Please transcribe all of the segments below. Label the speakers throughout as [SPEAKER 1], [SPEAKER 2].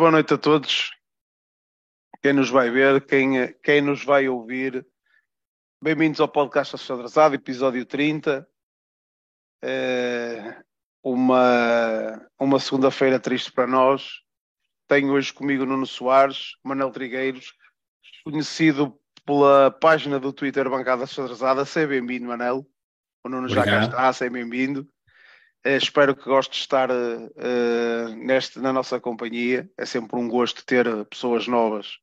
[SPEAKER 1] boa noite a todos. Quem nos vai ver, quem, quem nos vai ouvir. Bem-vindos ao podcast Achadrazado, episódio 30. É uma, uma segunda-feira triste para nós. Tenho hoje comigo Nuno Soares, Manel Trigueiros, conhecido pela página do Twitter Bancada Achadrazada. Seja bem-vindo, Manel. O Nuno já cá está, seja bem-vindo. Uh, espero que goste de estar uh, neste, na nossa companhia. É sempre um gosto ter pessoas novas,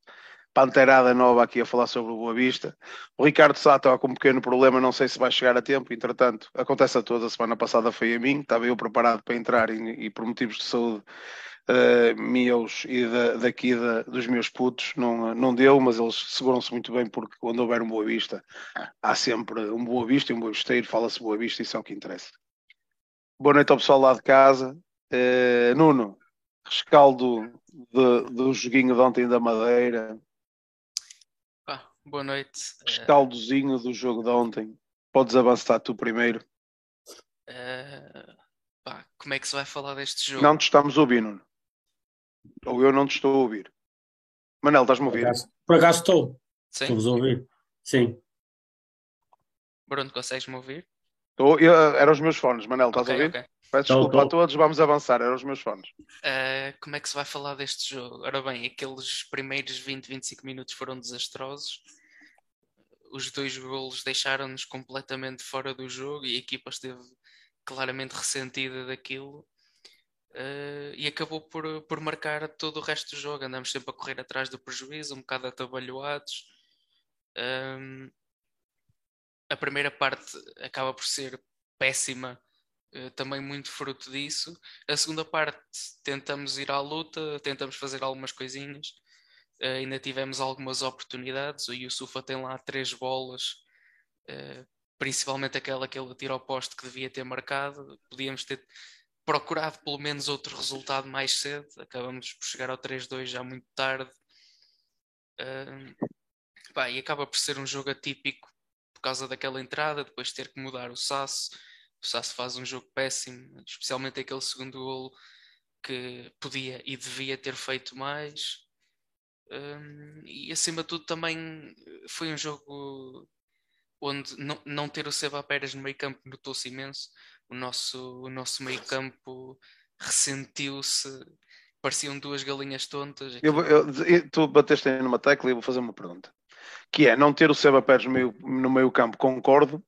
[SPEAKER 1] panterada nova aqui a falar sobre o Boa Vista. O Ricardo Sá estava com um pequeno problema, não sei se vai chegar a tempo. Entretanto, acontece a todos. A semana passada foi a mim, estava eu preparado para entrar e, e por motivos de saúde uh, meus e da, daqui da, dos meus putos não, não deu, mas eles seguram-se muito bem porque quando houver um Boa Vista há sempre um Boa Vista e um Boa Visteiro, fala-se Boa Vista isso é o que interessa. Boa noite ao pessoal lá de casa. Uh, Nuno, rescaldo de, do joguinho de ontem da Madeira.
[SPEAKER 2] Ah, boa noite.
[SPEAKER 1] Rescaldozinho do jogo de ontem. Podes avançar tu primeiro.
[SPEAKER 2] Uh, pá, como é que se vai falar deste jogo?
[SPEAKER 1] Não te estamos a ouvir, Nuno. Ou eu não te estou a ouvir. Manel, estás-me a ouvir?
[SPEAKER 3] Por acaso, por acaso estou.
[SPEAKER 2] Sim.
[SPEAKER 3] Estou-vos a ouvir. Sim.
[SPEAKER 2] Bruno, consegues-me ouvir?
[SPEAKER 1] Estou, eu, eram os meus fones, Manel, estás
[SPEAKER 2] Ok,
[SPEAKER 1] a ouvir?
[SPEAKER 2] ok.
[SPEAKER 1] Peço desculpa a
[SPEAKER 3] estou.
[SPEAKER 1] todos, vamos avançar, eram os meus fones.
[SPEAKER 2] Uh, como é que se vai falar deste jogo? Ora bem, aqueles primeiros 20, 25 minutos foram desastrosos. Os dois golos deixaram-nos completamente fora do jogo e a equipa esteve claramente ressentida daquilo. Uh, e acabou por, por marcar todo o resto do jogo. Andamos sempre a correr atrás do prejuízo, um bocado atabalhoados. Um, a primeira parte acaba por ser péssima, eh, também muito fruto disso. A segunda parte tentamos ir à luta, tentamos fazer algumas coisinhas. Eh, ainda tivemos algumas oportunidades. O Yusufa tem lá três bolas, eh, principalmente aquela que ele tira ao poste que devia ter marcado. Podíamos ter procurado pelo menos outro resultado mais cedo. Acabamos por chegar ao 3-2 já muito tarde. E acaba por ser um jogo atípico por causa daquela entrada, depois ter que mudar o Sasso. O Sasso faz um jogo péssimo, especialmente aquele segundo golo que podia e devia ter feito mais. Um, e acima de tudo também foi um jogo onde não, não ter o Seba Pérez no meio campo notou-se imenso. O nosso, o nosso meio campo ressentiu-se, pareciam duas galinhas tontas.
[SPEAKER 1] Eu- eu- tu bateste aí numa tecla e eu vou fazer uma pergunta. Que é, não ter o Seba Pérez no meio, no meio campo, concordo,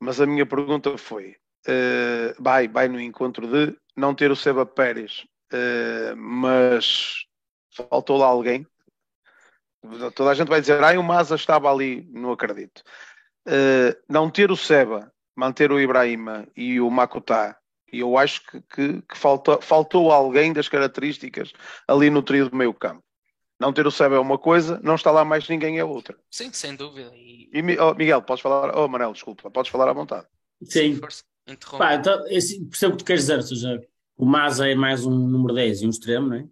[SPEAKER 1] mas a minha pergunta foi, eh, vai, no encontro de não ter o Seba Pérez, eh, mas faltou lá alguém. Toda a gente vai dizer, ai, o Maza estava ali, não acredito. Eh, não ter o Seba, manter o Ibrahima e o Makutá, eu acho que, que, que faltou, faltou alguém das características ali no trio do meio campo. Não ter o Seba é uma coisa, não está lá mais ninguém é outra.
[SPEAKER 2] Sim, sem dúvida. E,
[SPEAKER 1] E oh, Miguel, podes falar? Oh, Manel, desculpa, podes falar à vontade.
[SPEAKER 3] Sim. Pá, então, esse- percebo o que tu queres dizer, ou seja, o Maza é mais um número 10 e um extremo, não é?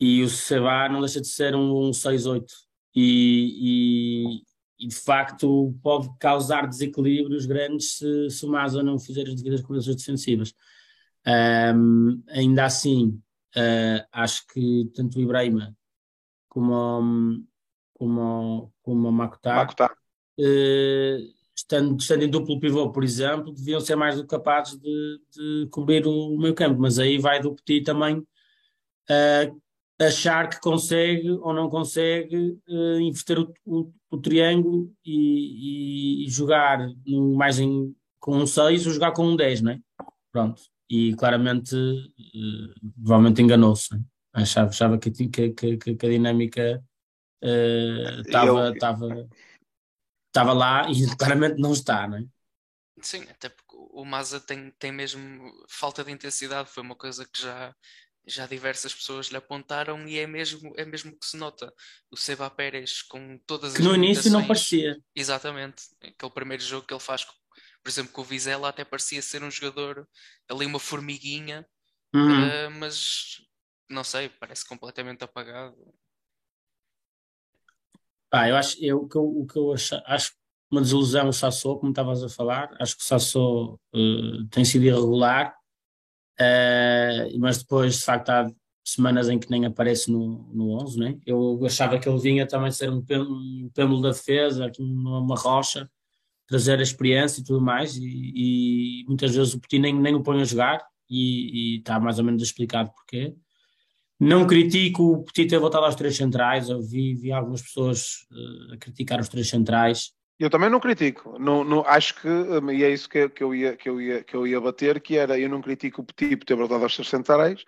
[SPEAKER 3] E o Seba não deixa de ser um, um 6-8. E, e, e, de facto pode causar desequilíbrios grandes se, se o Maza não fizer as devidas coberturas defensivas. Ahm, ainda assim, ah, acho que tanto o Ibrahima como, como, como Makutá
[SPEAKER 1] Makutá.
[SPEAKER 3] eh, estando, estando em duplo pivô, por exemplo, deviam ser mais do que capazes de, de cobrir o meio campo, mas aí vai do Petit também eh, achar que consegue ou não consegue eh, inverter o, o- o triângulo e, e- jogar no- mais em, com um 6 ou jogar com um 10, não é? Pronto. E claramente, eh, provavelmente enganou-se. não é? Achava, achava que, que, que, que- que a dinâmica estava estava estava lá e claramente não está, não é?
[SPEAKER 2] Sim, até porque o Maza tem, tem mesmo falta de intensidade, foi uma coisa que já, já diversas pessoas lhe apontaram e é mesmo, é mesmo que se nota. O Seba Pérez com todas
[SPEAKER 3] Que
[SPEAKER 2] as
[SPEAKER 3] no início não parecia.
[SPEAKER 2] Exatamente. Aquele primeiro jogo que ele faz, por exemplo, com o Vizela, até parecia ser um jogador ali, uma formiguinha,
[SPEAKER 3] Uhum.
[SPEAKER 2] eh, mas não sei, parece completamente apagado.
[SPEAKER 3] Pá, eu acho, eu, o que eu, o que eu acho, acho uma desilusão o Sassou, como estavas a falar, acho que o Sassou uh, tem sido irregular, uh, mas depois de facto há semanas em que nem aparece no, no 11, né? eu achava que ele vinha também ser um pêndulo da defesa, uma, rocha, trazer a experiência e tudo mais, e, e muitas vezes o Petit nem, nem o põe a jogar, e está mais ou menos explicado porquê. Não critico o Petit ter voltado aos três centrais, eu vi, vi algumas pessoas uh, a criticar os três centrais.
[SPEAKER 1] Eu também não critico, não, não, acho que, hum, e é isso que, que, eu ia, que, eu ia, que eu ia bater, que era, eu não critico o Petit por ter voltado aos três centrais,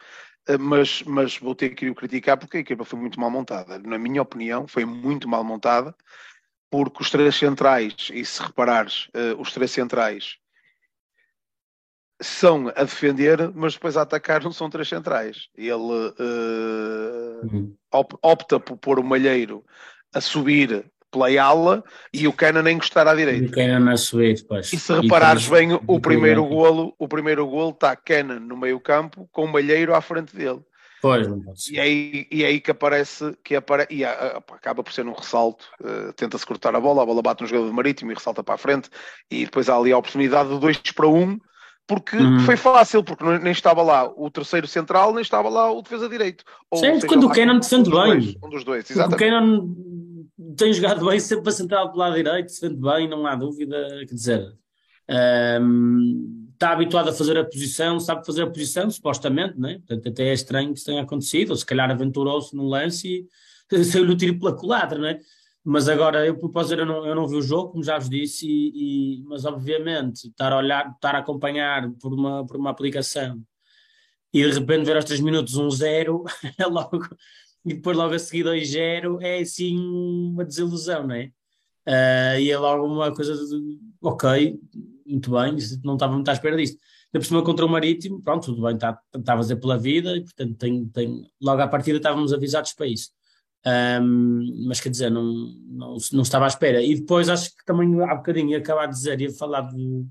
[SPEAKER 1] hum, mas, mas vou ter que o criticar porque a equipa foi muito mal montada. Na minha opinião, foi muito mal montada, porque os três centrais, e se reparares, uh, os três centrais são a defender, mas depois a atacar não são três centrais. Ele uh, uhum. opta por pôr o Malheiro a subir pela ala e o Cannon a encostar à direita.
[SPEAKER 3] O Cannon a subir, pois.
[SPEAKER 1] E se reparares e bem, o primeiro golo, o primeiro golo está Cannon no meio campo com o Malheiro à frente dele.
[SPEAKER 3] Pois.
[SPEAKER 1] E é aí, e aí que aparece, que apare, e acaba por ser um ressalto, uh, tenta-se cortar a bola, a bola bate no jogador marítimo e ressalta para a frente, e depois há ali a oportunidade de 2 para 1, um, porque uhum. foi fácil, porque nem estava lá o terceiro central, nem estava lá o defesa direito.
[SPEAKER 3] Ou, Sempre quando o Cannon defende
[SPEAKER 1] um
[SPEAKER 3] bem.
[SPEAKER 1] Dois, um dos dois, exatamente.
[SPEAKER 3] O Cannon tem jogado bem, sempre a central do lado direito, defende bem, não há dúvida. Quer dizer, um, está habituado a fazer a posição, sabe fazer a posição, supostamente, né? Portanto, até é estranho que isso tenha acontecido, ou se calhar aventurou-se no lance e saiu-lhe o tiro pela culatra, né? Mas agora, eu dizer, eu não, eu não vi o jogo, como já vos disse, e, e, mas obviamente estar a olhar, estar a acompanhar por uma, por uma aplicação e de repente ver aos 3 minutos um zero, é logo, e depois logo a seguir 2-0, é assim uma desilusão, não é? Uh, e é logo uma coisa de, ok, muito bem, não estava muito à espera disto. Por cima contra o Marítimo, pronto, tudo bem, está tá a fazer pela vida, e portanto tem, tem, logo à partida estávamos avisados para isso. Um, mas quer dizer, não, não, não estava à espera. E depois acho que também há bocadinho ia acabar de dizer, ia falar do,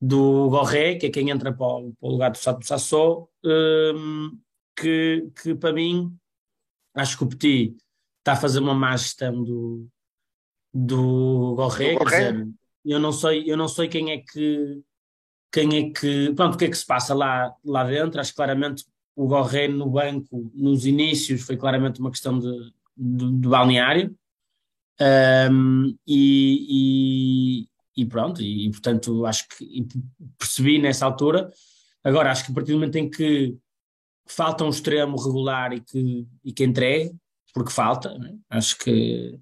[SPEAKER 3] do Gorré, que é quem entra para o, para o lugar do Sato Sassó, um, que, que para mim acho que o Petit está a fazer uma má gestão do, do Gorré, quer dizer, eu não sei, eu não sei quem é que quem é que, pronto, o que é que se passa lá, lá dentro, acho claramente o Gorré no banco, nos inícios, foi claramente uma questão de, de, de balneário. Um, e, e, e, pronto, e, portanto acho que percebi nessa altura. Agora, acho que a partir do momento em que falta um extremo regular e que, e que entregue, porque falta, né? acho que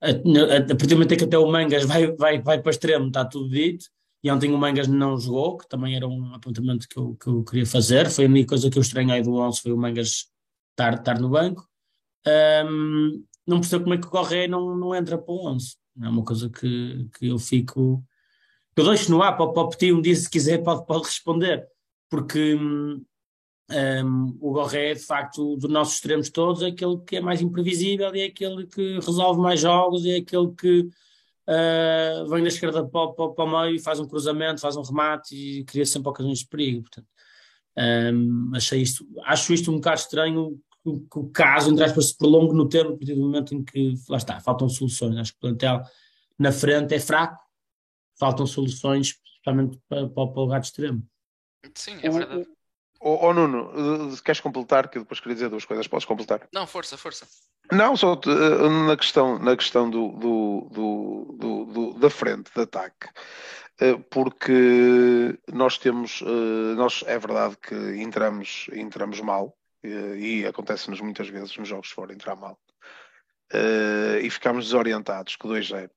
[SPEAKER 3] a, a, a, partir do momento em que até o Mangas vai, vai, vai para extremo, está tudo dito. E ontem o Mangas não jogou, que também era um apontamento que eu, que eu queria fazer. Foi a única coisa que eu estranhei do 11 foi o Mangas estar, estar no banco. Um, não percebo como é que o Correia não, não entra para o 11. É uma coisa que, que eu fico. Eu deixo no ar para, para o Petit um dia, se quiser, pode, pode responder. Porque um, o Correia, de facto, dos nossos extremos todos, é aquele que é mais imprevisível e é aquele que resolve mais jogos, é aquele que uh, vem da esquerda para, para, para, o meio e faz um cruzamento, faz um remate e cria sempre ocasiões de perigo. Portanto, um, achei isto, acho isto um bocado estranho que o caso, entre aspas, se prolongue no tempo, a partir do momento em que, lá está, faltam soluções. Acho que o plantel na frente é fraco, faltam soluções, especialmente para, para, para o de extremo.
[SPEAKER 2] Sim, é verdade.
[SPEAKER 1] Oh, oh, Nuno, queres completar? Que depois queria dizer duas coisas, podes completar?
[SPEAKER 2] Não, força, força.
[SPEAKER 1] Não, só uh, na questão, na questão do, do, do, do da frente, de ataque, uh, porque nós temos, uh, nós é verdade que entramos, entramos mal, e acontece-nos muitas vezes nos jogos fora entrar mal, e ficamos desorientados com 2-0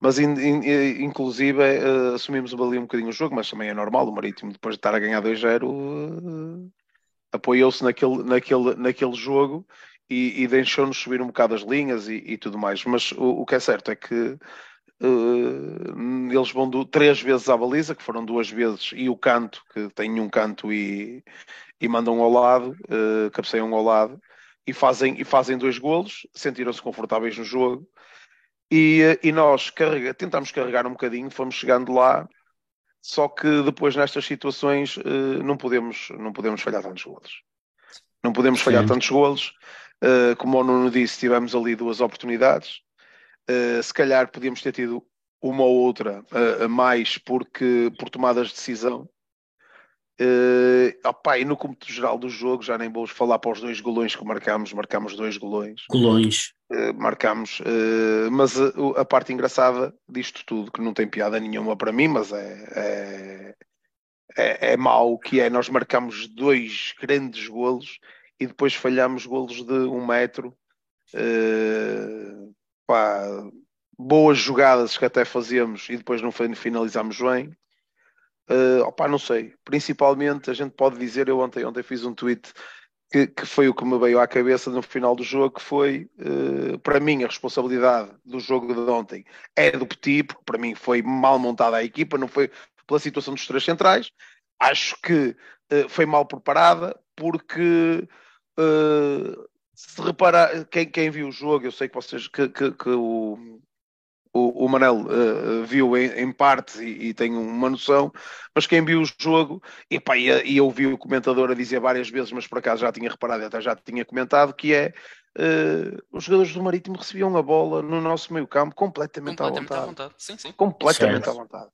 [SPEAKER 1] mas in, in, inclusive assumimos ali um bocadinho o jogo, mas também é normal, o Marítimo depois de estar a ganhar 2-0 uh, apoiou-se naquele, naquele, naquele jogo e, e deixou-nos subir um bocado as linhas e, e tudo mais, mas o, o, que é certo é que uh, eles vão do, três vezes à baliza, que foram duas vezes, e o canto, que tem um canto e, e mandam ao lado, uh, cabeceiam ao lado, e fazem, e fazem dois golos, sentiram-se confortáveis no jogo, e, e nós carrega, tentámos carregar um bocadinho, fomos chegando lá, só que depois nestas situações uh, não, podemos, não podemos falhar tantos golos. Não podemos Sim. falhar tantos golos. Uh, como o Nuno disse, tivemos ali duas oportunidades. Uh, se calhar podíamos ter tido uma ou outra uh, mais porque, por tomadas de decisão. Uh, opa, e no cômputo geral do jogo, já nem vou falar para os dois golões que marcámos, marcámos dois golões.
[SPEAKER 3] Golões.
[SPEAKER 1] Uh, marcámos, uh, mas a, a, parte engraçada disto tudo, que não tem piada nenhuma para mim, mas é, é, é, é mau, que é nós marcamos dois grandes golos e depois falhamos golos de um metro. pá, boas jogadas que até fazemos e depois não finalizamos bem. Uh, opa, não sei. Principalmente, a gente pode dizer, eu ontem, ontem fiz um tweet que, que foi o que me veio à cabeça no final do jogo, que foi, uh, para mim, a responsabilidade do jogo de ontem é do Petit, porque para mim foi mal montada a equipa, não foi pela situação dos três centrais. Acho que uh, foi mal preparada, porque se reparar, quem, quem viu o jogo, eu sei que vocês, que, que, que o o, o Manel uh, viu em, em partes e, e, tem uma noção, mas quem viu o jogo, e, pá, e, e eu vi o comentador a dizer várias vezes, mas por acaso já tinha reparado, até já tinha comentado, que é uh, os jogadores do Marítimo recebiam a bola no nosso meio campo completamente, completamente à vontade. À vontade. Sim, sim. Completamente certo. à vontade.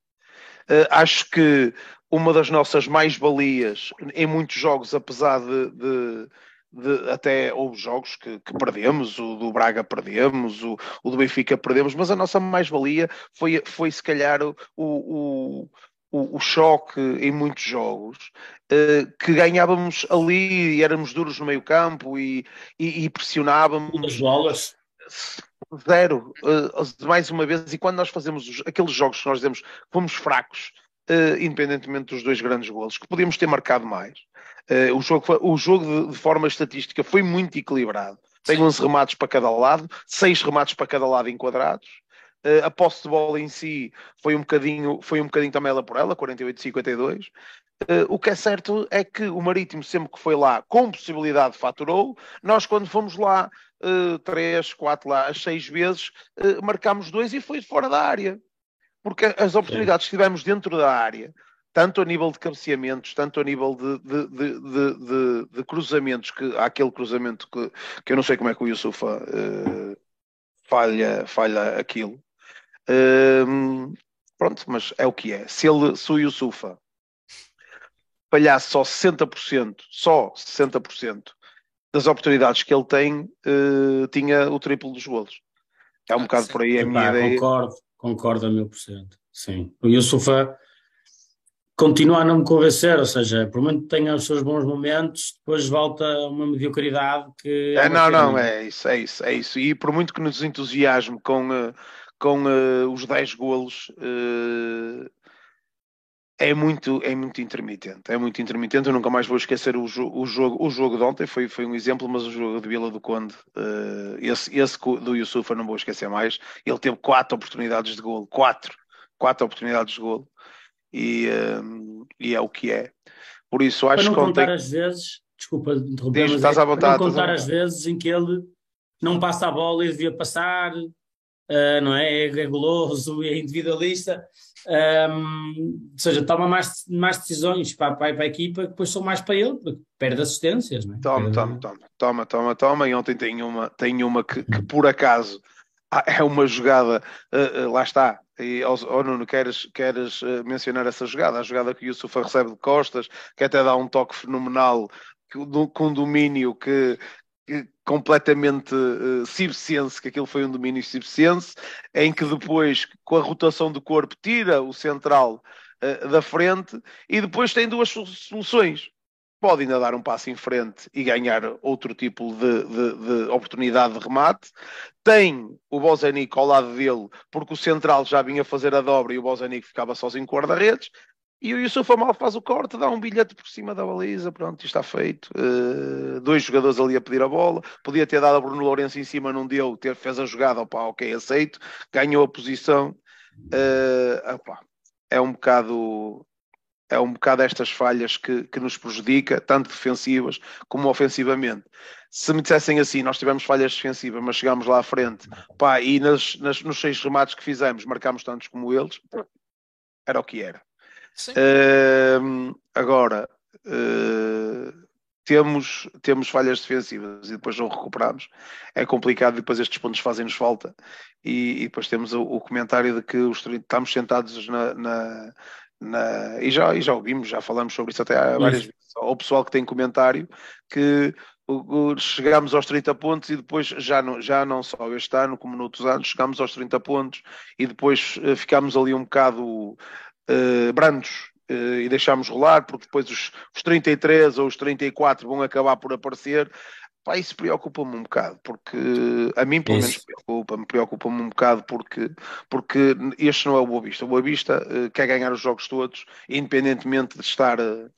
[SPEAKER 1] Uh, acho que uma das nossas mais-valias em muitos jogos, apesar de, de de, até houve jogos que, que, perdemos, o do Braga perdemos, o, o do Benfica perdemos, mas a nossa mais-valia foi, foi se calhar o, o, o, o choque em muitos jogos, uh, que ganhávamos ali e éramos duros no meio campo e, e, e pressionávamos.
[SPEAKER 3] As bolas.
[SPEAKER 1] Zero, uh, mais uma vez, e quando nós fazemos os, aqueles jogos que nós dizemos que fomos fracos, uh, independentemente dos dois grandes golos, que podíamos ter marcado mais, Uh, o jogo, o jogo de, de, forma estatística foi muito equilibrado. Tem Sim. 11 remates para cada lado, 6 remates para cada lado enquadrados. Uh, a posse de bola em si foi um bocadinho, foi um bocadinho também ela por ela, 48-52. Uh, o que é certo é que o Marítimo, sempre que foi lá com possibilidade, faturou. Nós, quando fomos lá, uh, 3, 4 lá, as 6 vezes, uh, marcámos dois e foi fora da área. Porque as oportunidades que tivemos dentro da área tanto a nível de cabeceamentos, tanto a nível de, de, de, de cruzamentos, que há aquele cruzamento que, que eu não sei como é que o Yusufa uh, falha, falha aquilo. Uh, pronto, mas é o que é. Se, ele, se o Yusufa falhasse só 60%, só 60% das oportunidades que ele tem, uh, tinha o triplo dos golos. É um ah, bocado sim. por aí a minha ideia.
[SPEAKER 3] Concordo, concordo a mil por cento. Sim. O Yusufa continua a não me convencer, ou seja, por muito que tenha os seus bons momentos, depois volta uma mediocridade que.
[SPEAKER 1] É, não, não, é isso, é isso, é isso. E por muito que nos entusiasme com, eh, com uh, os 10 golos, uh, é muito, é muito intermitente. É muito intermitente. Eu nunca mais vou esquecer o, jo o, jogo, o jogo de ontem, foi, foi um exemplo, mas o jogo de Vila do Conde, uh, esse, esse do Yusuf eu não vou esquecer mais. Ele teve quatro oportunidades de golo, quatro, quatro oportunidades de golo e, um, e é o que é. Por isso acho
[SPEAKER 3] para
[SPEAKER 1] não
[SPEAKER 3] contar ontem... as vezes, desculpa interromper,
[SPEAKER 1] Diz, mas é, à vontade,
[SPEAKER 3] não contar as vezes em que ele não passa a bola e devia passar, uh, não é? É goloso, é individualista, um, ou seja, toma mais, mais decisões para, para, para a equipa que depois são mais para ele, porque perde assistências, não é?
[SPEAKER 1] Toma, toma, toma, toma, toma, toma, e ontem tem uma, tem uma que, que por acaso é uma jogada, uh, uh, lá está, e, oh, oh Nuno, queres, queres uh, mencionar essa jogada? A jogada que o Yusufa recebe de costas, que até dá um toque fenomenal, que, do, com um domínio que completamente uh, que aquilo foi um domínio circense, em que depois, com a rotação do corpo, tira o central uh, da frente e depois tem duas soluções pode ainda dar um passo em frente e ganhar outro tipo de, de, de oportunidade de remate. Tem o Bozanic ao lado dele, porque o central já vinha fazer a dobra e o Bozanic ficava sozinho com o guarda-redes. E o Yusuf Amal faz o corte, dá um bilhete por cima da baliza, pronto, está feito. Uh, dois jogadores ali a pedir a bola. Podia ter dado a Bruno Lourenço em cima, não deu, ter, fez a jogada, opa, ok, aceito. Ganhou a posição. Uh, opa, é um bocado é um bocado estas falhas que, que nos prejudica, tanto defensivas como ofensivamente. Se me dissessem assim, nós tivemos falhas defensivas, mas chegámos lá à frente, pá, e nas, nas, nos seis remates que fizemos marcámos tantos como eles, era o que era. Uh, agora, uh, temos, temos falhas defensivas e depois não recuperamos, é complicado e depois estes pontos fazem-nos falta. E, e, depois temos o, o, comentário de que os, estamos sentados na, na, na, e, já, e já ouvimos, já falamos sobre isso até há várias vezes. O pessoal que tem comentário que chegamos aos 30 pontos e depois já não, já não só este ano como noutros anos, chegamos aos 30 pontos e depois uh, ficámos ali um bocado uh, brandos uh, e deixámos rolar, porque depois os, os 33 ou os 34 vão acabar por aparecer. Pá, isso preocupa-me um bocado, porque a mim pelo menos preocupa-me, preocupa-me um bocado porque, porque este não é o Boa Vista. O Boa Vista uh, quer ganhar os jogos todos, independentemente de estar uh,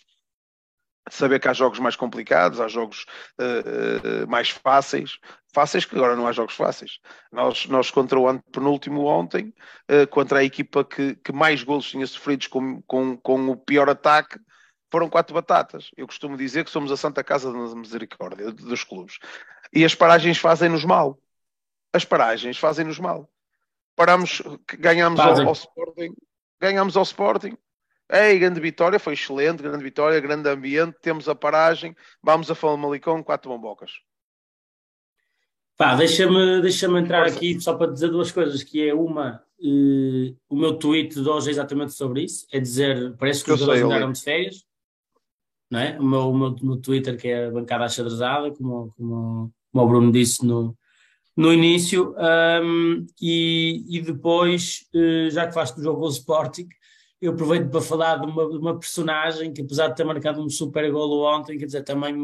[SPEAKER 1] saber que há jogos mais complicados, há jogos uh, mais fáceis, fáceis que agora não há jogos fáceis. Nós, nós contra o penúltimo ontem, uh, contra a equipa que, que mais golos tinha sofrido com, com, com o pior ataque, foram quatro batatas. Eu costumo dizer que somos a Santa Casa da Misericórdia dos clubes. E as paragens fazem-nos mal. As paragens fazem-nos mal. Paramos, ganhamos ao, ao Sporting, ganhamos ao Sporting, Ei, grande vitória, foi excelente, grande vitória, grande ambiente, temos a paragem, vamos a Famalicão, quatro bombocas.
[SPEAKER 3] Pá, deixa-me deixa entrar aqui só para dizer duas coisas, que é uma, uh, o meu tweet de hoje é exatamente sobre isso, é dizer, parece que os jogadores andaram de férias, não é? O meu, o meu, no Twitter, que é a bancada achadrezada, como, como, como o Bruno disse no, no início, um, e, e depois, uh, já que faz do jogo o Sporting, eu aproveito para falar de uma, de uma, personagem que, apesar de ter marcado um super golo ontem, quer dizer, também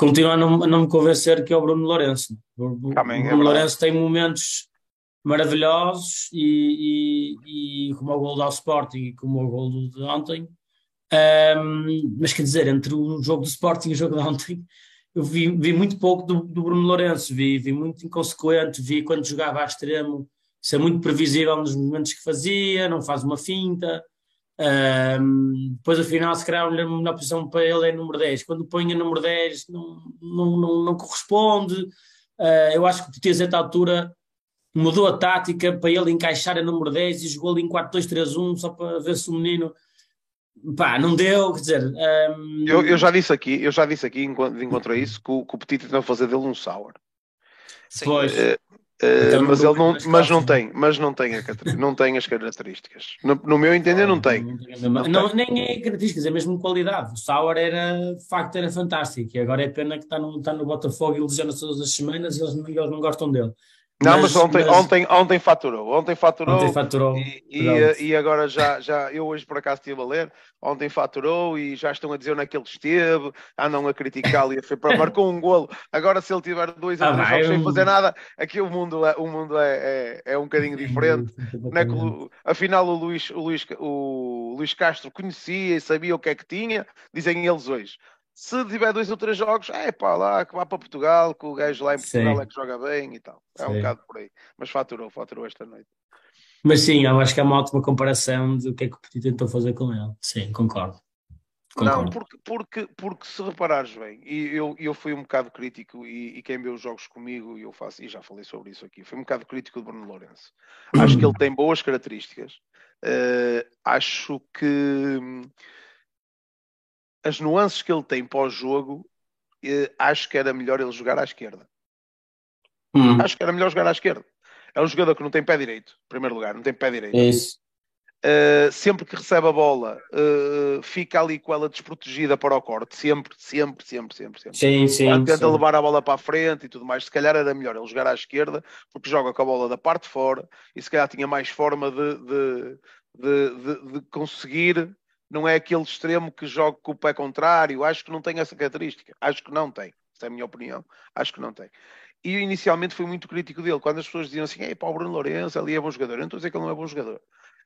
[SPEAKER 3] continua a não, a não me convencer que é o Bruno Lourenço. O, também, Bruno é Lourenço tem momentos maravilhosos e, e, e como o gol ao Sporting e como o gol de ontem. Um, mas quer dizer, entre o jogo do Sporting e o jogo de ontem, eu vi, vi muito pouco do, do Bruno Lourenço, vi, vi muito inconsequente, vi quando jogava a extremo ser muito previsível nos movimentos que fazia, não faz uma finta. Um, depois, afinal, se calhar a melhor posição para ele é número 10. Quando põe a número 10, não, não, não, não corresponde. Uh, eu acho que o Petit, a certa altura, mudou a tática para ele encaixar a número 10 e jogou ali em 4-2-3-1 só para ver se o menino. Pá, não deu, quer dizer. Um...
[SPEAKER 1] Eu, eu, já disse aqui, eu já disse aqui, enquanto encontrei isso, que o, que o Petit tentou fazer dele um sour.
[SPEAKER 3] Sim. Pois.
[SPEAKER 1] Uh, Uh, mas ele não, mas não tem, mas não tem, a, não tem as características. No, no meu entender, não tem.
[SPEAKER 3] Não, não, nem é características, é mesmo qualidade. O Sauer era, de facto, era fantástico. E agora é pena que está no, está no Botafogo e lesiona todas as semanas e eles, eles não gostam dele.
[SPEAKER 1] Não, mas, mas, ontem, mas... Ontem, ontem faturou. Ontem faturou.
[SPEAKER 3] Ontem faturou.
[SPEAKER 1] E, e, e, agora já, já, eu hoje por acaso estive a ler, ontem faturou e já estão a dizer onde é que ele esteve, andam a criticá-lo e a marcou um golo. Agora, se ele tiver dois ah, jogos sem fazer nada, aqui o mundo é, o mundo é, é, é um bocadinho diferente. É que, afinal, o Luís, o, Luís, o Luís Castro conhecia e sabia o que é que tinha, dizem eles hoje. Se tiver dois ou três jogos, é pá, lá, que vá para Portugal, que o gajo lá em Portugal sim. é que joga bem e tal. É sim. um bocado por aí. Mas faturou, faturou esta noite.
[SPEAKER 3] Mas sim, eu acho que é uma ótima comparação do que é que o Petit tentou fazer com ele. Sim, concordo.
[SPEAKER 1] concordo. Não, porque, porque, porque se reparares bem, e eu, eu fui um bocado crítico, e, e quem vê os jogos comigo, e eu faço, e já falei sobre isso aqui, fui um bocado crítico do Bruno Lourenço. Acho que ele tem boas características. Uh, acho que as nuances que ele tem pós-jogo, eh, acho que era melhor ele jogar à esquerda. Hum. Acho que era melhor jogar à esquerda. É um jogador que não tem pé direito, em primeiro lugar, não tem pé direito.
[SPEAKER 3] É isso.
[SPEAKER 1] Uh, sempre que recebe a bola, uh, fica ali com ela desprotegida para o corte, sempre, sempre, sempre, sempre. sempre.
[SPEAKER 3] Sim, sim.
[SPEAKER 1] Tenta
[SPEAKER 3] sim.
[SPEAKER 1] levar a bola para a frente e tudo mais. Se calhar era melhor ele jogar à esquerda, porque joga com a bola da parte de fora e se calhar tinha mais forma de, de, de, de conseguir não é aquele extremo que joga com o pé contrário. Acho que não tem essa característica. Acho que não tem. Essa é a minha opinião. Acho que não tem. E inicialmente fui muito crítico dele. Quando as pessoas diziam assim, é o Bruno Lourenço, ali é bom jogador. Eu não estou a dizer que ele não é bom jogador.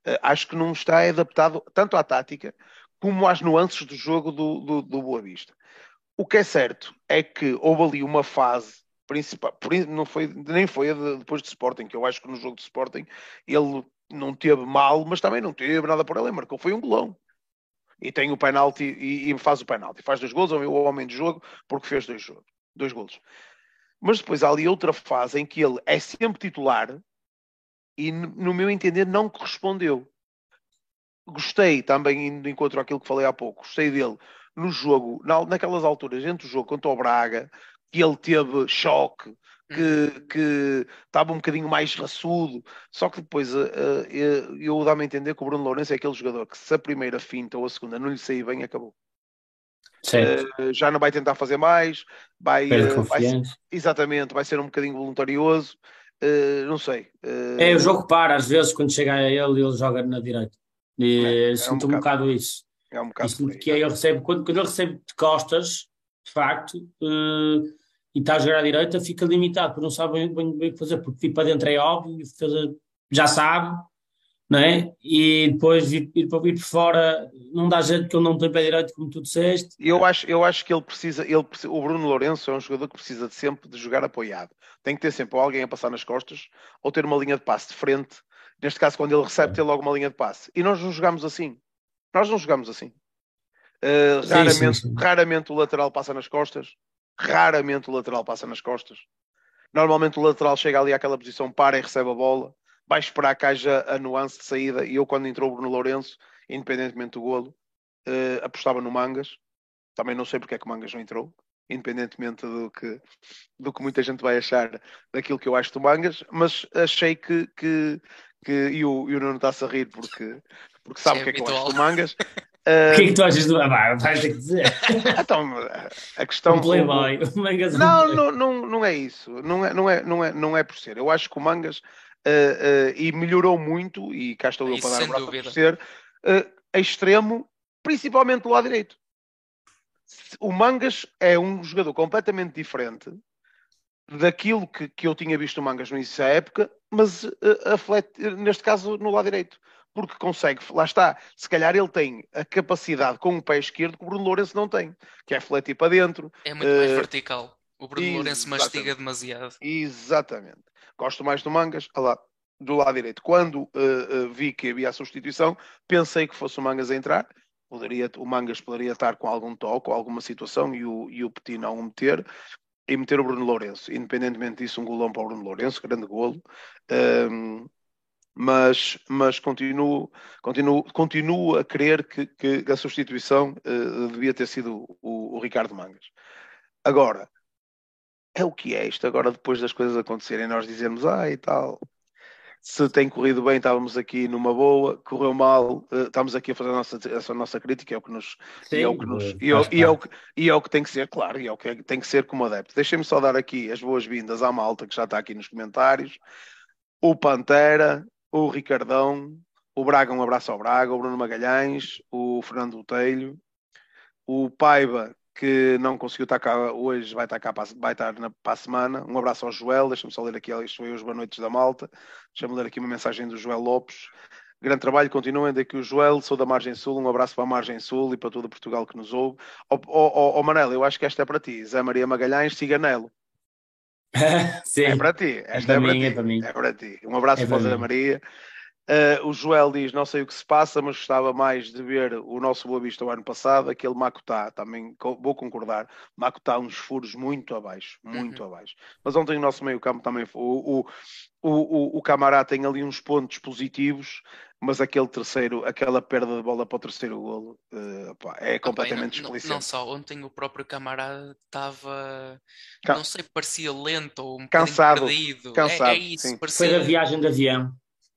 [SPEAKER 1] Uh, acho que não está adaptado tanto à tática como às nuances do jogo do, do, do Boa Vista. O que é certo é que houve ali uma fase principal, não foi, nem foi a de, depois de Sporting, que eu acho que no jogo de Sporting ele não teve mal, mas também não teve nada por ele, marcou, foi um golão e tem o penalti e, e, faz o penalti. Faz dois gols, é o homem de jogo, porque fez dois, dois gols. Mas depois há ali outra fase em que ele é sempre titular e, no meu entender, não correspondeu. Gostei também, indo encontro àquilo que falei há pouco, gostei dele no jogo, na, naquelas alturas, entre o jogo contra o Braga, que ele teve choque, que, uhum. que estava um bocadinho mais raçudo, só que depois uh, uh, eu dá-me a entender que o Bruno Lourenço é aquele jogador que se a primeira finta ou a segunda não lhe sair bem, acabou. Uh, já não vai tentar fazer mais, vai, vai ser, exatamente, vai ser um bocadinho voluntarioso, não sei.
[SPEAKER 3] É, o jogo para às vezes quando chega a ele ele joga na direita. E é, é sinto um, um bocado, isso.
[SPEAKER 1] É um bocado.
[SPEAKER 3] Isso, que ele recebe, quando, quando ele recebe de costas, de facto, e está a jogar à direita, fica limitado, porque não sabe bem, o que fazer, porque vir para dentro é óbvio, já sabe, não é? E depois vir, ir para vir por fora, não dá jeito que ele não tem pé direito, como tu disseste.
[SPEAKER 1] Eu acho, eu acho que ele precisa, ele, o Bruno Lourenço é um jogador que precisa de sempre de jogar apoiado. Tem que ter sempre alguém a passar nas costas, ou ter uma linha de passe de frente. Neste caso, quando ele recebe, ter logo uma linha de passe. E nós não jogamos assim. Nós não jogamos assim. Uh, sim, raramente, sim, sim. raramente o lateral passa nas costas Raramente o lateral passa nas costas. Normalmente o lateral chega ali àquela posição, para e recebe a bola, vai esperar que haja a nuance de saída. E eu, quando entrou o Bruno Lourenço, independentemente do golo, uh, apostava no Mangas. Também não sei porque é que o Mangas não entrou, independentemente do que, do que muita gente vai achar daquilo que eu acho do Mangas, mas achei que. que, que e, o, e o Nuno está-se a rir porque, porque sabe o que é que eu acho do Mangas.
[SPEAKER 3] O que é que tu achas do. Ah, vais ter que dizer.
[SPEAKER 1] então, a questão.
[SPEAKER 3] Um playboy, o Mangas.
[SPEAKER 1] Não, não, não, não é isso. Não é, não, é, não, é, não é por ser. Eu acho que o Mangas. Uh, uh, e melhorou muito, e cá estou eu para dar um braço por ser, uh, extremo, principalmente do lado direito. O Mangas é um jogador completamente diferente daquilo que, que eu tinha visto o Mangas no início da época, mas neste caso no lado direito porque consegue, lá está, se calhar ele tem a capacidade com o pé esquerdo que o Bruno Lourenço não tem, que é fletir para dentro.
[SPEAKER 2] É muito uh, mais eh, vertical. O Bruno Lourenço mastiga demasiado.
[SPEAKER 1] Exatamente. Gosto mais do Mangas, lá, do lado direito. Quando uh, uh, vi que havia a substituição, pensei que fosse o Mangas a entrar. Poderia, o Mangas poderia estar com algum toque ou alguma situação e o, e o Petit não o meter e meter o Bruno Lourenço. Independentemente disso, um golão para o Bruno Lourenço, grande golo. Um, mas, mas continuo, continuo, continuo a crer que, que a substituição uh, devia ter sido o, o, Ricardo Mangas. Agora, é o que é isto. Agora, depois das coisas acontecerem, nós dizemos, ah, e tal, se tem corrido bem, estávamos aqui numa boa, correu mal, uh, estamos aqui a fazer a nossa, a nossa crítica, é o que nos. Sim, é o que nos e, é, e, é o que, e é o que tem que ser, claro, e é o que tem que ser como adepto. Deixem-me só dar aqui as boas-vindas à malta que já está aqui nos comentários. O Pantera, o Ricardão, o Braga, um abraço ao Braga, o Bruno Magalhães, o Fernando Botelho, o Paiva, que não conseguiu estar cá hoje, vai estar cá para, vai estar na, para a semana. Um abraço ao Joel, deixa-me só ler aqui, isto foi os Boa Noites da Malta. Deixa-me ler aqui uma mensagem do Joel Lopes. Grande trabalho, continuem daqui o Joel, sou da Margem Sul, um abraço para a Margem Sul e para todo Portugal que nos ouve. Ó oh, oh, oh, Manel, eu acho que esta é para ti, Zé Maria Magalhães, siga Nelo.
[SPEAKER 3] Sim.
[SPEAKER 1] É para ti. Esta é, para, mim, ti. é para mim. É para ti. Um abraço é para a Zé Maria. Uh, o Joel diz: Não sei o que se passa, mas gostava mais de ver o nosso Boa Vista o ano passado. Aquele Macutá, também vou concordar. Macutá, uns furos muito abaixo, muito uhum. abaixo. Mas ontem o nosso meio-campo também foi. O, o, o, o Camará tem ali uns pontos positivos, mas aquele terceiro, aquela perda de bola para o terceiro golo uh, pá, é completamente
[SPEAKER 2] ah, não, não, não, só, ontem o próprio Camará estava, Can... não sei, parecia lento ou um cansado, perdido.
[SPEAKER 1] Cansado, é,
[SPEAKER 2] é isso,
[SPEAKER 3] parecia... Foi da viagem de avião.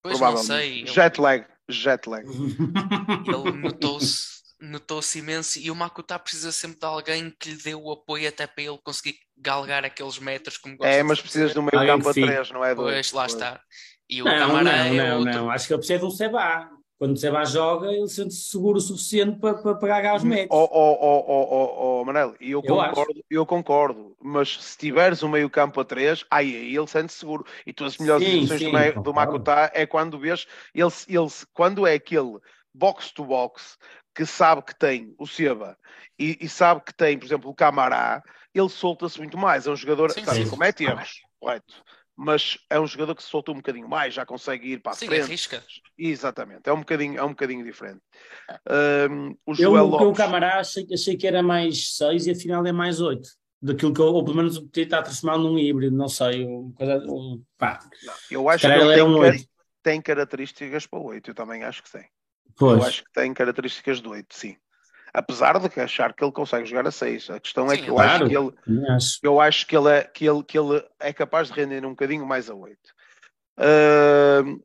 [SPEAKER 2] Pois não sei.
[SPEAKER 1] Jet lag, jet lag.
[SPEAKER 2] Ele notou-se notou-se imenso e o Makuta precisa sempre de alguém que lhe dê o apoio até para ele conseguir galgar aqueles metros como
[SPEAKER 1] É, mas precisas de um meio campo a três, não é?
[SPEAKER 2] Dois, pois, lá está.
[SPEAKER 3] E o não, Camará não, é não, outro... não, acho que ele precisa de um Seba. Quando o Seba joga, ele sente-se seguro o suficiente para, para pegar os metros.
[SPEAKER 1] Oh, oh, oh, oh, oh, oh Manel, eu, eu concordo, acho. eu concordo, mas se tiveres um meio campo a três, aí, aí ele sente-se seguro. E tu as melhores sim, do, do Makuta é quando vês, ele, ele, quando é aquele box to box que sabe que tem o Seba e, e, sabe que tem, por exemplo, o Camará, ele solta-se muito mais. É um jogador, sim, sabe, sim. comete erros, correto mas é um jogador que se soltou um bocadinho mais, já consegue ir para a
[SPEAKER 2] Sim,
[SPEAKER 1] frente.
[SPEAKER 2] arrisca.
[SPEAKER 1] Exatamente, é um bocadinho, é um bocadinho diferente.
[SPEAKER 3] Um, o Joel eu, Lopes... o Camará achei, achei que era mais 6 e afinal é mais 8. Daquilo que eu, ou pelo menos está transformado num híbrido, não sei. O, o, pá.
[SPEAKER 1] Não, eu acho que ele tem, um tem, tem características para o 8, eu também acho que tem. Pois. Eu acho que tem características do 8, sim. Apesar de que achar que ele consegue jogar a 6. A questão é
[SPEAKER 2] Sim,
[SPEAKER 1] que eu
[SPEAKER 3] claro.
[SPEAKER 1] acho que ele, eu acho que ele é, que ele, que ele é capaz de render um bocadinho mais a 8. Uh,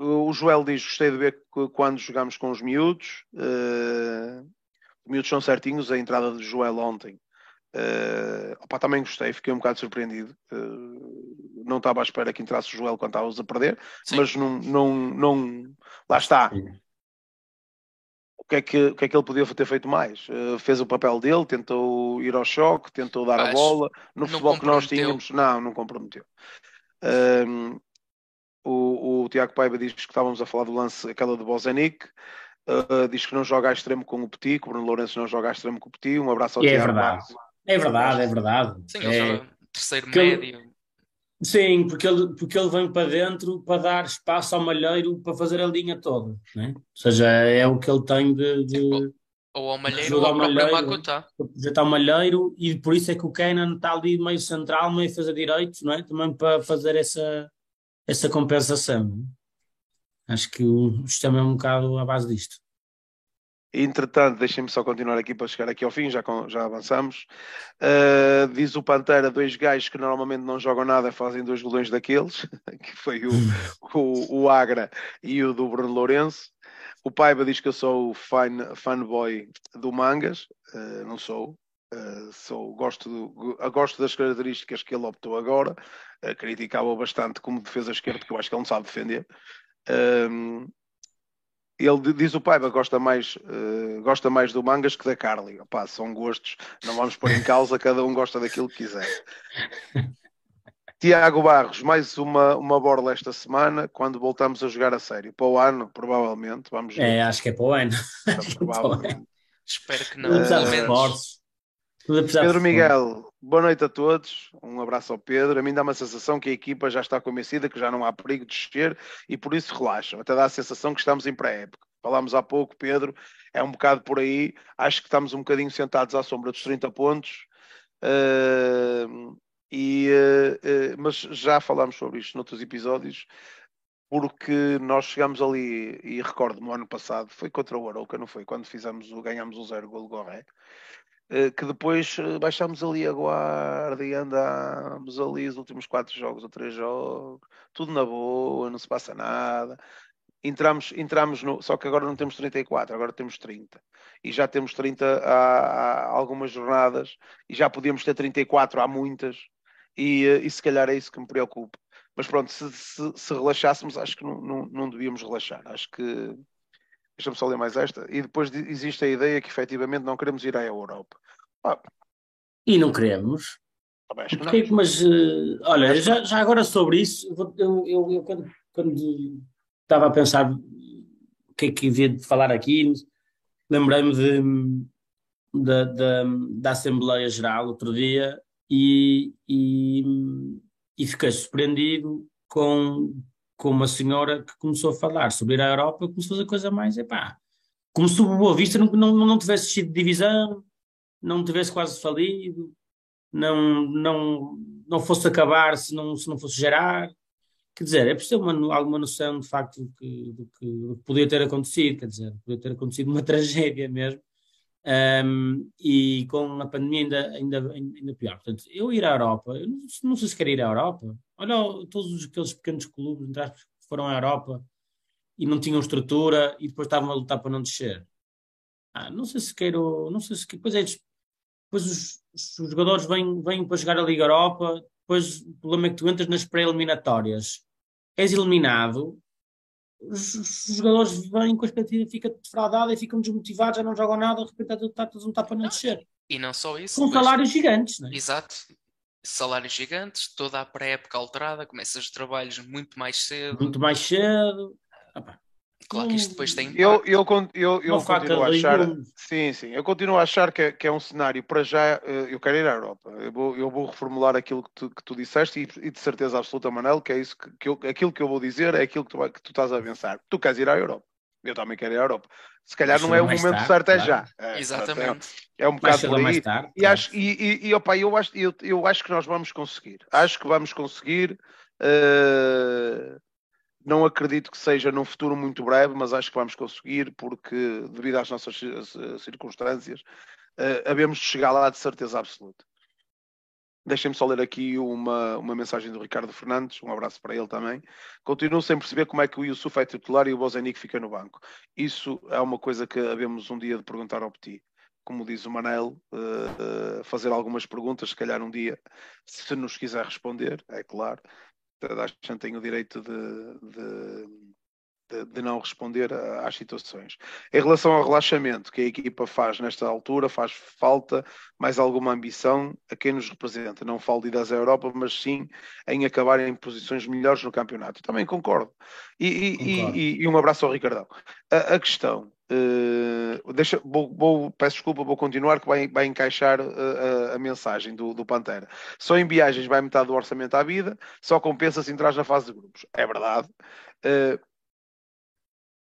[SPEAKER 1] o Joel diz: gostei de ver que quando jogamos com os miúdos, uh, os miúdos são certinhos. A entrada de Joel ontem, uh, opa, também gostei, fiquei um bocado surpreendido. Uh, não estava à espera que entrasse o Joel quando estávamos a perder,
[SPEAKER 2] Sim.
[SPEAKER 1] mas não, não, não, lá está.
[SPEAKER 3] Sim.
[SPEAKER 1] O que, é que, o que é que ele podia ter feito mais? Uh, fez o papel dele, tentou ir ao choque, tentou dar a
[SPEAKER 2] Acho-
[SPEAKER 1] bola. No futebol que nós tínhamos, não, não comprometeu. Um, o, o Tiago Paiva diz que estávamos a falar do lance, aquela de Bozanic. Uh, diz que não joga a extremo com o Petit, que o Bruno Lourenço não joga a extremo com o Petit. Um abraço ao
[SPEAKER 3] E é
[SPEAKER 1] Tiago
[SPEAKER 3] verdade.
[SPEAKER 1] Barros.
[SPEAKER 3] É verdade, é verdade.
[SPEAKER 2] Sim, ele
[SPEAKER 3] É-
[SPEAKER 2] joga terceiro
[SPEAKER 3] que
[SPEAKER 2] médio.
[SPEAKER 3] Sim, porque ele, porque ele vem para dentro para dar espaço ao malheiro para fazer a linha toda, né? Ou seja, é o que ele tem de, de
[SPEAKER 2] Ou ao Malheiro ou ao
[SPEAKER 3] ao
[SPEAKER 2] próprio
[SPEAKER 3] Malheiro.
[SPEAKER 2] Makuta.
[SPEAKER 3] projetar o malheiro e por isso é que o Kenan está ali meio central, meio fazer direitos, não é? Também para fazer essa, essa compensação. não é? Acho que o sistema é um bocado à base disto.
[SPEAKER 1] Entretanto, deixem-me só continuar aqui para chegar aqui ao fim, já, com- já avançamos. Uh, diz o Pantera, dois gajos que normalmente não jogam nada fazem dois golões daqueles, que foi o, o, o Agra e o do Bruno Lourenço. O Paiva diz que eu sou fan, fanboy do Mangas, Uh, não sou. Uh, sou gosto, do- gosto das características que ele optou agora. Uh, criticava-o bastante como defesa esquerda, porque eu acho que ele não sabe defender. Um, ele di- diz o Paiva gosta mais, eh, gosta mais do Mangas que da Carly. Opá, são gostos, não vamos pôr em causa, cada um gosta daquilo que quiser. Tiago Barros, mais uma, uma borla esta semana, quando voltamos a jogar a sério. Para o ano, provavelmente, vamos ver.
[SPEAKER 3] É, acho que é para o ano.
[SPEAKER 1] provavelmente.
[SPEAKER 2] Espero que não. Pelo menos.
[SPEAKER 1] Pedro. Miguel, boa noite a todos. Um abraço ao Pedro. A mim dá uma sensação que a equipa já está convencida que já não há perigo de descer e por isso relaxam. Até dá a sensação que estamos em pré-época. Falámos há pouco, Pedro, é um bocado por aí. Acho que estamos um bocadinho sentados à sombra dos 30 pontos. Uh, e, uh, uh, mas já falámos sobre isto noutros episódios, porque nós chegamos ali, e recordo-me o ano passado, foi contra o Arouca, não foi? Quando fizemos o, ganhámos o zero gol Gorré, que depois eh, baixámos ali a guarda e andámos ali os últimos quatro jogos ou três jogos, tudo na boa, não se passa nada. Entramos, entramos no. Só que agora não temos 34, agora temos 30. E já temos 30 há, há algumas jornadas e já podíamos ter 34 há muitas. E, eh, e se calhar é isso que me preocupa. Mas pronto, se, se, se relaxássemos, acho que não, não, não devíamos relaxar. Acho que. Deixa-me só ler mais esta. E depois de- existe a ideia que efetivamente não queremos ir à Europa. Ah,
[SPEAKER 3] E não queremos.
[SPEAKER 1] acho que não.
[SPEAKER 3] Porque- mas, eh, olha, já, já agora sobre isso, vou- eu, eu, eu quando, quando estava a pensar o que é que havia de falar aqui, lembrei-me de, da, da, da Assembleia Geral outro dia e, e, e fiquei surpreendido com, com uma senhora que começou a falar sobre ir à Europa, começou a fazer coisa mais, epá, como se o Boa Vista não, não, não tivesse sido divisão, não tivesse quase falido, não, não, não fosse acabar se não, se não fosse gerar. Quer dizer, é preciso uma, alguma noção de facto do que, do, que, do que podia ter acontecido, quer dizer, podia ter acontecido uma tragédia mesmo. Um, e com a pandemia ainda, ainda, ainda pior. Portanto, eu ir à Europa, eu não, não sei se quero ir à Europa. Olha todos aqueles pequenos clubes que foram à Europa e não tinham estrutura e depois estavam a lutar para não descer. Ah, não sei se quero, não sei se depois é depois os, os jogadores vêm, vêm para jogar a Liga Europa, depois o problema é que tu entras nas pré-eliminatórias, és eliminado, os, os jogadores vêm com a expectativa, fica defraudada e ficam desmotivados, já não jogam nada, de repente está tudo um tapa para não descer.
[SPEAKER 2] E não só isso.
[SPEAKER 3] Com
[SPEAKER 2] mas-
[SPEAKER 3] salários gigantes, não é?
[SPEAKER 2] Exato. Salários gigantes, toda a pré-época alterada, começas os trabalhos muito mais cedo.
[SPEAKER 3] Muito mais cedo. Pá.
[SPEAKER 2] Claro que isto depois tem
[SPEAKER 1] Eu,
[SPEAKER 2] impacto.
[SPEAKER 1] eu, eu, eu continuo a achar. Sim, sim. Eu continuo a achar que é, que é um cenário para já. eh, Eu quero ir à Europa. Eu vou, eu vou reformular aquilo que tu, que tu disseste e, e de certeza absoluta, Manel, que é isso que, que eu, aquilo que eu vou dizer é aquilo que tu, que tu estás a pensar. Tu queres ir à Europa. Eu também quero ir à Europa. Se calhar
[SPEAKER 3] Mais
[SPEAKER 1] não é o momento
[SPEAKER 3] tarde,
[SPEAKER 1] certo, é
[SPEAKER 3] claro.
[SPEAKER 1] já. É,
[SPEAKER 2] Exatamente.
[SPEAKER 1] É, é um bocado por aí.
[SPEAKER 3] mais tarde.
[SPEAKER 1] E
[SPEAKER 3] claro.
[SPEAKER 1] acho, e, e, e, opa, eu, acho, eu, eu acho que nós vamos conseguir. Acho que vamos conseguir. eh, não acredito que seja num futuro muito breve, mas acho que vamos conseguir, porque devido às nossas circunstâncias, uh, havemos de chegar lá de certeza absoluta. Deixem-me só ler aqui uma, uma mensagem do Ricardo Fernandes, um abraço para ele também. Continuo sem perceber como é que o Yusuf é titular e o Bozenic fica no banco. Isso é uma coisa que havemos um dia de perguntar ao Petit. Como diz o Manel, uh, uh, fazer algumas perguntas, se calhar um dia, se nos quiser responder, é claro. Toda a tem o direito de, de de, de, não responder às situações. Em relação ao relaxamento que a equipa faz nesta altura, faz falta mais alguma ambição a quem nos representa. Não falo de ir à Europa, mas sim em acabar em posições melhores no campeonato. Também concordo. E, e, concordo. e, e um abraço ao Ricardão. A, a questão. Uh, deixa, vou, vou, peço desculpa, vou continuar que vai, vai encaixar uh, a, a, mensagem do, do, Pantera. Só em viagens vai metade do orçamento à vida, só compensa se entrar na fase de grupos. É verdade. Uh,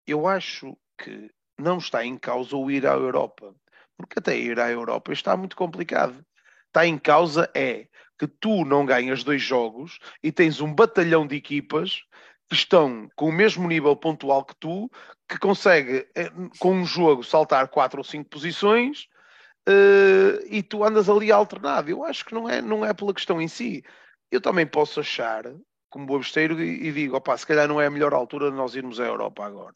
[SPEAKER 1] eu acho que não está em causa o ir à Europa, porque até ir à Europa está muito complicado. Está em causa é que tu não ganhas dois jogos e tens um batalhão de equipas que estão com o mesmo nível pontual que tu, que consegue, eh, com um jogo, saltar quatro ou cinco posições uh, e tu andas ali alternado. Eu acho que não é, não é pela questão em si. Eu também posso achar, como e, e digo, opá, se calhar não é a melhor altura de nós irmos à Europa agora.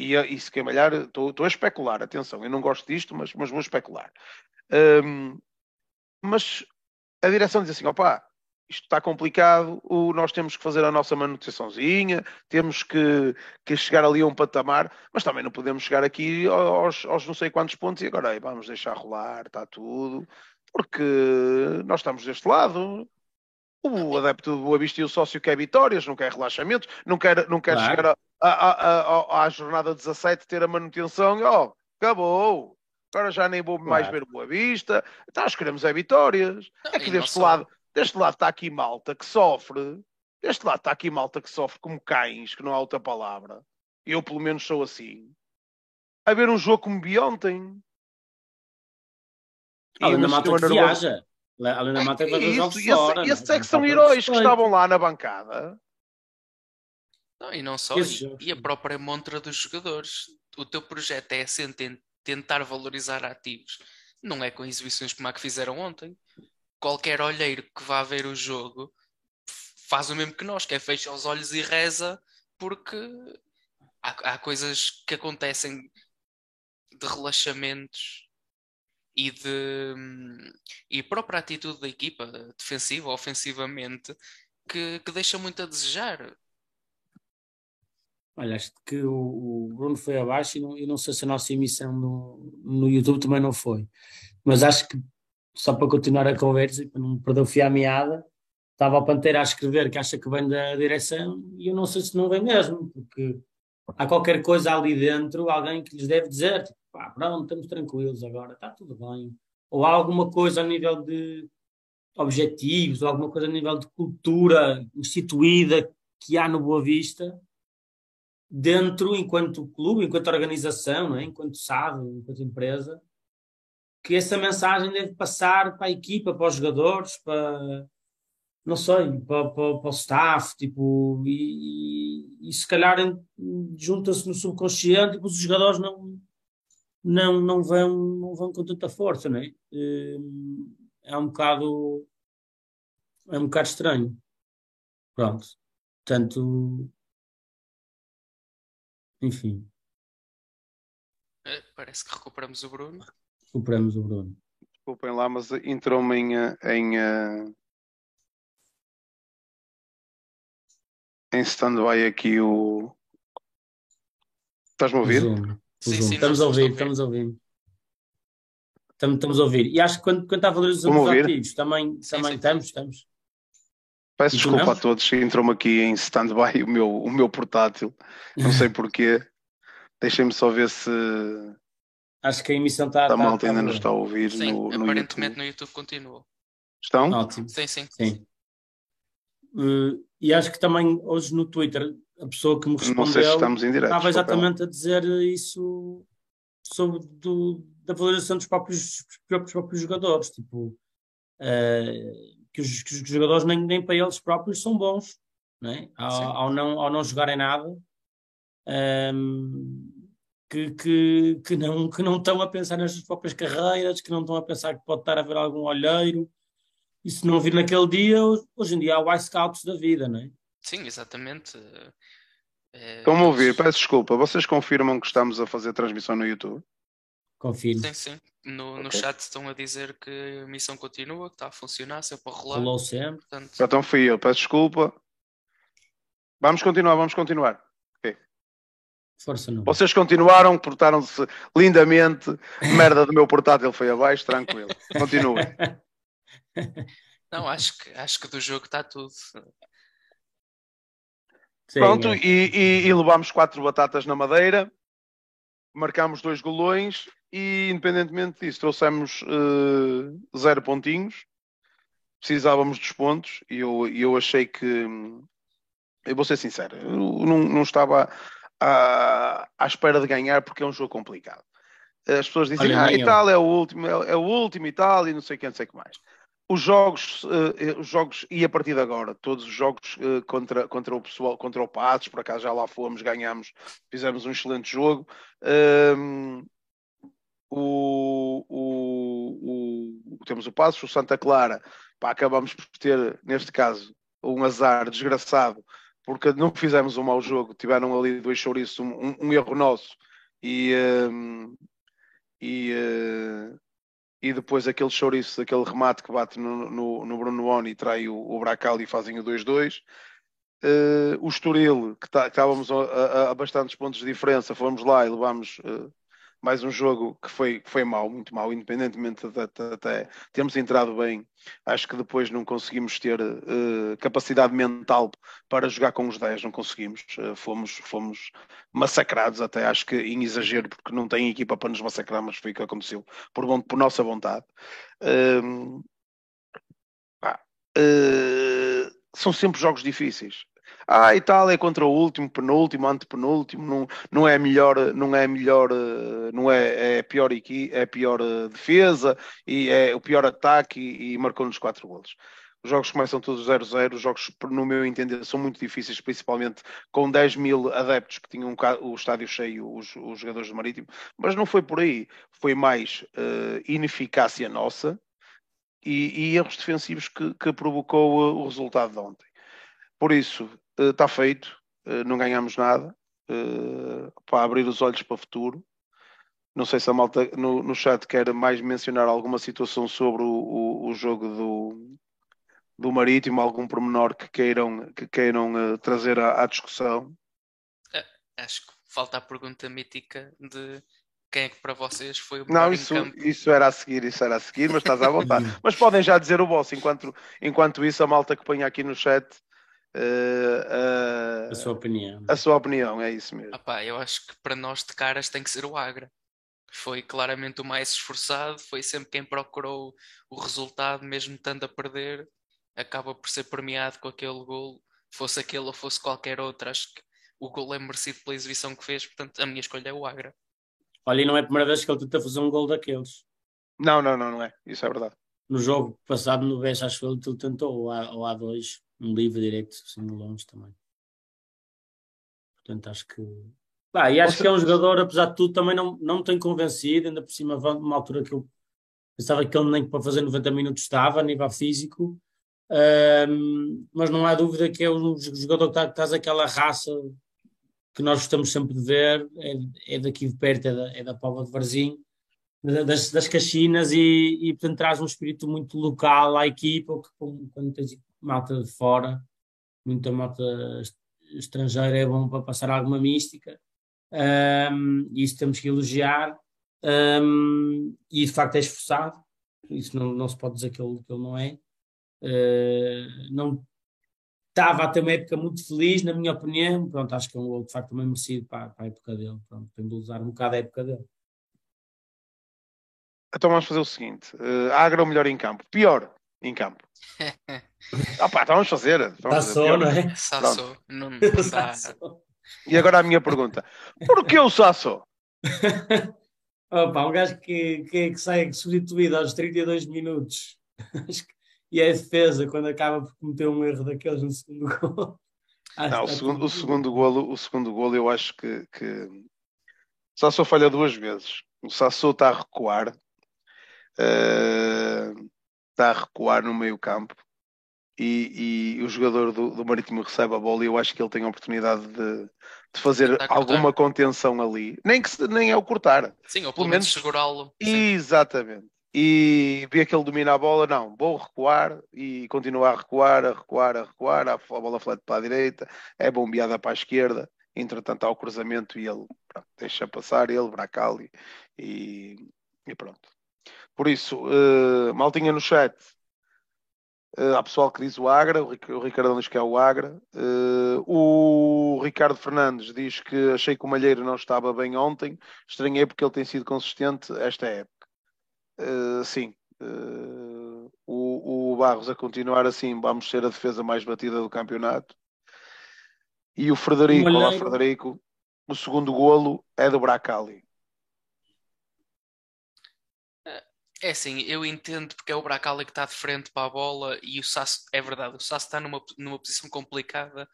[SPEAKER 1] E, e se calhar, estou a especular, atenção, eu não gosto disto, mas, mas vou especular. Um, mas a direção diz assim: opá, isto está complicado, o, nós temos que fazer a nossa manutençãozinha, temos que, que, chegar ali a um patamar, mas também não podemos chegar aqui aos, aos não sei quantos pontos e agora aí, vamos deixar rolar, está tudo, porque nós estamos deste lado. O adepto do Boa Vista e o sócio quer vitórias, não quer relaxamento, não quer, não quer claro. chegar a, à, à, jornada 17 ter a manutenção, ó, oh, acabou. Agora já nem vou claro. mais ver Boa Vista. Então, nós queremos é vitórias. Não, é que deste lado, deste lado está aqui malta que sofre. Deste lado está aqui malta que sofre como cães, que não há outra palavra. Eu, pelo menos, sou assim. A ver um jogo como vi ontem.
[SPEAKER 3] A Helena Mata que viaja. A Helena Mata vai jogos
[SPEAKER 1] fora. Esses é que são heróis que estavam lá na bancada.
[SPEAKER 2] Não, e não só, e, e, a própria montra dos jogadores. O teu projeto é assim, tentar valorizar ativos. Não é com exibições como a que fizeram ontem. Qualquer olheiro que vá ver o jogo faz o mesmo que nós, que é fecha os olhos e reza, porque há, há coisas que acontecem de relaxamentos e de e a própria atitude da equipa, defensiva ofensivamente, que, que deixa muito a desejar.
[SPEAKER 3] Olha, acho que o, o Bruno foi abaixo e não, não sei se a nossa emissão no, no YouTube também não foi. Mas acho que, só para continuar a conversa, para não perder o fio à meada, estava a Pantera a escrever que acha que vem da direção e eu não sei se não vem mesmo, porque há qualquer coisa ali dentro, alguém que lhes deve dizer, tipo, pá, pronto, estamos tranquilos agora, está tudo bem. Ou há alguma coisa a nível de objetivos, ou alguma coisa a nível de cultura instituída que há no Boa Vista, dentro, enquanto clube, enquanto organização, é? enquanto SAD, enquanto empresa, que essa mensagem deve passar para a equipa, para os jogadores, para não sei, para, para, para o staff, tipo, e, e se calhar junta-se no subconsciente e os jogadores não, não, não, vão, não vão com tanta força, não é? Hum, é um bocado é um bocado estranho. Pronto. Portanto, enfim.
[SPEAKER 2] É, parece que recuperamos o Bruno.
[SPEAKER 3] Recuperamos o Bruno.
[SPEAKER 1] Desculpem lá, mas entrou-me em, em, eh, em stand-by aqui o. Estás-me a ouvir?
[SPEAKER 3] Sim, sim, estamos a ouvir, estamos a ouvir. Estamos, estamos a ouvir. E acho que quando, quando está a valorização dos ativos, também, sim, também sim. estamos, estamos.
[SPEAKER 1] Peço desculpa não? a todos, entrou-me aqui em stand-by o meu, o meu portátil, não sei porquê. Deixem-me só ver se.
[SPEAKER 3] Acho que a emissão está.
[SPEAKER 1] A tá, malta ainda nos está a ouvir.
[SPEAKER 2] Sim,
[SPEAKER 1] no,
[SPEAKER 2] no aparentemente YouTube. no YouTube continua.
[SPEAKER 1] Estão?
[SPEAKER 3] Ótimo.
[SPEAKER 2] Sim, sim.
[SPEAKER 3] sim. Uh, e acho que também hoje no Twitter a pessoa que me respondeu
[SPEAKER 1] não sei se estamos em direto,
[SPEAKER 3] estava exatamente a dizer isso sobre do, da valorização dos próprios, dos próprios jogadores. Tipo, uh, que os, que os jogadores nem, nem para eles próprios são bons não é? ao, ao, não, ao não jogarem nada, um, que, que, que, não, que não estão a pensar nas suas próprias carreiras, que não estão a pensar que pode estar a haver algum olheiro. E se não vir naquele dia, hoje em dia há o scouts da vida, não é?
[SPEAKER 2] Sim, exatamente.
[SPEAKER 1] É, Estão-me a ouvir, peço desculpa. Vocês confirmam que estamos a fazer transmissão no YouTube?
[SPEAKER 3] Confirmo.
[SPEAKER 2] Sim, sim. No, okay. no chat estão a dizer que a missão continua, que está a funcionar, sempre a rolar.
[SPEAKER 3] Rolou sempre.
[SPEAKER 1] Portanto... Então fui eu, peço desculpa. Vamos continuar, vamos continuar. Okay.
[SPEAKER 3] Força não.
[SPEAKER 1] Vocês continuaram, portaram-se lindamente. Merda do meu portátil foi abaixo, tranquilo. Continuem.
[SPEAKER 2] Não, acho que, acho que do jogo está tudo.
[SPEAKER 1] Sim, Pronto, é. e, e, e levámos quatro batatas na madeira, marcámos dois golões e, independentemente disso, trouxemos uh, zero pontinhos. Precisávamos dos pontos e eu, eu achei que. Eu vou ser sincero, eu não, não estava à, à espera de ganhar porque é um jogo complicado. As pessoas dizem, Olha, ah, e tal, é o último, é, é, o último e tal, e não sei o que, não sei o que mais os jogos, uh, os jogos e a partir de agora, todos os jogos uh, contra, contra o pessoal, contra o Patos, por acaso já lá fomos, ganhamos, fizemos um excelente jogo. Um, o, o, o, temos o Passos, o Santa Clara, pá, acabamos por ter, neste caso, um azar desgraçado, porque não fizemos um mau jogo, tiveram ali dois chouriços, um, um, erro nosso e, um, e uh, e depois aquele chouriço, aquele remate que bate no, no, no Bruno Oni, trai o, o Bracal e fazem o 2-2. Uh, o Estoril, que, tá, que estávamos a, a, a, bastantes pontos de diferença, fomos lá e levámos uh, mais um jogo que foi, foi mau, muito mau, independentemente de, até termos entrado bem, acho que depois não conseguimos ter uh, capacidade mental para jogar com os 10, não conseguimos, uh, fomos, fomos massacrados até, acho que em exagero, porque não tem equipa para nos massacrar, mas foi o que aconteceu, por, por nossa vontade. Uh, são sempre jogos difíceis. Ah, a Itália é contra o último, penúltimo, antepenúltimo, não, não é melhor, não é melhor, eh, não é, é pior aqui, é pior eh, defesa e é o pior ataque e, e marcou-nos quatro golos. Os jogos começam todos 0-0, os jogos, no meu entender, são muito difíceis, principalmente com 10 mil adeptos que tinham o estádio cheio, os, os jogadores do Marítimo, mas não foi por aí, foi mais uh, ineficácia nossa e, e erros defensivos que, que provocou uh, o resultado de ontem. Por isso, está eh, feito, uh, não ganhamos nada, uh, para abrir os olhos para o futuro. Não sei se a malta no, no chat quer mais mencionar alguma situação sobre o, o, o jogo do, do Marítimo, algum pormenor que queiram, que queiram trazer à, à discussão.
[SPEAKER 2] acho que falta a pergunta mítica de quem é que para vocês foi o
[SPEAKER 1] melhor Não, isso, isso era a seguir, isso era a seguir, mas estás à vontade. mas podem já dizer o vosso, enquanto, enquanto isso a malta que põe aqui no chat
[SPEAKER 3] Uh, uh, a sua opinião.
[SPEAKER 1] A sua opinião, é isso mesmo.
[SPEAKER 2] Apá, eu acho que para nós de caras tem que ser o Agra. Foi claramente o mais esforçado, foi sempre quem procurou o resultado, mesmo estando a perder, acaba por ser premiado com aquele gol, fosse aquele ou fosse qualquer outro. Acho que o gol é merecido pela exibição que fez, portanto a minha escolha é o Agra.
[SPEAKER 3] Olha, e não é a primeira vez que ele tenta fazer um gol daqueles.
[SPEAKER 1] Não, não, não, não é. Isso é verdade.
[SPEAKER 3] No jogo passado no BES, acho que ele tentou, ou A, 2 um livre direito assim longe também. Portanto, acho que. Bah, e acho Você... que é um jogador, apesar de tudo, também não, não me tem convencido, ainda por cima, uma altura que eu pensava que ele nem para fazer 90 minutos estava, a nível físico. Um, mas não há dúvida que é um jogador que está, traz aquela raça que nós gostamos sempre de ver, é, é daqui de perto, é da, é da Pova de Varzim, das, das Caxinas, e, e portanto traz um espírito muito local à equipa, que quando tens malta de fora, muita malta estrangeira é bom para passar alguma mística. Um, isso temos que elogiar. Um, e de facto é esforçado. Isso não, não se pode dizer que ele, que ele não é. Uh, não estava a ter uma época muito feliz, na minha opinião. Pronto, acho que é um gol de facto também merecido para, para a época dele. Pronto, de usar um bocado a época dele.
[SPEAKER 1] Então vamos fazer o seguinte: uh, Agra o melhor em campo. Pior em campo. Ah pá, então vamos fazer. Vamos
[SPEAKER 3] Sassou, não é?
[SPEAKER 2] Sassou. Não, não
[SPEAKER 1] E agora a minha pergunta: porquê o Sassou?
[SPEAKER 3] Opa, um gajo que, que, que sai substituído aos 32 minutos e é defesa quando acaba por cometer um erro daqueles no segundo gol.
[SPEAKER 1] Não, o, segundo, o segundo golo, o segundo golo eu acho que, que só só falha duas vezes. O Sassou está a recuar, uh, está a recuar no meio campo e, e o jogador do, do, Marítimo recebe a bola e eu acho que ele tem a oportunidade de, de fazer alguma contenção ali. Nem, que, nem é o cortar.
[SPEAKER 2] Sim, ou pelo, pelo menos segurá-lo.
[SPEAKER 1] Exatamente. E vê que ele domina a bola, não, vou recuar e continuar a recuar, a recuar, a recuar, a, bola flete para a direita, é bombeada para a esquerda, entretanto há o cruzamento e ele pronto, deixa passar, ele, Bracali e, e pronto. Por isso, uh, maltinha no chat, Uh, há pessoal que diz o Agra, o, Ricardo diz que é o Agra. Uh, o Ricardo Fernandes diz que achei que o Malheiro não estava bem ontem, estranhei porque ele tem sido consistente esta época. Uh, sim, o, o, Barros a continuar assim, vamos ser a defesa mais batida do campeonato. E o Frederico, o olá Frederico, o segundo golo é do Bracali.
[SPEAKER 2] É assim, eu entendo porque é o Bracali que está de frente para a bola e o Sasso, é verdade, o Sasso está numa, numa posição complicada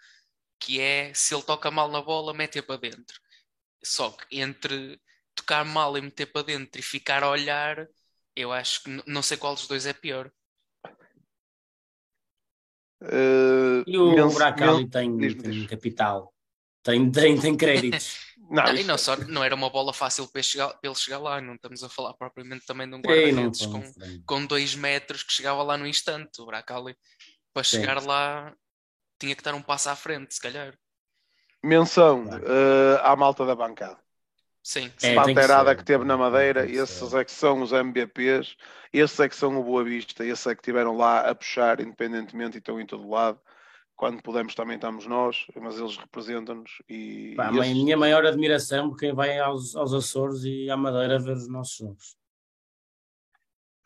[SPEAKER 2] que é se ele toca mal na bola, mete-a para dentro. Só que entre tocar mal e meter para dentro e ficar a olhar, eu acho que não sei qual dos dois é pior.
[SPEAKER 3] Uh, e o Bracali tem, tem capital, tem, tem, tem créditos.
[SPEAKER 2] Não, não, e não, só, não era uma bola fácil para ele, chegar, para ele chegar lá, não estamos a falar propriamente também de um guarda-redes com, com dois metros que chegava lá no instante. O Bracali, para chegar Sim. lá, tinha que estar um passo à frente, se calhar.
[SPEAKER 1] Menção uh, à malta da bancada.
[SPEAKER 2] Sim,
[SPEAKER 1] sim. É, Panterada que, que, teve na Madeira, esses é que são os MBPs, esses é que são o Boa Vista, esses é que estiveram lá a puxar independentemente e estão em todo lado quando podemos também estamos nós, mas eles representam-nos e,
[SPEAKER 3] pá, e a minha maior admiração por quem vai aos, aos Açores e à Madeira ver os nossos jogos.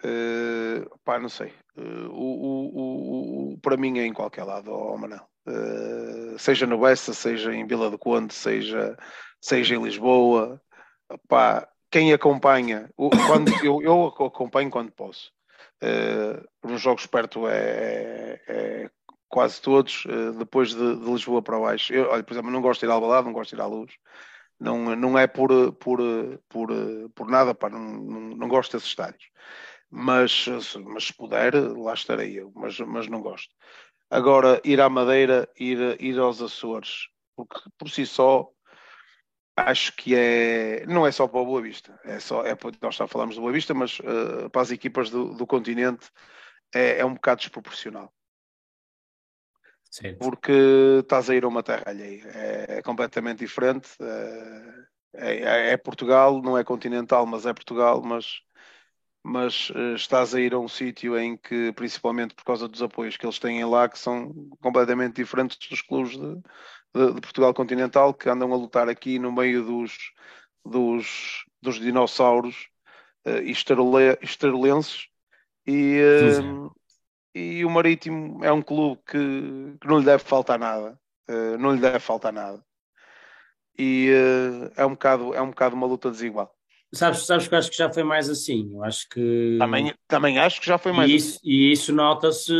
[SPEAKER 1] Uh, pá, não sei. Uh, o, o, o, para mim é em qualquer lado, oh, Manel. Uh, seja no Bessa, seja em Vila do Conde, seja, seja em Lisboa. Pá, quem acompanha, quando, eu, eu acompanho quando posso. Uh, nos jogos perto é, é, quase todos, uh, depois de, de, Lisboa para baixo. Eu, olha, por exemplo, não gosto de ir ao Alvalade, não gosto de ir à Luz. Não, não é por, por, por, por nada, pá, não, não, não gosto desses estádios. Mas, mas se puder, lá estarei eu, mas, mas não gosto. Agora, ir à Madeira, ir, ir aos Açores, porque por si só acho que é não é só para o Boa Vista, é só é nós já falamos do Boa Vista, mas uh, para as equipas do, do continente é, é um bocado desproporcional. Porque estás a ir a uma terra alheia, é, é completamente diferente. É, é, é, Portugal, não é continental, mas é Portugal, mas, mas eh, estás a ir a um sítio em que, principalmente por causa dos apoios que eles têm lá, que são completamente diferentes dos clubes de, de, de Portugal continental, que andam a lutar aqui no meio dos, dos, dos dinossauros uh, e, uh, e o Marítimo é um clube que, que não lhe deve faltar nada. Uh, não lhe deve faltar nada. E uh, é, um bocado, é um bocado uma luta desigual.
[SPEAKER 3] Sabes, sabes que eu acho que já foi mais assim. Eu acho que.
[SPEAKER 1] Também, também acho que já foi mais
[SPEAKER 3] e isso, assim. E isso nota-se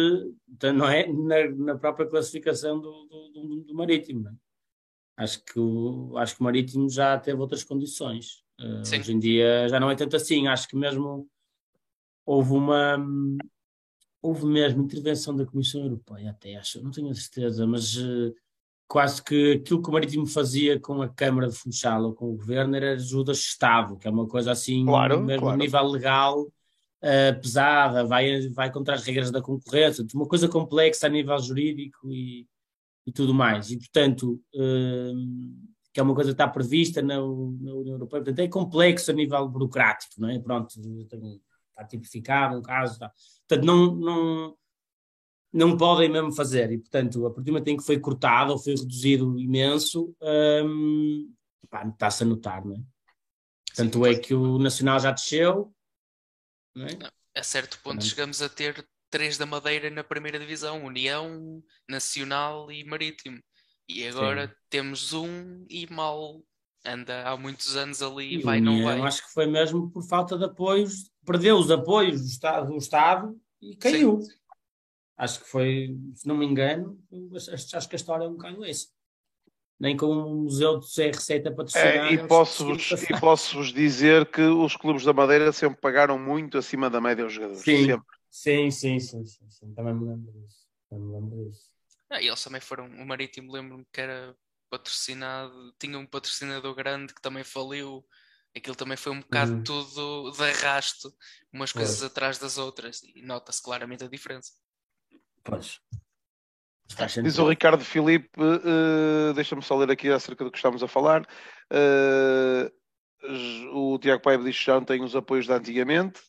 [SPEAKER 3] não é, na, na, própria classificação do, do, do Marítimo. É? Acho, que o, acho que o Marítimo já teve outras condições. Uh, hoje em dia já não é tanto assim. Acho que mesmo houve uma houve mesmo intervenção da Comissão Europeia, até acho, não tenho a certeza, mas uh, quase que aquilo que o Marítimo fazia com a Câmara de Funchal ou com o Governo era ajuda Estado, que é uma coisa assim, claro, mesmo claro. a nível legal, uh, pesada, vai, vai contra as regras da concorrência, uma coisa complexa a nível jurídico e, e tudo mais. E, portanto, uh, que é uma coisa que está prevista na, na União Europeia, portanto, é complexo a nível burocrático, não é? Pronto, tenho, está tipificado o caso, está Portanto, não, não, não podem mesmo fazer. E, portanto, a partir do momento em que foi cortado ou foi reduzido imenso, hum, está-se a notar, não é? Tanto é que o Nacional já desceu. Não é? Não,
[SPEAKER 2] a certo ponto chegamos a ter três da Madeira na primeira divisão, União, Nacional e Marítimo. E agora Sim. temos um e mal anda há muitos anos ali e vai, não vai.
[SPEAKER 3] Eu acho que foi mesmo por falta de apoios, perdeu os apoios do Estado, do Estado e caiu. Sim. Acho que foi, se não me engano, acho que a história é um bocado essa. Nem com um museu de ser receita patrocinada.
[SPEAKER 1] É, e posso-vos posso dizer que os clubes da Madeira sempre pagaram muito acima da média aos jogadores.
[SPEAKER 3] Sim,
[SPEAKER 1] sempre.
[SPEAKER 3] sim, sim, sim, sim, sim. Também me lembro disso. Também me lembro disso.
[SPEAKER 2] Ah, e eles também foram, o Marítimo lembro-me que era patrocinado, tinha um patrocinador grande que também faliu. Aquilo também foi um bocado uhum. tudo de arrasto, umas coisas atrás das outras, e nota-se claramente a diferença.
[SPEAKER 3] Pois.
[SPEAKER 1] Diz o Ricardo Filipe, uh, deixa-me só ler aqui acerca do que estamos a falar. Uh, o Tiago Paiva diz que já não tem os apoios de antigamente.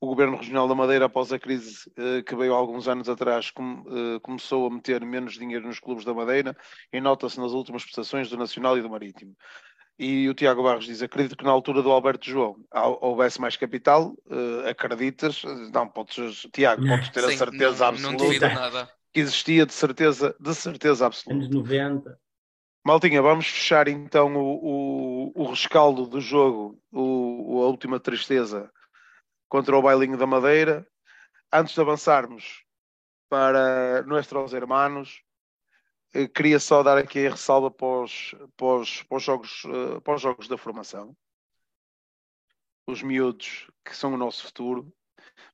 [SPEAKER 1] O Governo Regional da Madeira, após a crise uh, que veio há alguns anos atrás, com, começou a meter menos dinheiro nos clubes da Madeira e nota-se nas últimas prestações do Nacional e do Marítimo. E o Tiago Barros diz: Acredito que na altura do Alberto João houvesse mais capital. Uh, acreditas? Não, podes, Tiago, podes ter Sim, a certeza não, absoluta. Não duvido nada. Que existia de certeza, de certeza absoluta.
[SPEAKER 3] Anos 90.
[SPEAKER 1] Maltinha, vamos fechar então o, o, o rescaldo do jogo, o, a última tristeza contra o Bailinho da Madeira. Antes de avançarmos para nossos hermanos, eh, queria só dar aqui a ressalva para os, para os, para os jogos, eh, para os jogos da formação. Os miúdos que são o nosso futuro.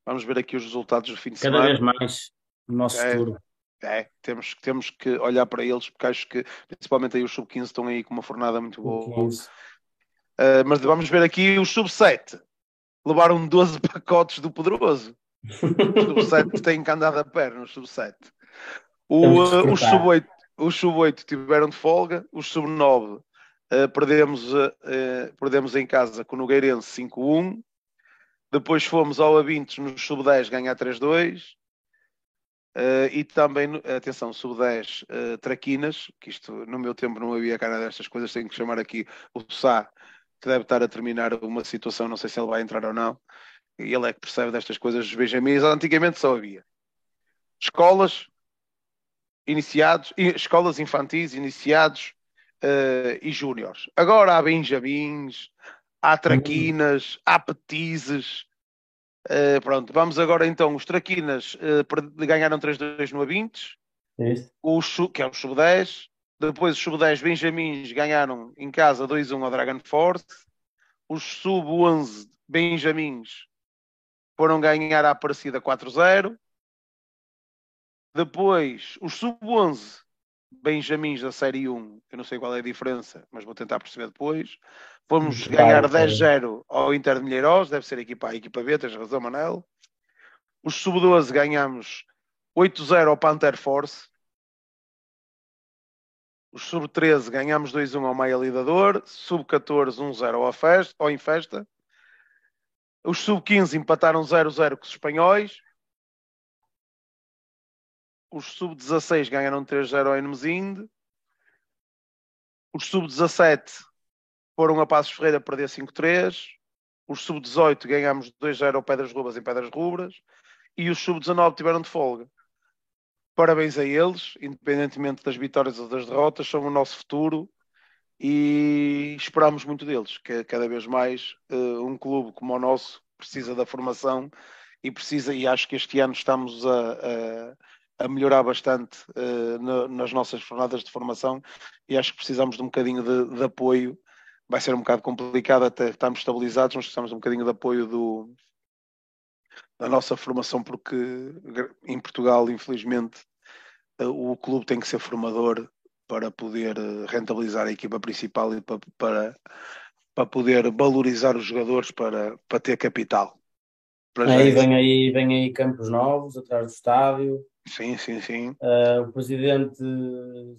[SPEAKER 1] Vamos ver aqui os resultados do fim de
[SPEAKER 3] Cada
[SPEAKER 1] semana.
[SPEAKER 3] Cada vez mais o nosso é, futuro.
[SPEAKER 1] É, temos, temos que olhar para eles, porque acho que principalmente aí os sub-15 estão aí com uma fornada muito boa. Uh, mas vamos ver aqui os sub-7. Levaram 12 pacotes do poderoso. Os sub-7 têm que andar a perna, os sub-7. O, os sub-8 os sub-8 tiveram de folga, os sub-9 uh, perdemos, uh, perdemos em casa com o Nogueirense 5-1. Depois fomos ao A20 nos sub-10 ganhar 3-2. Uh, e também, atenção, sub-10 uh, Traquinas, que isto no meu tempo não havia cara destas coisas, tenho que chamar aqui o Sá, que deve estar a terminar uma situação, não sei se ele vai entrar ou não, e ele é que percebe destas coisas dos Benjamins, antigamente só havia escolas, iniciados, escolas infantis, iniciados uh, e júniores. Agora há benjamins, há traquinas, há petizes. Uh, pronto, vamos agora então. Os traquinas uh, ganharam 3-2 no A20, o, que é o sub-10. Depois os sub-10 benjamins ganharam em casa 2-1 ao Dragon Force. Os sub-11 benjamins foram ganhar à Aparecida 4-0. Depois, os sub-11 Benjamins da Série 1, eu não sei qual é a diferença, mas vou tentar perceber depois. Fomos ganhar 10-0 ao Inter de Milheiros, deve ser a equipa A, a equipa B, tens razão, Manel. Os sub-12 ganhamos 8-0 ao Panther Force. Os sub-13 ganhamos 2-1 ao Maia Lidador. Sub-14 1-0 ao, ao Infesta. Os sub-15 empataram 0-0 com os espanhóis os sub-16 ganharam 3-0 ao Enemesinde. Os sub-17 foram a Passos Ferreira perder 5-3. Os sub-18 ganhámos 2-0 ao Pedras Rubras em Pedras Rubras. E os sub-19 tiveram de folga. Parabéns a eles, independentemente das vitórias ou das derrotas, são o nosso futuro e esperamos muito deles, que cada vez mais uh, um clube como o nosso precisa da formação e precisa, e acho que este ano estamos a, a a melhorar bastante uh, no, nas nossas jornadas de formação e acho que precisamos de um bocadinho de, de, apoio. Vai ser um bocado complicado até estarmos estabilizados, mas precisamos de um bocadinho de apoio do, da nossa formação, porque em Portugal, infelizmente, uh, o clube tem que ser formador para poder eh, rentabilizar a equipa principal e para, para, para poder valorizar os jogadores para, para ter capital.
[SPEAKER 3] Aí vem aí, vem aí campos novos atrás do estádio,
[SPEAKER 1] Sim, sim, sim.
[SPEAKER 3] Uh, o presidente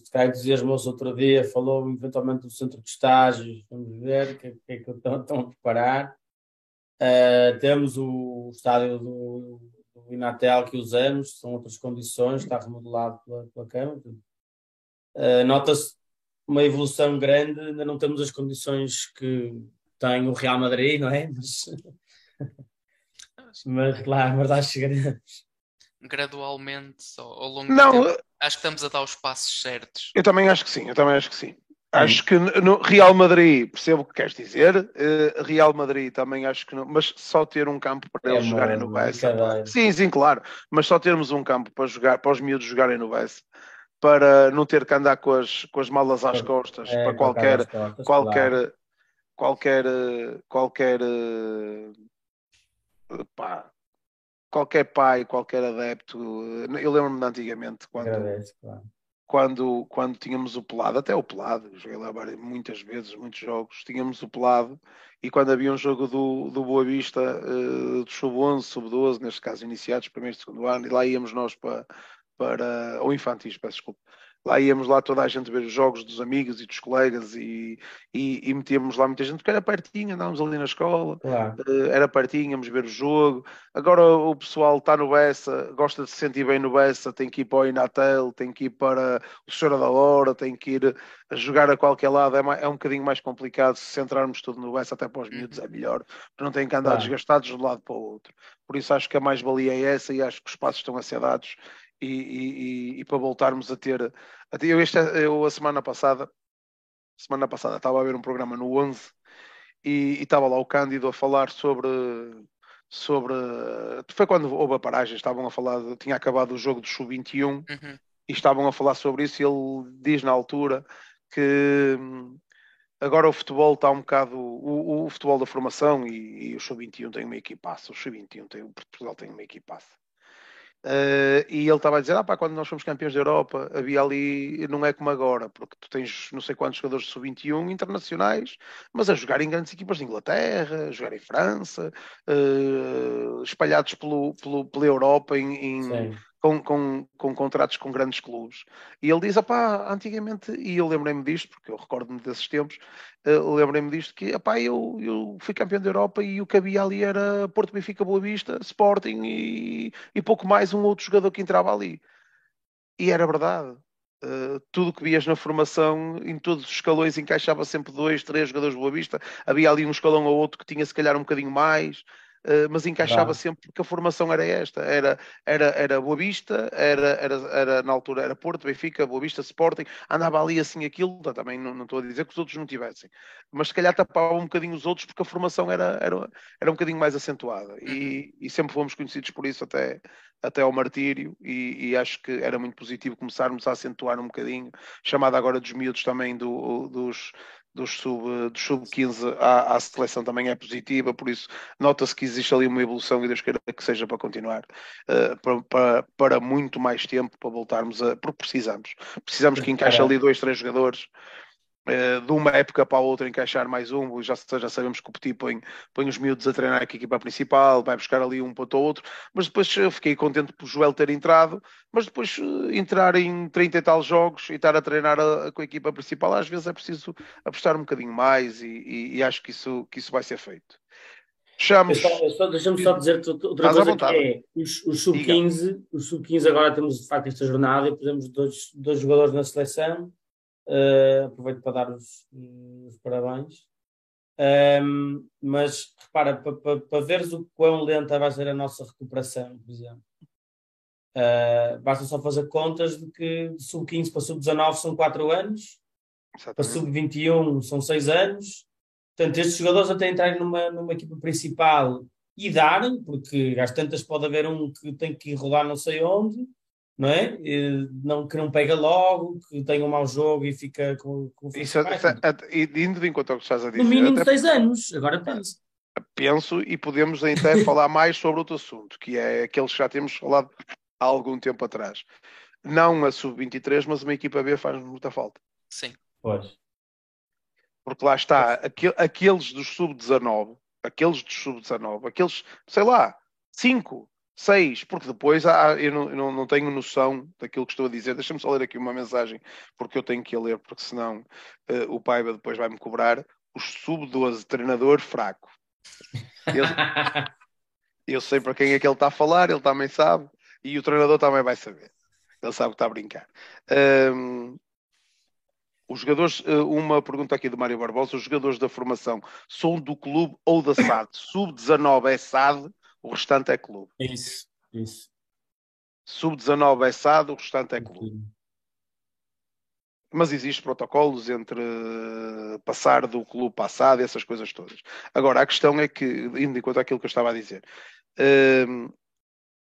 [SPEAKER 3] Sky entusiasmou-se outro dia, falou eventualmente do centro de estágios, vamos ver o que, que, é que estão, estão, a preparar. Uh, temos o estádio do, do Inatel que usamos, são outras condições, está remodelado pela, pela Câmara. Uh, Nota-se uma evolução grande, ainda não temos as condições que tem o Real Madrid, não é? Mas, mas lá, mas lá chegaremos
[SPEAKER 2] gradualmente ao, ao longo não, do tempo. Acho que estamos a dar os passos certos.
[SPEAKER 1] Eu também acho que sim, eu também acho que sim. Acho que no Real Madrid, percebo o que queres dizer, uh, Real Madrid também acho que não, mas só ter um campo para é eles jogarem no Bessa. Sim, sim, claro, mas só termos um campo para jogar, para os miúdos jogarem no Bessa, para não ter que andar com as, com as malas às costas, é, para qualquer, costas, qualquer, claro. qualquer, qualquer, qualquer, pá, qualquer pai, qualquer adepto. Eu lembro-me de antigamente, quando. Agradeço, claro quando, quando tínhamos o pelado, até o pelado, joguei lá muitas vezes, muitos jogos, tínhamos o pelado, e quando havia um jogo do, do Boa Vista, uh, do sub-11, sub-12, neste caso iniciados, primeiro e segundo ano, e lá íamos nós para, para ou infantis, peço desculpa, lá íamos lá toda a gente ver os jogos dos amigos e dos colegas e, e, e metíamos lá muita gente, porque era pertinho, andávamos ali na escola, claro. uh, era pertinho, íamos ver o jogo. Agora o pessoal está no Bessa, gosta de se sentir bem no Bessa, tem que ir para o Inatel, tem que ir para o Senhora da Hora, tem que ir a jogar a qualquer lado, é, mais, é um bocadinho mais complicado se centrarmos tudo no Bessa, até para os miúdos é melhor, porque não tem que andar claro. desgastados de um lado para o outro. Por isso acho que a mais-valia é essa e acho que os espaços estão a ser dados e, e, e, para voltarmos a ter. A ter eu, este, eu a semana passada, semana passada estava a ver um programa no 11 e, e estava lá o Cândido a falar sobre sobre foi quando houve a paragem, estavam a falar, de, tinha acabado o jogo do Sub-21 uhum. e estavam a falar sobre isso e ele diz na altura que agora o futebol está um bocado o, o futebol da formação e, e o Sub-21 tem uma equipaça, o Sub-21 tem, o Portugal tem uma equipaça Uh, e ele estava a dizer: ah, pá, quando nós fomos campeões da Europa, havia ali, não é como agora, porque tu tens não sei quantos jogadores de sub-21 internacionais, mas a jogar em grandes equipas de Inglaterra, a jogar em França, uh, espalhados pelo, pelo, pela Europa em, em com, com, com, contratos com grandes clubes. E ele diz, pá, antigamente, e eu lembrei-me disto, porque eu recordo-me desses tempos, uh, lembrei-me disto, que pá, eu, eu fui campeão da Europa e o que havia ali era Porto Benfica, Boa Vista, Sporting e, e pouco mais um outro jogador que entrava ali. E era verdade. Uh, tudo que vias na formação, em todos os escalões, encaixava sempre dois, três jogadores de Boa Vista. Havia ali um escalão ou outro que tinha se calhar um bocadinho mais. Eh, mas encaixava sempre porque a formação era esta, era, era, era Boa Vista, era, era, era na altura era Porto, Benfica, Boa Vista, Sporting, andava ali assim aquilo, também não, não estou a dizer que os outros não tivessem, mas se calhar tapava um bocadinho os outros porque a formação era, era, era um bocadinho mais acentuada. E, e sempre fomos conhecidos por isso até, até ao martírio. E, e, acho que era muito positivo começarmos a acentuar um bocadinho, chamada agora dos miúdos também do, dos, dos sub-15 dos sub à, à, seleção também é positiva, por isso nota-se que existe ali uma evolução e Deus queira que seja para continuar uh, para, para, para, muito mais tempo, para voltarmos a. porque precisamos. Precisamos que encaixe ali dois, três jogadores de uma época para a outra encaixar mais um, já, já sabemos que o Petit põe, põe os miúdos a treinar aqui a equipa principal, vai buscar ali um ponto ou outro, mas depois eu fiquei contente por Joel ter entrado, mas depois eh, entrar em 30 e tal jogos e estar a treinar a, a, com a equipa principal, às vezes é preciso apostar um bocadinho mais e, e, e acho que isso, que isso vai ser feito.
[SPEAKER 3] Fechamos. Deixa-me só dizer outra coisa que é os, os sub-15, os sub-15 agora temos de facto esta jornada e podemos dois, dois jogadores na seleção Uh, aproveito para dar os, os parabéns. Um, mas repara, para pa, pa veres o quão lenta vai ser a nossa recuperação, por exemplo, uh, basta só fazer contas de que de sub-15 para sub-19 são 4 anos, Exatamente. para sub-21 são 6 anos. Portanto, estes jogadores até entrarem numa, numa equipa principal e darem, porque às tantas pode haver um que tem que rodar não sei onde, não é? Não, que não pega logo, que tenha um mau jogo e fica com, com
[SPEAKER 1] Isso, e indo de encontro ao que estás a dizer.
[SPEAKER 3] No mínimo até, seis anos, agora penso.
[SPEAKER 1] Penso e podemos até falar mais sobre outro assunto, que é aqueles que já temos falado há algum tempo atrás. Não a sub-23, mas uma equipa B faz muita falta.
[SPEAKER 2] Sim.
[SPEAKER 3] Pois.
[SPEAKER 1] Porque lá está, aqueles dos sub-19, aqueles dos sub-19, aqueles, sei lá, 5, seis, porque depois há, eu, não, eu não, não, tenho noção daquilo que estou a dizer. Deixa-me só ler aqui uma mensagem, porque eu tenho que a ler, porque senão uh, o Paiva depois vai-me cobrar. O sub-12 treinador fraco. Eu, eu sei para quem é que ele está a falar, ele também sabe, e o treinador também vai saber. Ele sabe que está a brincar. Um, os jogadores, eh, uma pergunta aqui do Mário Barbosa: os jogadores da formação são do clube ou da SAD? Sub-19 é SAD o restante é clube.
[SPEAKER 3] Isso, isso.
[SPEAKER 1] Sub-19 é SAD, o restante é clube. mas existem protocolos entre passar do clube passado, essas coisas todas. Agora, a questão é que, indo enquanto aquilo que eu estava a dizer, hum,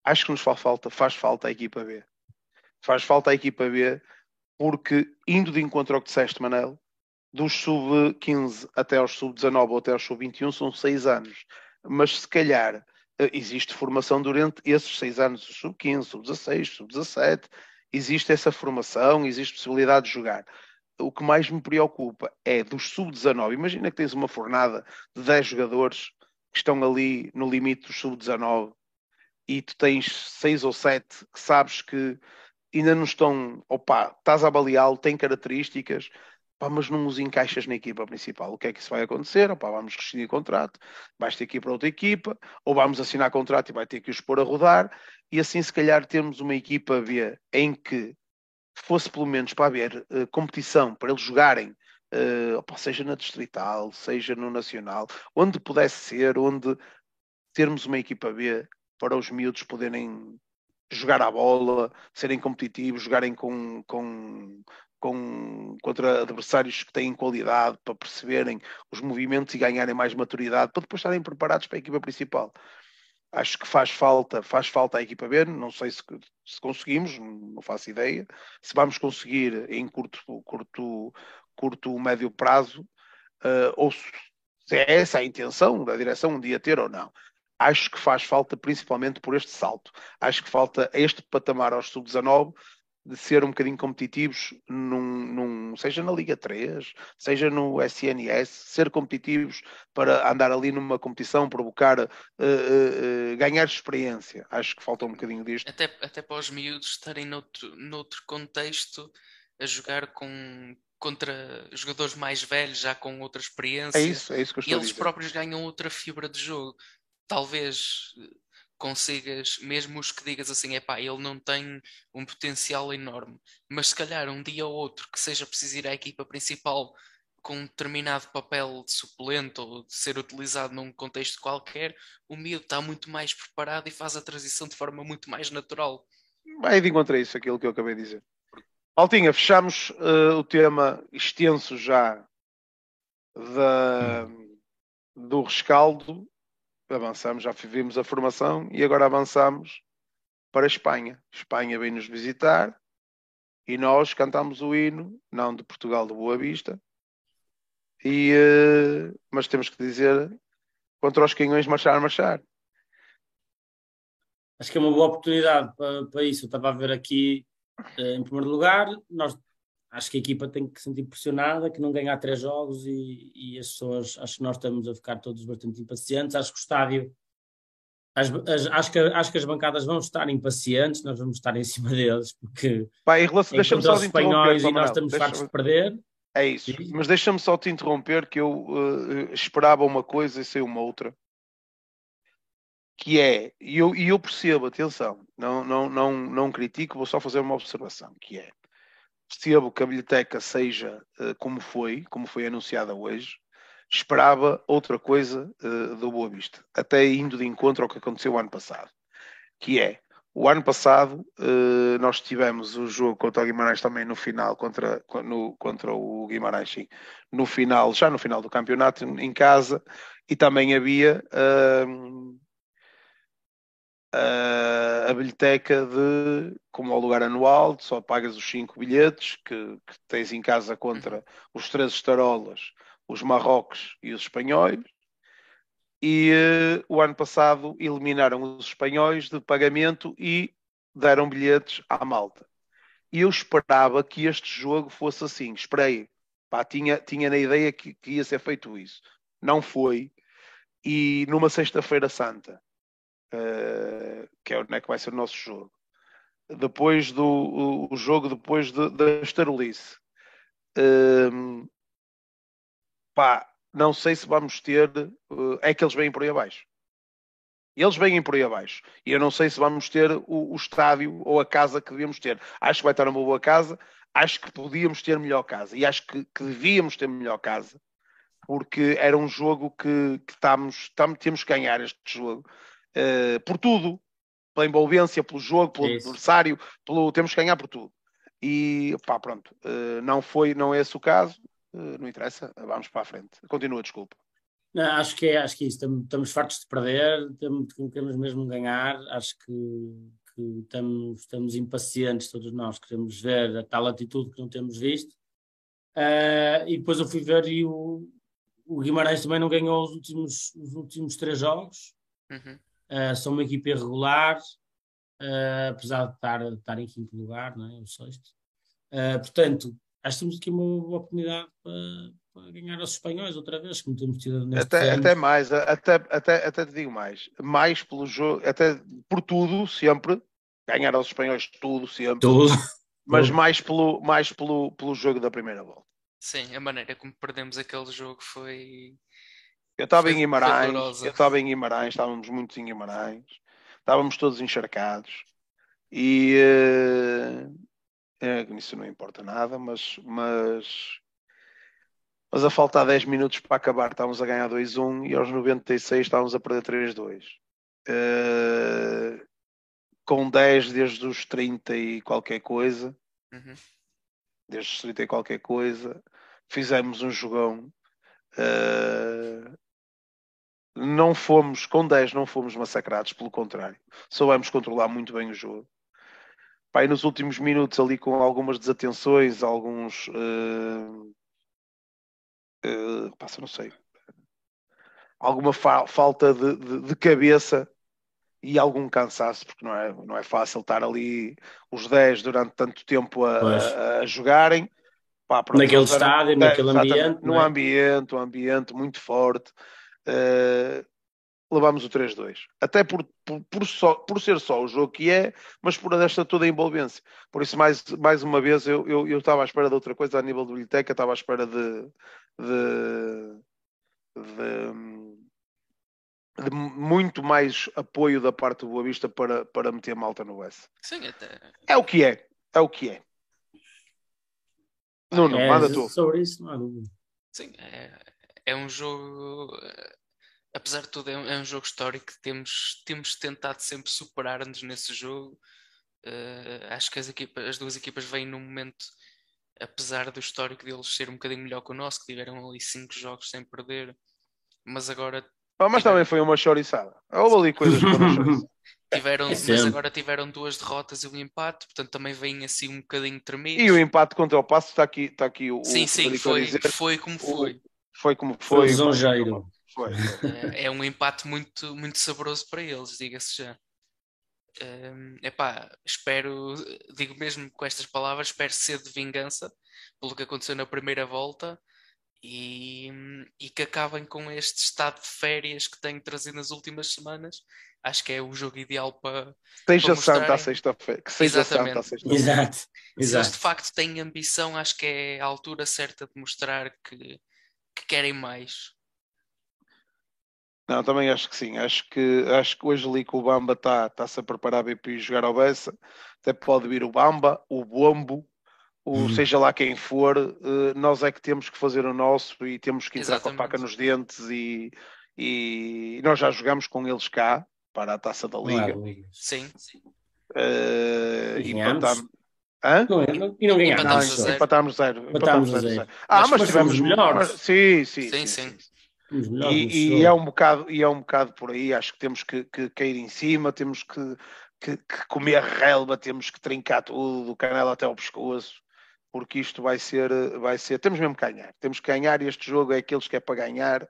[SPEAKER 1] acho que nos faz falta, faz falta a equipa B. Faz falta a equipa B, porque indo de encontro ao que disseste, Manel, dos sub-15 até aos sub-19 ou até aos sub-21 são seis anos. Mas se calhar eh, existe formação durante esses seis anos, sub-15, sub-16, sub-17, existe essa formação, existe possibilidade de jogar. O que mais me preocupa é dos sub-19. Imagina que tens uma fornada de 10 jogadores que estão ali no limite dos sub-19 e tu tens 6 ou 7 que sabes que ainda não estão, opa, estás a avaliá-lo, tem características, Pá, mas não os encaixas na equipa principal. O que é que isso vai acontecer? Opa, vamos rescindir contrato, vais ter que ir para outra equipa, ou vamos assinar contrato e vai ter que os pôr a rodar, e assim se calhar temos uma equipa B em que fosse pelo menos para haver uh, competição, para eles jogarem, uh, opa, seja na distrital, seja no nacional, onde pudesse ser, onde termos uma equipa B para os miúdos poderem jogar a bola, serem competitivos, jogarem com, com com, contra adversários que têm qualidade para perceberem os movimentos e ganharem mais maturidade para depois estarem preparados para a equipa principal. Acho que faz falta, faz falta a equipa B, não sei se, se conseguimos, não faço ideia. Se vamos conseguir em curto, curto, curto médio prazo, uh, ou se é essa a intenção da direção um dia ter ou não acho que faz falta principalmente por este salto. Acho que falta este patamar aos sub-19 de ser um bocadinho competitivos, num, num, seja na Liga 3, seja no SNS, ser competitivos para andar ali numa competição, provocar, uh, uh, uh, ganhar experiência. Acho que falta um bocadinho disto.
[SPEAKER 2] Até, até para os miúdos estarem noutro, noutro contexto a jogar com, contra jogadores mais velhos, já com outra experiência.
[SPEAKER 1] É isso, é isso que eu estou
[SPEAKER 2] e
[SPEAKER 1] eles
[SPEAKER 2] próprios ganham outra fibra de jogo. Talvez consigas, mesmo os que digas assim, é pá, ele não tem um potencial enorme, mas se calhar um dia ou outro que seja preciso ir à equipa principal com um determinado papel de suplente ou de ser utilizado num contexto qualquer, o miúdo está muito mais preparado e faz a transição de forma muito mais natural.
[SPEAKER 1] Vai de encontro isso, aquilo que eu acabei de dizer. Altinha, fechamos uh, o tema extenso já da, do rescaldo avançamos, já vimos a formação e agora avançamos para a Espanha. Espanha vem nos visitar e nós cantamos o hino, não de Portugal de Boa Vista, e, uh, mas temos que dizer contra os canhões marchar, marchar.
[SPEAKER 3] Acho que é uma boa oportunidade para, para isso. Eu estava a ver aqui, uh, em primeiro lugar, nós acho que a equipa tem que se sentir pressionada, que não ganhar três jogos e, e, as pessoas, acho que nós estamos a ficar todos bastante impacientes. Acho que o estádio, as, as, acho, que, acho que as bancadas vão estar impacientes, nós vamos estar em cima deles, porque
[SPEAKER 1] Pai, em relação, deixa-me só
[SPEAKER 3] os espanhóis e nós estamos fartos de perder.
[SPEAKER 1] É isso, mas deixa-me só te interromper que eu uh, esperava uma coisa e sei uma outra. Que é, e eu, e eu percebo, atenção, não, não, não, não critico, vou só fazer uma observação, que é percebo que a biblioteca seja uh, como foi, como foi anunciada hoje, esperava outra coisa uh, do Boa Vista, até indo de encontro ao que aconteceu ano passado, que é, o ano passado uh, nós tivemos o jogo contra o Guimarães também no final, contra, no, contra o Guimarães, sim, no final, já no final do campeonato, em casa, e também havia uh, a, a bilheteca de, como ao lugar anual, só pagas os 5 bilhetes que, que, tens em casa contra uhum. os três estarolas, os marrocos e os espanhóis. E uh, o ano passado eliminaram os espanhóis de pagamento e deram bilhetes à malta. E eu esperava que este jogo fosse assim. Esperei. Pá, tinha, tinha na ideia que, que ia ser feito isso. Não foi. E numa Sexta-feira Santa, uh, que é onde é que vai ser o nosso jogo. Depois do o, jogo, depois de, da Estarolice. Uh, pá, não sei se vamos ter. Uh, é que eles vêm por aí abaixo. Eles vêm por aí abaixo. E eu não sei se vamos ter o, o, estádio ou a casa que devíamos ter. Acho que vai estar uma boa casa. Acho que podíamos ter melhor casa. E acho que, que devíamos ter melhor casa. Porque era um jogo que, que estamos, estamos, temos que ganhar este jogo. Uh, por tudo, pela envolvência, pelo jogo, pelo Isso. adversário, pelo, temos que ganhar por tudo. E pá, pronto, uh, não foi, não é esse o caso, uh, não interessa, vamos para a frente. Continua, desculpa.
[SPEAKER 3] Não, acho que é, acho que é isso. Estamos, fartos de perder, temos, queremos mesmo ganhar. Acho que, que estamos, estamos impacientes, todos nós queremos ver a tal atitude que não temos visto. Uh, e depois eu fui ver e o, o Guimarães também não ganhou os últimos, os últimos três jogos. Uhum. Uh, são uma equipa irregular, uh, apesar de estar, estar em quinto lugar, não é? o sexto. Uh, portanto, acho que temos aqui uma, uma oportunidade para, para, ganhar aos espanhóis outra vez, como temos tido neste
[SPEAKER 1] até, até mais, até, até, até te digo mais, mais pelo jogo, até por tudo, sempre, ganhar aos espanhóis tudo, sempre.
[SPEAKER 3] Tudo.
[SPEAKER 1] Mas mais pelo, mais pelo, pelo jogo da primeira volta.
[SPEAKER 2] Sim, a maneira como perdemos aquele jogo foi.
[SPEAKER 1] Eu estava em Guimarães, eu estava em Guimarães, estávamos muitos em Guimarães, estávamos todos encharcados e uh, é, isso não importa nada, mas, mas, mas a faltar 10 minutos para acabar estávamos a ganhar 2-1 e aos 96 estávamos a perder 3-2. Uh, eh, com 10 desde os 30 e qualquer coisa. Uhum desde os 30 e qualquer coisa, fizemos um jogão. Uh, não fomos, com 10 não fomos massacrados, pelo contrário, soubemos controlar muito bem o jogo. Pai, nos últimos minutos, ali com algumas desatenções, alguns. Uh, uh, passa, não sei. Alguma fa falta de, de, de, cabeça e algum cansaço, porque não é, não é fácil estar ali os 10 durante tanto tempo a, a, a jogarem.
[SPEAKER 3] Pá, pronto, naquele estádio, naquele ambiente.
[SPEAKER 1] Num é? ambiente, um ambiente muito forte. Uh, levámos o 3-2. Até por, por, por, só, por ser só o jogo que é, mas por esta toda a envolvência. Por isso, mais, mais uma vez, eu, eu, eu estava à espera de outra coisa a nível de biblioteca, estava à espera de, de, de de muito mais apoio da parte do Boa Vista para, para meter malta no S.
[SPEAKER 2] Sim, até.
[SPEAKER 1] É o que é. É o que é. Nuno, é, manda tu.
[SPEAKER 3] Sobre isso, não há dúvida.
[SPEAKER 2] Sim, é, é um jogo. Apesar de tudo, é um, é um jogo histórico. Temos, temos tentado sempre superar-nos nesse jogo. Uh, acho que as, equipas, as duas equipas vêm num momento, apesar do histórico deles ser um bocadinho melhor que o nosso, que tiveram ali cinco jogos sem perder, mas agora
[SPEAKER 1] ah, mas também foi uma choriçada. Houve ali coisas para uma
[SPEAKER 2] Tiveram, é mas agora tiveram duas derrotas e um empate, portanto também vem assim um bocadinho tremido.
[SPEAKER 1] E o empate contra o Passo está aqui, está aqui o.
[SPEAKER 2] Sim, sim, foi, foi como foi.
[SPEAKER 1] Foi como foi.
[SPEAKER 3] Lisonjeiro.
[SPEAKER 1] Foi.
[SPEAKER 2] É, é um empate muito, muito saboroso para eles, diga-se já. Um, epá, espero, digo mesmo com estas palavras, espero ser de vingança pelo que aconteceu na primeira volta e, e que acabem com este estado de férias que tenho trazido nas últimas semanas. Acho que é o jogo ideal para.
[SPEAKER 1] Seja santa à sexta-feira. Que seja
[SPEAKER 2] Exatamente.
[SPEAKER 1] santa à sexta-feira.
[SPEAKER 3] Exato.
[SPEAKER 2] Se
[SPEAKER 3] Exato.
[SPEAKER 2] eles de facto têm ambição, acho que é a altura certa de mostrar que, que querem mais.
[SPEAKER 1] Não, também acho que sim. Acho que, acho que hoje ali que o Bamba está-se tá a preparar bem para ir jogar ao Bessa. Até pode vir o Bamba, o Bombo, o, uhum. seja lá quem for, uh, nós é que temos que fazer o nosso e temos que entrar Exatamente. com a faca nos dentes e, e nós já jogamos com eles cá para a taça da Liga.
[SPEAKER 2] sim, sim.
[SPEAKER 1] Uh, e empatámos.
[SPEAKER 3] Não, é, não, e não ganhámos.
[SPEAKER 1] Não, empatámos zero.
[SPEAKER 3] Empatámos zero. zero.
[SPEAKER 1] Ah, mas, mas tivemos melhores.
[SPEAKER 2] Sim, sim. sim, sim. sim.
[SPEAKER 1] E, e, é um bocado, e é um bocado por aí, acho que temos que, que cair em cima, temos que, que, que comer relva, temos que trincar tudo, do canela até ao pescoço porque isto vai ser, vai ser, temos mesmo que ganhar, temos que ganhar e este jogo é aqueles que é para ganhar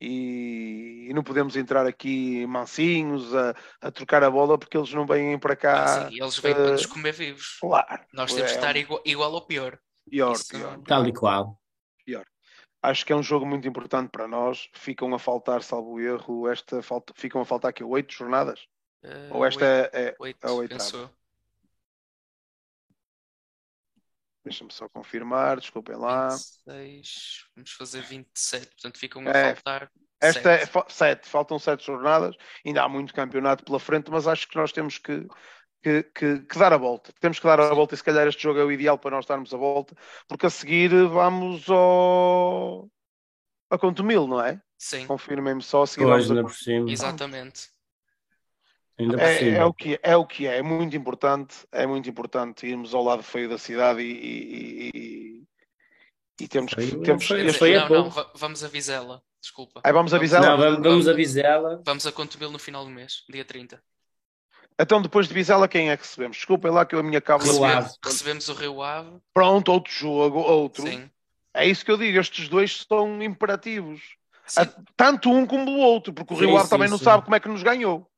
[SPEAKER 1] e, e não podemos entrar aqui mansinhos a, a, trocar a bola porque eles não vêm para cá.
[SPEAKER 2] Ah, sim, eles vêm uh, para nos comer vivos.
[SPEAKER 1] Claro.
[SPEAKER 2] Nós temos é, que estar igual, igual ou pior.
[SPEAKER 1] Pior, Isso, pior.
[SPEAKER 3] Tal e qual.
[SPEAKER 1] Pior. Acho que é um jogo muito importante para nós. Ficam a faltar, salvo erro, esta falta, ficam a faltar aqui oito jornadas? Uh, ou esta oito, é, é, oito, a oitava? Deixa-me só confirmar, desculpem lá.
[SPEAKER 2] 26, vamos fazer 27, portanto ficam a é, faltar.
[SPEAKER 1] Esta é 7, faltam 7 jornadas, ainda há muito campeonato pela frente, mas acho que nós temos que, que, que, que dar a volta. Temos que dar a volta e se calhar este jogo é o ideal para nós darmos a volta, porque a seguir vamos ao a Contumil, não é?
[SPEAKER 2] Sim.
[SPEAKER 1] Confirmem-me só a seguir.
[SPEAKER 3] Pois, vamos a...
[SPEAKER 2] Exatamente.
[SPEAKER 3] Ainda por
[SPEAKER 1] É, é o que é, é o que é, é muito importante, é muito importante irmos ao lado feio da cidade e, e- e- e temos que
[SPEAKER 3] Feio é
[SPEAKER 1] temos
[SPEAKER 3] feio, feio é
[SPEAKER 2] não, não, va- vamos a Vizela. Desculpa.
[SPEAKER 1] Aí vamos avisá-la.
[SPEAKER 3] Não, vamos, vamos a Vizela.
[SPEAKER 2] Vamos a Contubilo no final do mês, dia 30.
[SPEAKER 1] Então depois de Vizela quem é que recebemos? Desculpem lá que a minha cábula
[SPEAKER 3] Rio
[SPEAKER 2] Recebe-
[SPEAKER 3] Ave.
[SPEAKER 2] recebemos o Rio Ave.
[SPEAKER 1] Pronto, outro jogo, outro.
[SPEAKER 2] Sim.
[SPEAKER 1] É isso que eu digo, estes dois são imperativos.
[SPEAKER 2] Sim.
[SPEAKER 1] Ah, Tanto um como o outro, porque o
[SPEAKER 3] Sim,
[SPEAKER 1] Rio Ave
[SPEAKER 3] sim,
[SPEAKER 1] também não sabe como é que nos ganhou.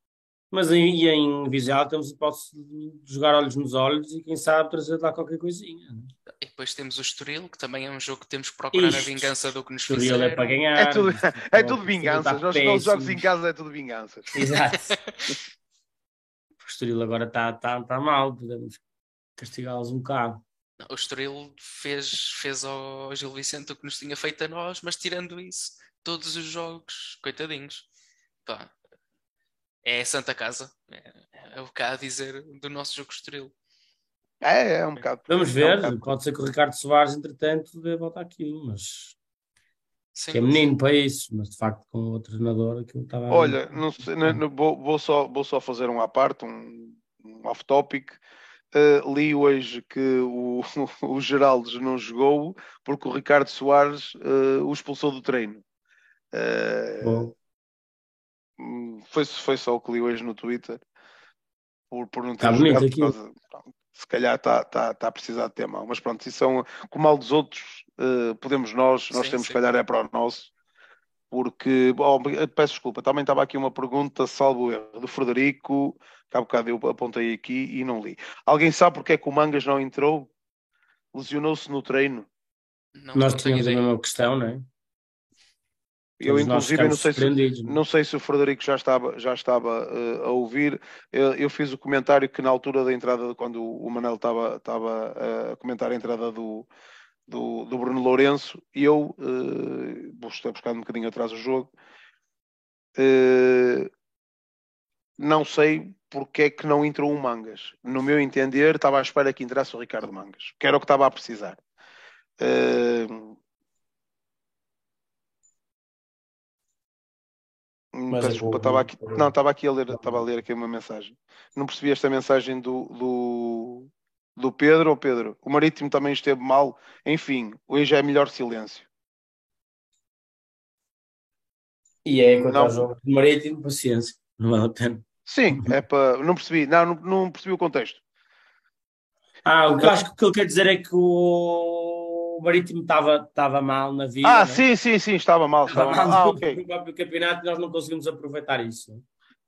[SPEAKER 3] Mas em, e em Vizela temos a hipótese de jogar olhos nos olhos e quem sabe trazer lá qualquer coisinha. né?
[SPEAKER 2] E depois temos o Estoril, que também é um jogo que temos que procurar a
[SPEAKER 3] Isto,
[SPEAKER 2] vingança do que nos
[SPEAKER 3] Estoril
[SPEAKER 2] fizeram.
[SPEAKER 3] é para ganhar.
[SPEAKER 1] É tudo, é tudo vinganças. Nós, jogos em casa é tudo vinganças.
[SPEAKER 3] Exato. O Estoril agora está tá, tá mal, podemos castigá-los um bocado.
[SPEAKER 2] O Estoril fez, fez ao Gil Vicente o que nos tinha feito a nós, mas tirando isso, todos os jogos, coitadinhos. Pá, é Santa Casa. É, é o que há a dizer do nosso jogo Estoril.
[SPEAKER 1] É, é um bocado.
[SPEAKER 3] Vamos
[SPEAKER 1] é um
[SPEAKER 3] ver,
[SPEAKER 1] bocado.
[SPEAKER 3] pode ser que o Ricardo Soares, entretanto, dê a volta àquilo, mas
[SPEAKER 2] Sim.
[SPEAKER 3] que é menino para isso, mas de facto com o treinador aquilo estava.
[SPEAKER 1] Olha, não sei, não- não- vou, vou só, vou só fazer um à parte, um, um off-topic. Uh, li hoje que o, o Geraldes não jogou porque o Ricardo Soares uh, o expulsou do treino. Uh,
[SPEAKER 3] Bom,
[SPEAKER 1] Foi, foi só o que li hoje no Twitter. Por, por não ter
[SPEAKER 3] Tá bonito
[SPEAKER 1] jogado, por
[SPEAKER 3] aquilo.
[SPEAKER 1] causa- pronto, se calhar está tá, tá a precisar de ter mão. Mas pronto, isso são com o mal dos outros, eh, podemos nós, nós
[SPEAKER 2] Sim,
[SPEAKER 1] temos
[SPEAKER 2] sim.
[SPEAKER 1] se calhar é para o nosso. Porque, bom, peço desculpa, também estava aqui uma pergunta, salvo erro, do Frederico, que há bocado eu apontei aqui e não li. Alguém sabe porque é que o Mangas não entrou? Lesionou-se no treino.
[SPEAKER 2] Não,
[SPEAKER 3] nós
[SPEAKER 2] não
[SPEAKER 3] tínhamos a mesma questão, não é?
[SPEAKER 1] Eu, inclusive, não sei se,
[SPEAKER 3] não é?
[SPEAKER 1] Não sei se o Frederico já estava, já estava eh, a ouvir. Eu, eu fiz o comentário que na altura da entrada, quando o Manel estava, estava eh, a comentar a entrada do, do, do Bruno Lourenço, eu estar buscando um bocadinho atrás o jogo. eh, não sei porque é que não entrou o Mangas. No meu entender, estava à espera que entrasse o Ricardo Mangas, que era o que estava a precisar. Eh,
[SPEAKER 3] Mas
[SPEAKER 1] Peço
[SPEAKER 3] é
[SPEAKER 1] desculpa, estava aqui, não, estava aqui a ler, estava a ler aqui uma mensagem. Não percebi esta mensagem do, do, do Pedro, ou Pedro, o Marítimo também esteve mal, enfim, hoje é melhor silêncio.
[SPEAKER 3] E é quanto
[SPEAKER 1] Não.
[SPEAKER 3] ao marítimo, paciência, não vale a pena.
[SPEAKER 1] Sim, é para, não percebi, não, não, não percebi o contexto.
[SPEAKER 3] Ah, o que eu acho que o que ele quer dizer é que o Marítimo estava estava mal na vida.
[SPEAKER 1] Ah,
[SPEAKER 3] né?
[SPEAKER 1] sim, sim, sim, estava mal,
[SPEAKER 3] Estava
[SPEAKER 1] estava
[SPEAKER 3] mal
[SPEAKER 1] mal. Ah,
[SPEAKER 3] no
[SPEAKER 1] ok.
[SPEAKER 3] próprio campeonato e nós não conseguimos aproveitar isso. né?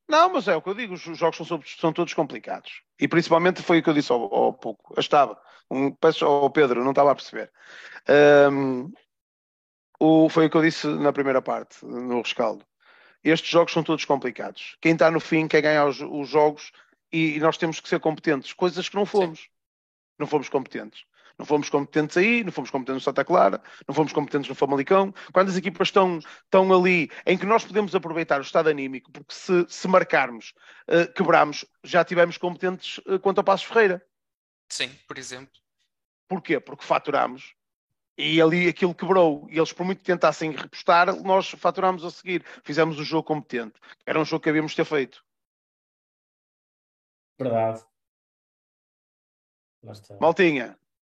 [SPEAKER 1] Não, mas é o que eu digo, os jogos são, sobre- são todos complicados. E principalmente foi o que eu disse ao, ao pouco. Eu estava, um, peço ao Pedro, não estava a perceber. Ahm, o, foi o que eu disse na primeira parte, no rescaldo. Estes jogos são todos complicados. Quem está no fim quer ganhar os, os jogos e, e nós temos que ser competentes, coisas que não fomos. Não fomos competentes. Não fomos competentes aí, não fomos competentes no Santa Clara, não fomos competentes no Famalicão. Quando as equipas estão, estão ali em que nós podemos aproveitar o estado anímico, porque se, se marcarmos, eh, quebramos, já tivemos competentes eh, quanto ao Passos Ferreira.
[SPEAKER 2] Sim, por exemplo.
[SPEAKER 1] Porquê? Porque faturamos e ali aquilo quebrou. E eles, por muito que tentassem repostar, nós faturámos a seguir. Fizemos o jogo competente. Era um jogo que havíamos ter feito.
[SPEAKER 3] Verdade.
[SPEAKER 1] Maltinha,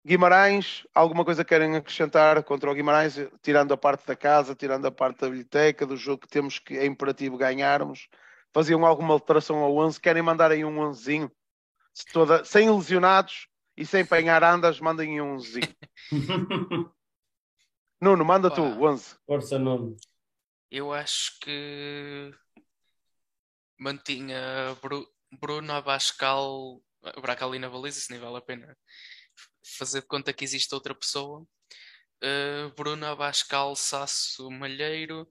[SPEAKER 1] Guimarães, alguma coisa querem acrescentar contra o Guimarães, tirando a parte da casa, tirando a parte da biblioteca, do jogo que temos que é imperativo ganharmos? Faziam alguma alteração ao 11? Querem mandar aí um 11 toda, sem lesionados e sem apanhar andas, mandem um 11 Nuno, manda tu,
[SPEAKER 2] Pá.
[SPEAKER 1] o 11.
[SPEAKER 3] Força, Nuno.
[SPEAKER 2] Eu acho que mantinha Bru- Bruno Abascal, Abascal ali na baliza, se nem vale a pena fazer de conta que existe outra pessoa. Uh, Bruno Abascal, Sasso Malheiro.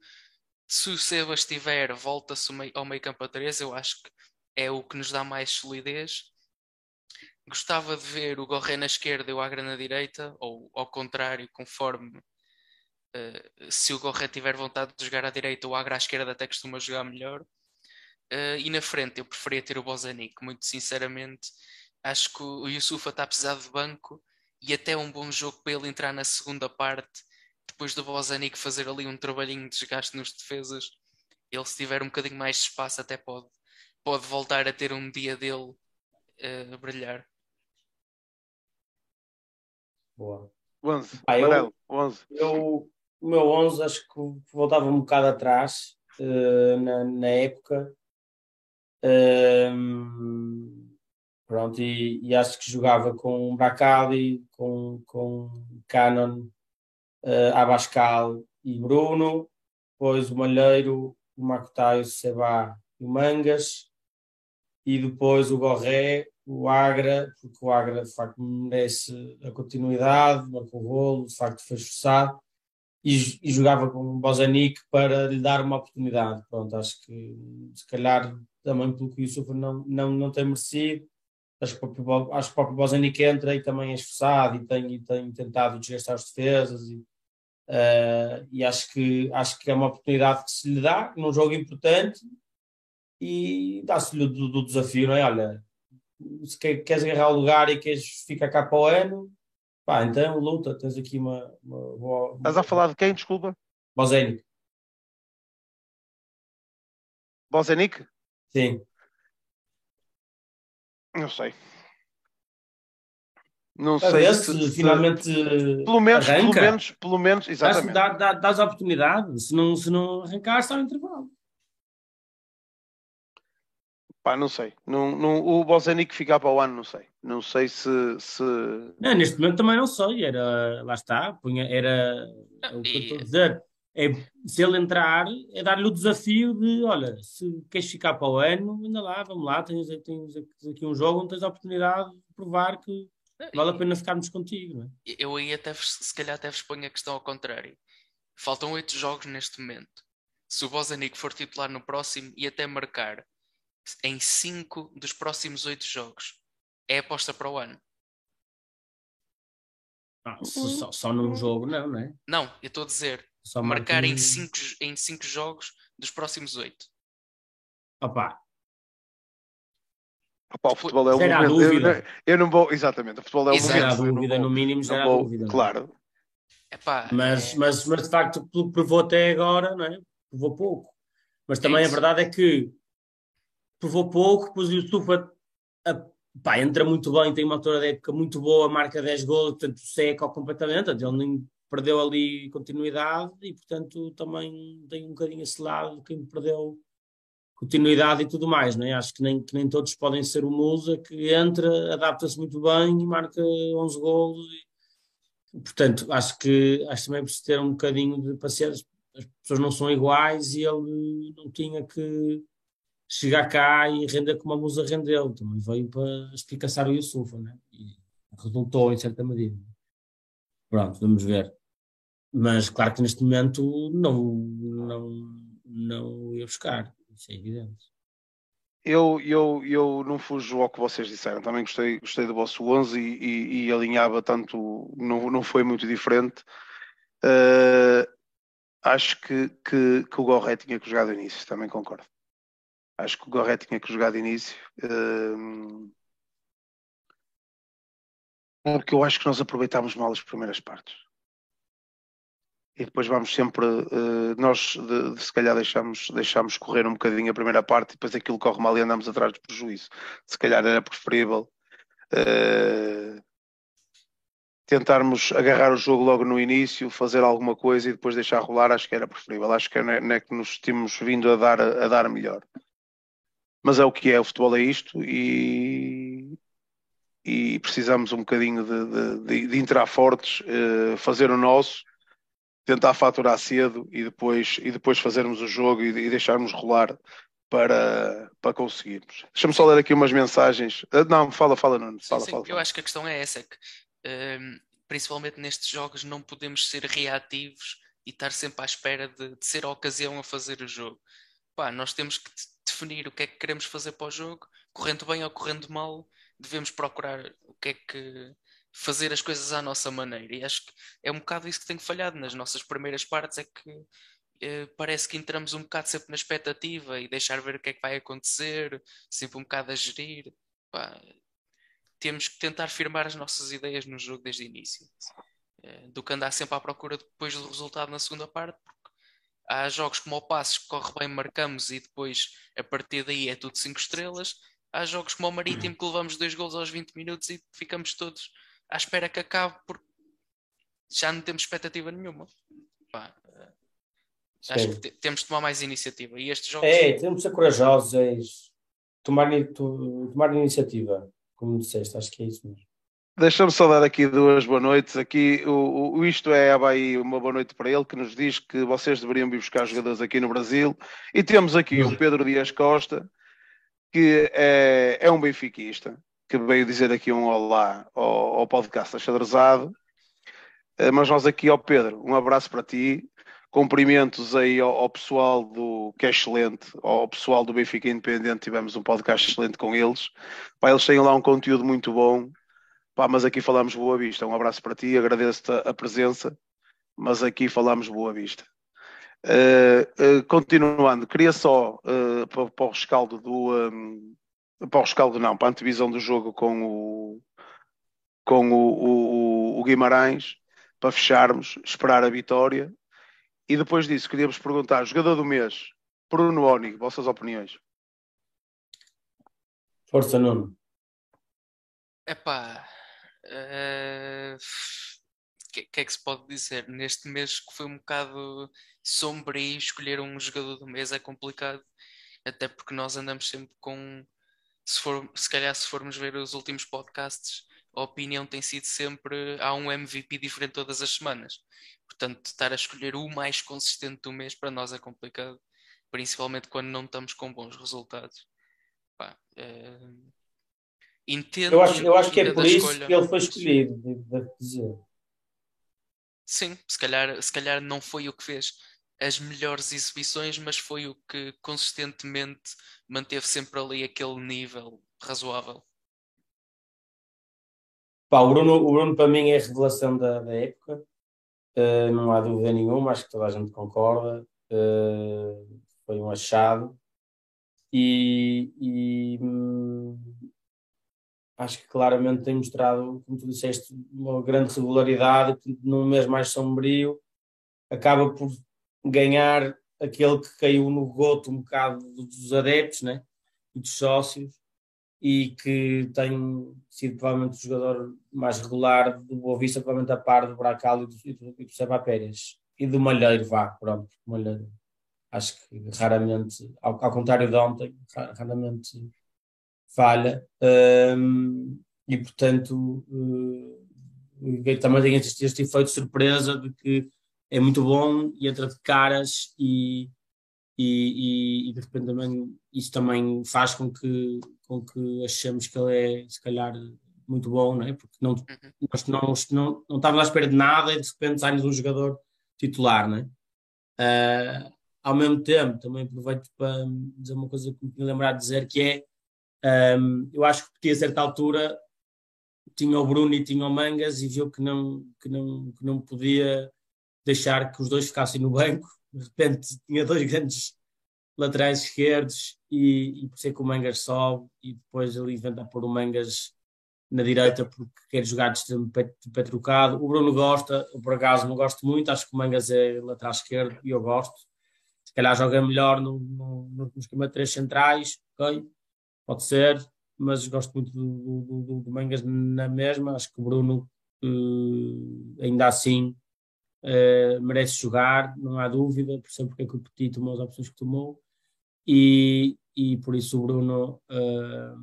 [SPEAKER 2] Se o Seba estiver, volta-se ao meio- campo a 3. Eu acho que é o que nos dá mais solidez. Gostava de ver o Gorré na esquerda e o Agra na direita, ou ao contrário, conforme Uh, se o Gorré tiver vontade de jogar à direita, o Agra à esquerda até costuma jogar melhor. Uh, e na frente eu preferia ter o Bozanic, muito sinceramente. Acho que o Yusufa está a precisar de banco e até um bom jogo para ele entrar na segunda parte, depois do Bozanic fazer ali um trabalhinho de desgaste nos defesas. Ele, se tiver um bocadinho mais de espaço, até pode, pode voltar a ter um dia dele uh, a brilhar.
[SPEAKER 3] Boa.
[SPEAKER 1] 11.
[SPEAKER 3] Ah, eu-
[SPEAKER 1] Manel, 11.
[SPEAKER 3] Eu, o meu 11 acho que voltava um bocado atrás eh, na, na época. Ehm, pronto, e, e acho que jogava com Bracali, com, com Cannon, eh, Abascal e Bruno, depois o Malheiro, o Macotai, o Seba e o Mangas, e depois o Gorré, o Agra, porque o Agra de facto merece a continuidade, marcou o golo, de facto foi esforçado e, e jogava com o Bozanic para lhe dar uma oportunidade. Pronto, acho que se calhar também pelo que o Yusuf não, não, não tem merecido. Acho que, o próprio, Bo- acho que o próprio Bozanic entra e também é esforçado e tem, e tem tentado desgastar as defesas e, eh, e acho, que, acho que é uma oportunidade que se lhe dá num jogo importante e dá-se-lhe do, do desafio, não é? Olha, se que- queres agarrar o lugar e queres ficar cá para o ano, pá, então luta, tens aqui uma, uma boa.
[SPEAKER 1] Estás a falar de quem? Desculpa.
[SPEAKER 3] Bozenic,
[SPEAKER 1] Bozenic?
[SPEAKER 3] sim.
[SPEAKER 1] Não sei. Não sei
[SPEAKER 3] ver
[SPEAKER 1] se,
[SPEAKER 3] se
[SPEAKER 1] se-
[SPEAKER 3] finalmente
[SPEAKER 1] Pelo menos, pelo
[SPEAKER 3] arranca.
[SPEAKER 1] menos, pelo menos, exatamente.
[SPEAKER 3] dá, dá, dás a oportunidade, se não, se não arrancar, está no intervalo.
[SPEAKER 1] Pá, não sei. Não, não, o Bozenic ficar para o ano, não sei. Não sei se. se...
[SPEAKER 3] Não, neste momento também não sei, era, lá está, punha, era é o que eu estou a dizer. É, se ele entrar, é dar-lhe o desafio de: olha, se queres ficar para o ano, anda lá, vamos lá, tens, tens aqui um jogo onde tens a oportunidade de provar que vale a pena ficarmos contigo. Não é?
[SPEAKER 2] Eu aí até se calhar até vos ponho a questão ao contrário. Faltam oito jogos neste momento. Se o Bozanic for titular no próximo e até marcar em cinco dos próximos oito jogos, é aposta para o ano.
[SPEAKER 3] Ah, só, só num jogo, não, não é?
[SPEAKER 2] Não, eu estou a dizer,
[SPEAKER 3] Só
[SPEAKER 2] marcar
[SPEAKER 3] marca
[SPEAKER 2] em
[SPEAKER 3] um-
[SPEAKER 2] cinco, em cinco jogos dos próximos oito.
[SPEAKER 3] Opá,
[SPEAKER 1] Opa, o futebol é um
[SPEAKER 3] Gera a
[SPEAKER 1] momento. Eu,
[SPEAKER 3] dúvida.
[SPEAKER 1] eu não vou. Exatamente, o futebol é um não
[SPEAKER 3] dúvida,
[SPEAKER 1] vou-
[SPEAKER 3] no mínimo, a
[SPEAKER 1] vou-
[SPEAKER 3] dúvida. é?
[SPEAKER 1] Claro.
[SPEAKER 2] Epá,
[SPEAKER 3] Mas,
[SPEAKER 2] é-
[SPEAKER 3] mas, mas de facto, pelo que provou até agora, não é? Provou pouco. Mas também a verdade é que provou pouco, depois o Yusuf a- a- pá, entra muito bem, tem uma altura de época muito boa, marca 10 gols, portanto seca completamente, ele nem perdeu ali continuidade e portanto também tem um bocadinho esse lado, quem perdeu continuidade e tudo mais, não é? Acho que nem, que nem todos podem ser o Musa, que entra, adapta-se muito bem e marca 11 golos e, portanto, acho que acho também preciso ter um bocadinho de paciência. As pessoas não são iguais e ele não tinha que chegar cá e render como a Musa rendeu. Também veio para espicaçar o Yusufa, né? E resultou em certa medida. Pronto, vamos ver. Mas claro que neste momento não, não, não ia buscar, isso é evidente.
[SPEAKER 1] Eu, eu, eu não fujo ao que vocês disseram. Também gostei, gostei do vosso 11 e, e, e alinhava tanto, não, não foi muito diferente. Eh, acho que, que, que o Gorré tinha que jogar de início, também concordo. Acho que o Gorré tinha que jogar de início. eh, porque eu acho que nós aproveitámos mal as primeiras partes. E depois vamos sempre, eh, nós de, de- se calhar deixamos, deixamos correr um bocadinho a primeira parte e depois aquilo corre mal e andamos atrás do prejuízo. Se calhar era preferível eh, tentarmos agarrar o jogo logo no início, fazer alguma coisa e depois deixar rolar, acho que era preferível. Acho que é, é que nos tínhamos vindo a dar, a dar melhor. Mas é o que é, o futebol é isto e, e precisamos um bocadinho de, de, de- de entrar fortes, eh, fazer o nosso, tentar faturar cedo e depois, e depois fazermos o jogo e, e deixarmos rolar para, para conseguirmos. Deixa-me só ler aqui umas mensagens. Ah, Não, fala, fala, Nuno. Fala,
[SPEAKER 2] sim,
[SPEAKER 1] fala,
[SPEAKER 2] Eu
[SPEAKER 1] fala.
[SPEAKER 2] acho que a questão é essa, é que hum, principalmente nestes jogos não podemos ser reativos e estar sempre à espera de, de ser a ocasião a fazer o jogo. Pá, nós temos que de- definir o que é que queremos fazer para o jogo, correndo bem ou correndo mal, devemos procurar o que é que fazer as coisas à nossa maneira. E acho que é um bocado isso que tem falhado nas nossas primeiras partes, é que eh, parece que entramos um bocado sempre na expectativa e deixar ver o que é que vai acontecer, sempre um bocado a gerir. Pá, temos que tentar firmar as nossas ideias no jogo desde o início, Eh, do que andar sempre à procura depois do resultado na segunda parte, porque Há jogos como o Passos que corre bem, marcamos e depois a partir daí é tudo 5 estrelas. Há jogos como o Marítimo que levamos dois gols aos 20 minutos e ficamos todos à espera que acabe porque já não temos expectativa nenhuma. Pá, acho que temos de tomar mais iniciativa. E estes jogos.
[SPEAKER 3] É, temos de ser corajosos, é tomar, tomar iniciativa, como disseste, acho que é isso mesmo.
[SPEAKER 1] Deixa-me só dar aqui duas boas noites. Aqui o, o Isto é aí uma boa noite para ele, que nos diz que vocês deveriam vir buscar jogadores aqui no Brasil. E temos aqui o Pedro Dias Costa, que é, é um benfiquista, que veio dizer aqui um olá ao, ao podcast Achadrezado. Eh, mas nós aqui, ao Pedro, um abraço para ti. Cumprimentos aí ao, ao, pessoal do que é excelente, ao pessoal do Benfica Independente, tivemos um podcast excelente com eles. Pá, eles têm lá um conteúdo muito bom Pá, mas aqui falamos Boa Vista. Um abraço para ti, agradeço-te a presença, mas aqui falamos Boa Vista. Uh, uh, continuando, queria só uh, para, para, o rescaldo do um, para o rescaldo não, para a antevisão do jogo com o com o, o, o Guimarães, para fecharmos, esperar a vitória e depois disso queríamos perguntar, jogador do mês, Bruno Oni, vossas opiniões.
[SPEAKER 3] Força Nuno.
[SPEAKER 2] Epá, o uh, que, que, é que se pode dizer? Neste mês que foi um bocado sombrio, escolher um jogador do mês é complicado, até porque nós andamos sempre com. Se, for, se calhar, se formos ver os últimos podcasts, a opinião tem sido sempre há um MVP diferente todas as semanas. Portanto, estar a escolher o mais consistente do mês para nós é complicado, principalmente quando não estamos com bons resultados. Pá, é
[SPEAKER 3] Entendo eu acho, eu acho que é por isso escolha. que ele foi escolhido, devo dizer.
[SPEAKER 2] Sim, se calhar, se calhar não foi o que fez as melhores exibições, mas foi o que consistentemente manteve sempre ali aquele nível razoável.
[SPEAKER 3] Pá, o, Bruno, o Bruno para mim é a revelação da, da época, uh, não há dúvida nenhuma, acho que toda a gente concorda. Uh, foi um achado e, e hum, acho que claramente tem mostrado, como tu disseste, uma grande regularidade, num mês mais sombrio, acaba por ganhar aquele que caiu no goto um bocado dos adeptos né? e dos sócios e que tem sido provavelmente o jogador mais regular do Boa Vista, provavelmente a par do Bracal e do, e do, e do Seba Pérez e do Malheiro, vá, pronto, Malheiro. Acho que raramente, ao, ao contrário de ontem, raramente falha um, e portanto uh, também tem este, este efeito de surpresa de que é muito bom e entra de caras e, e, e, de repente também isso também faz com que, com que achemos que ele é se calhar muito bom, não é? porque não, uhum. nós não, não, não estávamos à espera de nada e de repente sai-nos um jogador titular, não é? Uh, ao mesmo tempo, também aproveito para dizer uma coisa que me lembrar de dizer que é um, eu acho que a certa altura tinha o Bruno e tinha o Mangas e viu que não, que não, que não podia deixar que os dois ficassem no banco. De repente tinha dois grandes laterais esquerdos e, e por ser que o Mangas sobe e depois ele inventa pôr o Mangas na direita porque quer jogar de de pé trocado. O Bruno gosta, eu por acaso não gosto muito, acho que o Mangas é lateral esquerdo e eu gosto. Se calhar joga melhor no, no, no, esquema de três centrais, ok? pode ser, mas gosto muito do, do, do, do Mangas na mesma. Acho que o Bruno, uh, ainda assim, uh, merece jogar, não há dúvida, por sempre porque é que o Petit tomou as opções que tomou. E, e por isso o Bruno, uh,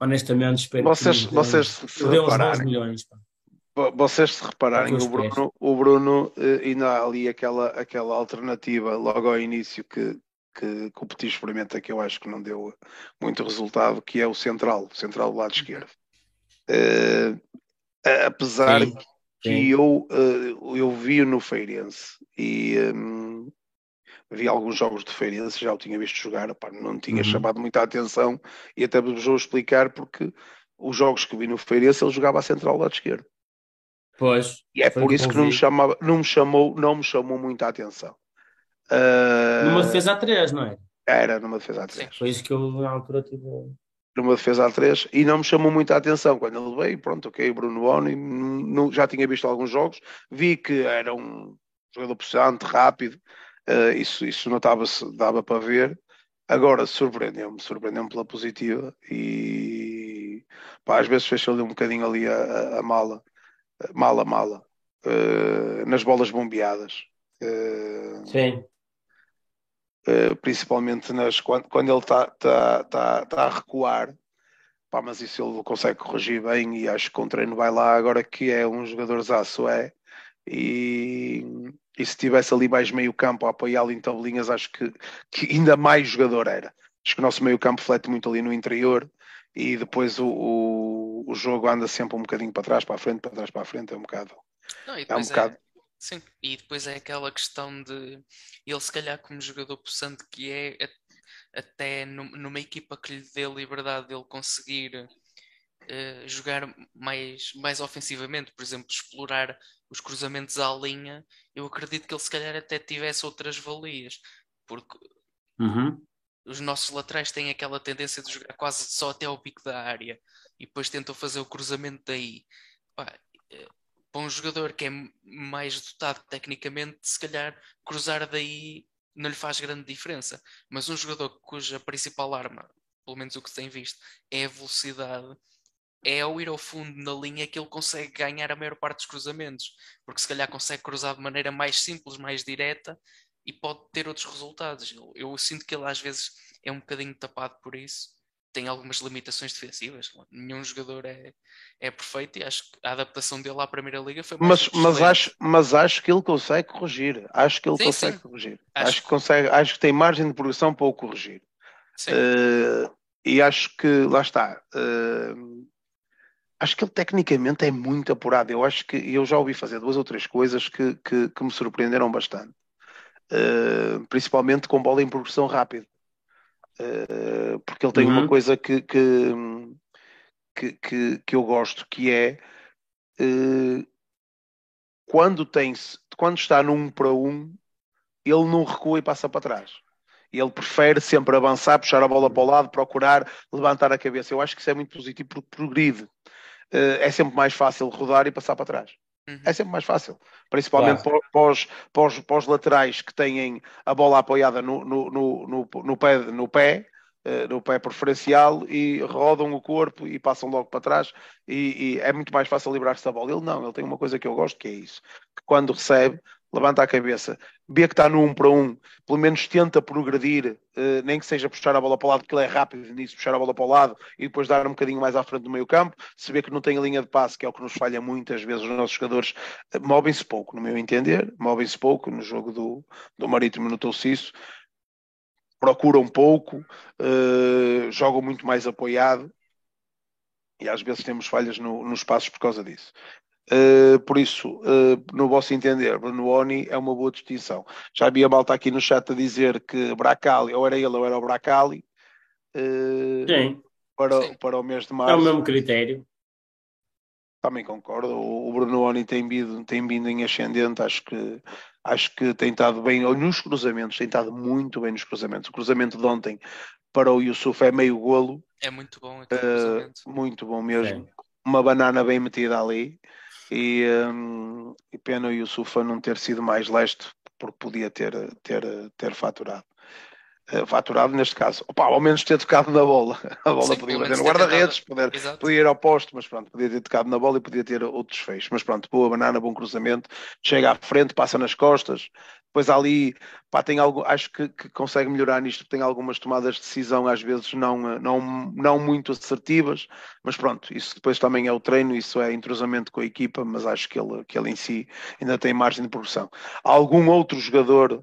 [SPEAKER 3] honestamente, espero
[SPEAKER 1] vocês, que vocês se uns bons milhões. Pá. Vocês se repararem, o Bruno, o Bruno ainda há ali aquela, aquela alternativa logo ao início que, que, que o Petit experimenta que eu acho que não deu muito resultado, que é o central, o central do lado esquerdo. Uh, apesar sim, que eu, uh, eu vi no Feirense e um, vi alguns jogos de Feirense, já o tinha visto jogar, opa, não tinha uhum. chamado muita atenção e até vos vou explicar porque os jogos que vi no Feirense ele jogava a central do lado esquerdo.
[SPEAKER 3] Pois.
[SPEAKER 1] E é por isso que não me, chamava, não me chamou, não me chamou muita atenção.
[SPEAKER 3] Uh, numa defesa a 3, não é?
[SPEAKER 1] Era, numa defesa a 3.
[SPEAKER 3] Foi isso que eu na altura tive.
[SPEAKER 1] Numa defesa a 3 e não me chamou muita atenção quando ele veio. Pronto, ok, Bruno Boni, já tinha visto alguns jogos, vi que era um jogador possante, rápido, uh, isso, isso estava, dava para ver. Agora surpreendeu-me, surpreendeu-me pela positiva e pá, às vezes fechou lhe um bocadinho ali a, a mala, mala, mala, uh, nas bolas bombeadas.
[SPEAKER 3] Uh, Sim.
[SPEAKER 1] Uh, principalmente nas, quando, quando ele está tá, tá, tá a recuar, pá, mas isso ele consegue corrigir bem e acho que o treino vai lá agora que é um jogador zaço é e, e se tivesse ali mais meio campo a apoiá-lo em tabelinhas acho que, que ainda mais jogador era acho que o nosso meio campo flete muito ali no interior e depois o, o, o, jogo anda sempre um bocadinho para trás, para a frente, para trás, para a frente, é um bocado.
[SPEAKER 2] Não, é um bocado. Sim, e depois é aquela questão de ele, se calhar, como jogador possante que é, até numa equipa que lhe dê liberdade dele conseguir uh, jogar mais, mais ofensivamente, por exemplo, explorar os cruzamentos à linha, eu acredito que ele se calhar até tivesse outras valias, porque
[SPEAKER 3] uhum.
[SPEAKER 2] os nossos laterais têm aquela tendência de jogar quase só até ao pico da área e depois tentam fazer o cruzamento daí. Pá, eh, para um jogador que é mais dotado tecnicamente, se calhar cruzar daí não lhe faz grande diferença. Mas um jogador cuja principal arma, pelo menos o que tem visto, é a velocidade, é ao ir ao fundo na linha que ele consegue ganhar a maior parte dos cruzamentos, porque se calhar consegue cruzar de maneira mais simples, mais direta e pode ter outros resultados. Eu, eu sinto que ele às vezes é um bocadinho tapado por isso tem algumas limitações defensivas. Nenhum jogador é, é perfeito e acho que a adaptação dele à Primeira Liga foi
[SPEAKER 1] mas, mas acho Mas acho que ele consegue corrigir. Acho que ele sim, consegue sim. corrigir. Acho... acho, que consegue, acho que tem margem de progressão para o corrigir. Uh, e acho que lá está. Uh, acho que ele tecnicamente é muito apurado. Eu acho que eu já ouvi fazer duas ou três coisas que, que, que me surpreenderam bastante. Uh, principalmente com bola em progressão rápida. Uh, porque ele tem uhum. uma coisa que, que, que, que, eu gosto, que é uh, quando, tem, quando está num para um, ele não recua e passa para trás. Ele prefere sempre avançar, puxar a bola para o lado, procurar levantar a cabeça. Eu acho que isso é muito positivo porque progride. Uh, é sempre mais fácil rodar e passar para trás. Uhum. É sempre mais fácil, principalmente claro. para, os, para, os, para, os, laterais que têm a bola apoiada no, no, no, no pé, no pé eh, no pé preferencial e rodam o corpo e passam logo para trás e, e é muito mais fácil livrar-se da bola. Ele não, ele tem uma coisa que eu gosto que é isso, que quando recebe levanta a cabeça, vê que está no um para um, pelo menos tenta progredir, uh, nem que seja puxar a bola para o lado, porque ele é rápido nisso, puxar a bola para o lado e depois dar um bocadinho mais à frente do meio campo, se vê que não tem a linha de passe, que é o que nos falha muitas vezes os nossos jogadores, uh, movem-se pouco, no meu entender, movem-se pouco, no jogo do, do Marítimo notou-se isso, procuram pouco, uh, jogam muito mais apoiado, e às vezes temos falhas no, nos passos por causa disso. Uh, por isso, uh, no vosso entender, Bruno Oni é uma boa distinção. Já havia malta aqui no chat a dizer que Bracali, ou era ele ou era o Bracali, uh,
[SPEAKER 3] Sim.
[SPEAKER 1] Para,
[SPEAKER 3] Sim.
[SPEAKER 1] para o mês de março.
[SPEAKER 3] É o mesmo critério.
[SPEAKER 1] Também concordo. O, Bruno Oni tem vindo, tem vindo em ascendente, acho que, acho que tem estado bem nos cruzamentos, tem estado muito bem nos cruzamentos. O cruzamento de ontem para o Yusuf é meio golo.
[SPEAKER 2] É muito bom aquele
[SPEAKER 1] Muito bom mesmo. Sim. Uma banana bem metida ali. E, um, e pena o Yusufa não ter sido mais leste, porque podia ter, ter, ter faturado. Uh, faturado neste caso, Opa, ao menos ter tocado na bola. A bola Sim, podia bater no guarda-redes, podia, ir ao posto, mas pronto, podia ter tocado na bola e podia ter outros feios. Mas pronto, boa banana, bom cruzamento, chega à frente, passa nas costas, depois ali, pá, tem algo, acho que, que, consegue melhorar nisto, tem algumas tomadas de decisão às vezes não, não, não muito assertivas, mas pronto, isso depois também é o treino, isso é entrosamento com a equipa, mas acho que ele, que ele em si ainda tem margem de progressão. Algum outro jogador,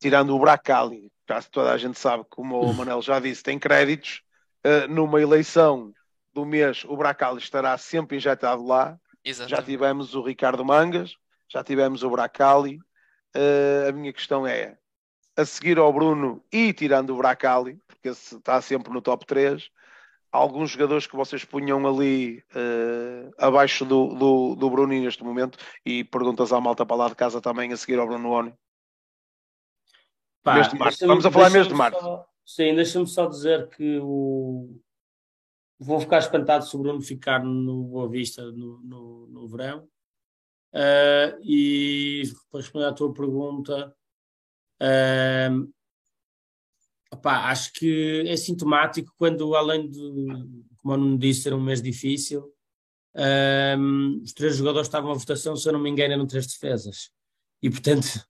[SPEAKER 1] tirando o Bracali, caso toda a gente sabe, como o Manel já disse, tem créditos, uh, numa eleição do mês o Bracali estará sempre injetado lá, Exatamente. já tivemos o Ricardo Mangas, já tivemos o Bracali, Uh, a minha questão é, a seguir ao Bruno e tirando o Bracali, porque esse está sempre no top 3, alguns jogadores que vocês punham ali uh, abaixo do, do, do Bruno neste momento e perguntas à malta para lá de casa também a seguir ao Bruno Oni. Pá, Vamos a falar mês de março. Só,
[SPEAKER 3] sim, deixa-me só dizer que o... vou ficar espantado se o Bruno ficar no Boa Vista no, no, no verão Uh, e para responder à tua pergunta, uh, opá, acho que é sintomático quando, além de, como eu não disse, ser um mês difícil, uh, os três jogadores estavam à votação, se eu não me engano, eram três defesas. E portanto,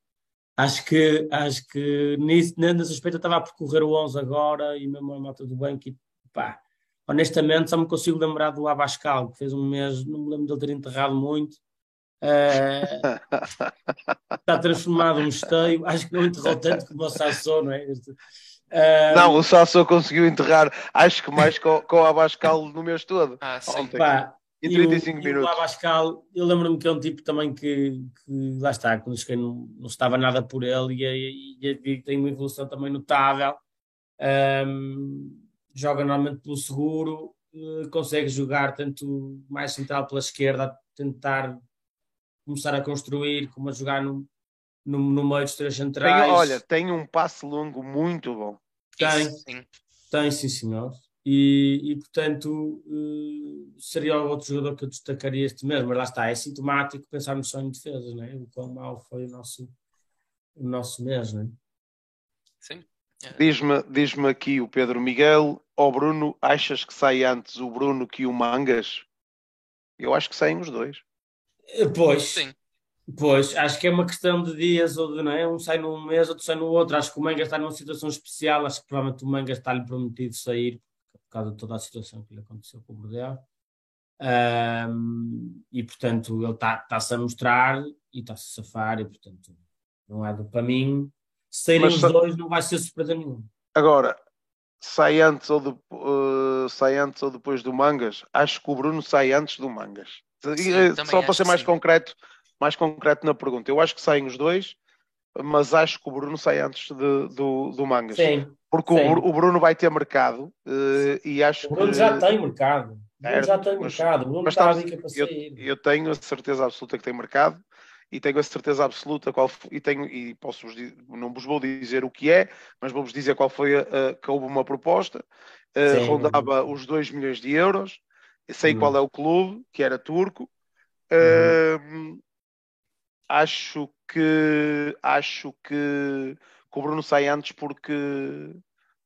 [SPEAKER 3] acho que, acho que nisso, nesse aspecto eu estava a percorrer o 11 agora e mesmo a malta do banco e pá, honestamente só me consigo lembrar do Abascal, que fez um mês, não me lembro de ele ter enterrado muito, Uh, está transformado num esteio. Acho que não enterrou tanto como o Sassou, não é?
[SPEAKER 1] Uh, não, o Sassou conseguiu enterrar, acho que mais com, com o Abascal no mês todo.
[SPEAKER 2] Ah, sim.
[SPEAKER 1] Ontem. Pá, em 35
[SPEAKER 3] o,
[SPEAKER 1] minutos.
[SPEAKER 3] o Abascal, eu lembro-me que é um tipo também que, que lá está, quando cheguei não, não estava nada por ele e, e, e tem uma evolução também notável. Um, joga normalmente pelo seguro, uh, consegue jogar tanto mais central pela esquerda, tentar começar a construir, como a jogar no, no, no meio dos três centrais.
[SPEAKER 1] Tem, olha, tem um passe longo muito bom.
[SPEAKER 3] Tem, sim. tem sim, senhor. E, e portanto, uh, seria outro jogador que eu destacaria este mesmo, mas lá está, é sintomático pensarmos só em defesa, não é? O quão mal foi o nosso, o nosso mês, não é?
[SPEAKER 2] Sim.
[SPEAKER 1] Diz-me diz aqui o Pedro Miguel, ó oh Bruno, achas que sai antes o Bruno que o Mangas? Eu acho que saem os dois.
[SPEAKER 3] Eh, pois, Sim. pois, acho que é uma questão de dias ou de, não é? Um sai num mês, outro sai no outro. Acho que o Manga está numa situação especial. Acho que provavelmente o Manga está-lhe prometido sair causa de toda a situação que lhe aconteceu com o Bordel. Um, e portanto ele está-se tá a mostrar e está-se a safar e portanto não é do para mim. Saírem os dois não vai ser surpresa nenhuma.
[SPEAKER 1] Agora sai antes ou, de, uh, sai antes ou depois do Mangas? Acho que o Bruno sai antes do Mangas. Sim, eh, Só para ser mais concreto, mais concreto na pergunta, eu acho que saem os dois, mas acho que o Bruno sai antes de, do, do Mangas.
[SPEAKER 3] Sim,
[SPEAKER 1] porque
[SPEAKER 3] sim.
[SPEAKER 1] O, Bruno vai ter mercado uh, e acho
[SPEAKER 3] o Bruno
[SPEAKER 1] que...
[SPEAKER 3] já tem mercado. O Bruno já tem mas, mercado. O Bruno mas está
[SPEAKER 1] estamos, eu, eu, tenho a certeza absoluta que tem mercado e tenho a certeza absoluta qual foi, e tenho e posso vos, não vos vou dizer o que é, mas vou-vos dizer qual foi a, a, que houve uma proposta, uh, rondava os 2 milhões de euros sei uhum. qual é o clube, que era turco. Uhum. Uh, acho que acho que, que, o Bruno sai antes porque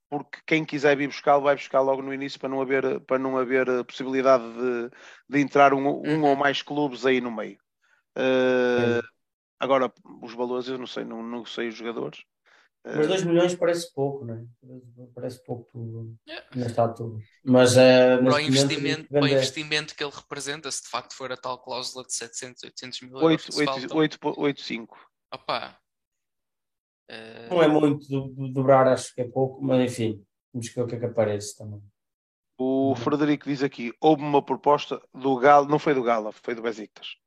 [SPEAKER 1] porque quem quiser vir buscar vai buscar logo no início para não haver para não haver possibilidade de, de entrar um, um ou uhum. mais clubes aí no meio. Uh, agora os valores eu não sei, não, não sei os jogadores.
[SPEAKER 3] Mas 2 milhões parece pouco, não é? Parece pouco yeah. nesta altura. Mas uh,
[SPEAKER 2] para, o investimento, para o investimento que ele representa, se de facto for a tal cláusula de 700, 800 mil euros.
[SPEAKER 1] 8,5.
[SPEAKER 2] Opa.
[SPEAKER 3] Uh... Não é muito do, do, dobrar, acho que é pouco, mas enfim, vamos ver o que é que aparece também.
[SPEAKER 1] O. Frederico diz aqui: houve uma proposta do Galo, não foi do Galo, foi do Besiktas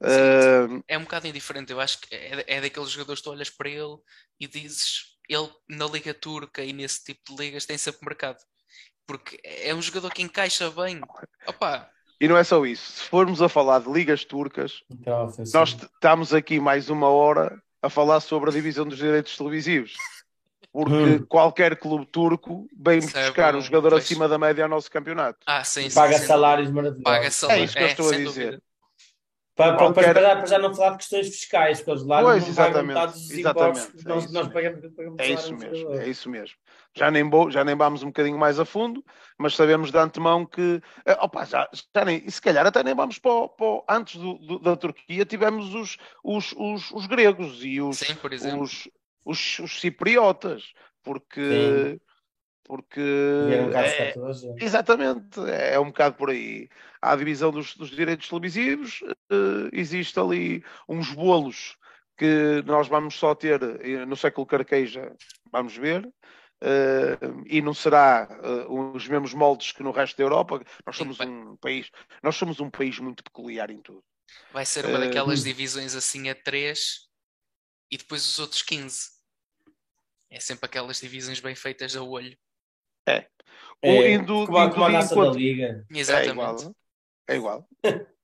[SPEAKER 2] Uh... É um bocado indiferente. Eu acho que é, é daqueles jogadores que tu olhas para ele e dizes ele na Liga Turca e nesse tipo de ligas tem sempre mercado. Porque é um jogador que encaixa bem. Opa.
[SPEAKER 1] E não é só isso. Se formos a falar de ligas turcas, então, nós estamos aqui mais uma hora a falar sobre a divisão dos direitos televisivos. Porque hum. qualquer clube turco vem buscar um jogador pois. acima da média ao nosso campeonato.
[SPEAKER 2] Ah, sim,
[SPEAKER 3] paga
[SPEAKER 2] sim,
[SPEAKER 3] salários maravilhosos.
[SPEAKER 2] Paga
[SPEAKER 1] salários. É isso que eu estou a dizer.
[SPEAKER 2] Dúvida.
[SPEAKER 3] Para, qualquer... para, para, já não falar de questões fiscais, porque eles lá
[SPEAKER 1] pois,
[SPEAKER 3] não
[SPEAKER 1] exatamente, dos exatamente,
[SPEAKER 3] impostos é nós, nós pagamos, pagamos
[SPEAKER 1] é isso mesmo, é isso mesmo. Já nem, vou, já nem vamos um bocadinho mais a fundo, mas sabemos de antemão que eh, opa, já, já nem, e se calhar até nem vamos para, para antes do, do, da Turquia tivemos os, os, os, os gregos e os,
[SPEAKER 2] Sim,
[SPEAKER 1] os, os, os, cipriotas, porque Sim porque é, exatamente é um bocado por aí. Há a divisão dos, dos direitos televisivos, uh, existe ali uns bolos que nós vamos só ter no século Carqueja, vamos ver, uh, e não será uh, os mesmos moldes que no resto da Europa. Nós somos um país, nós somos um país muito peculiar em tudo.
[SPEAKER 2] Vai ser uma daquelas divisões assim a três e depois os outros 15. É sempre aquelas divisões bem feitas a olho.
[SPEAKER 1] É.
[SPEAKER 3] é indo, como, indo a taça enquanto... da Liga.
[SPEAKER 2] Exatamente.
[SPEAKER 1] É igual. É igual.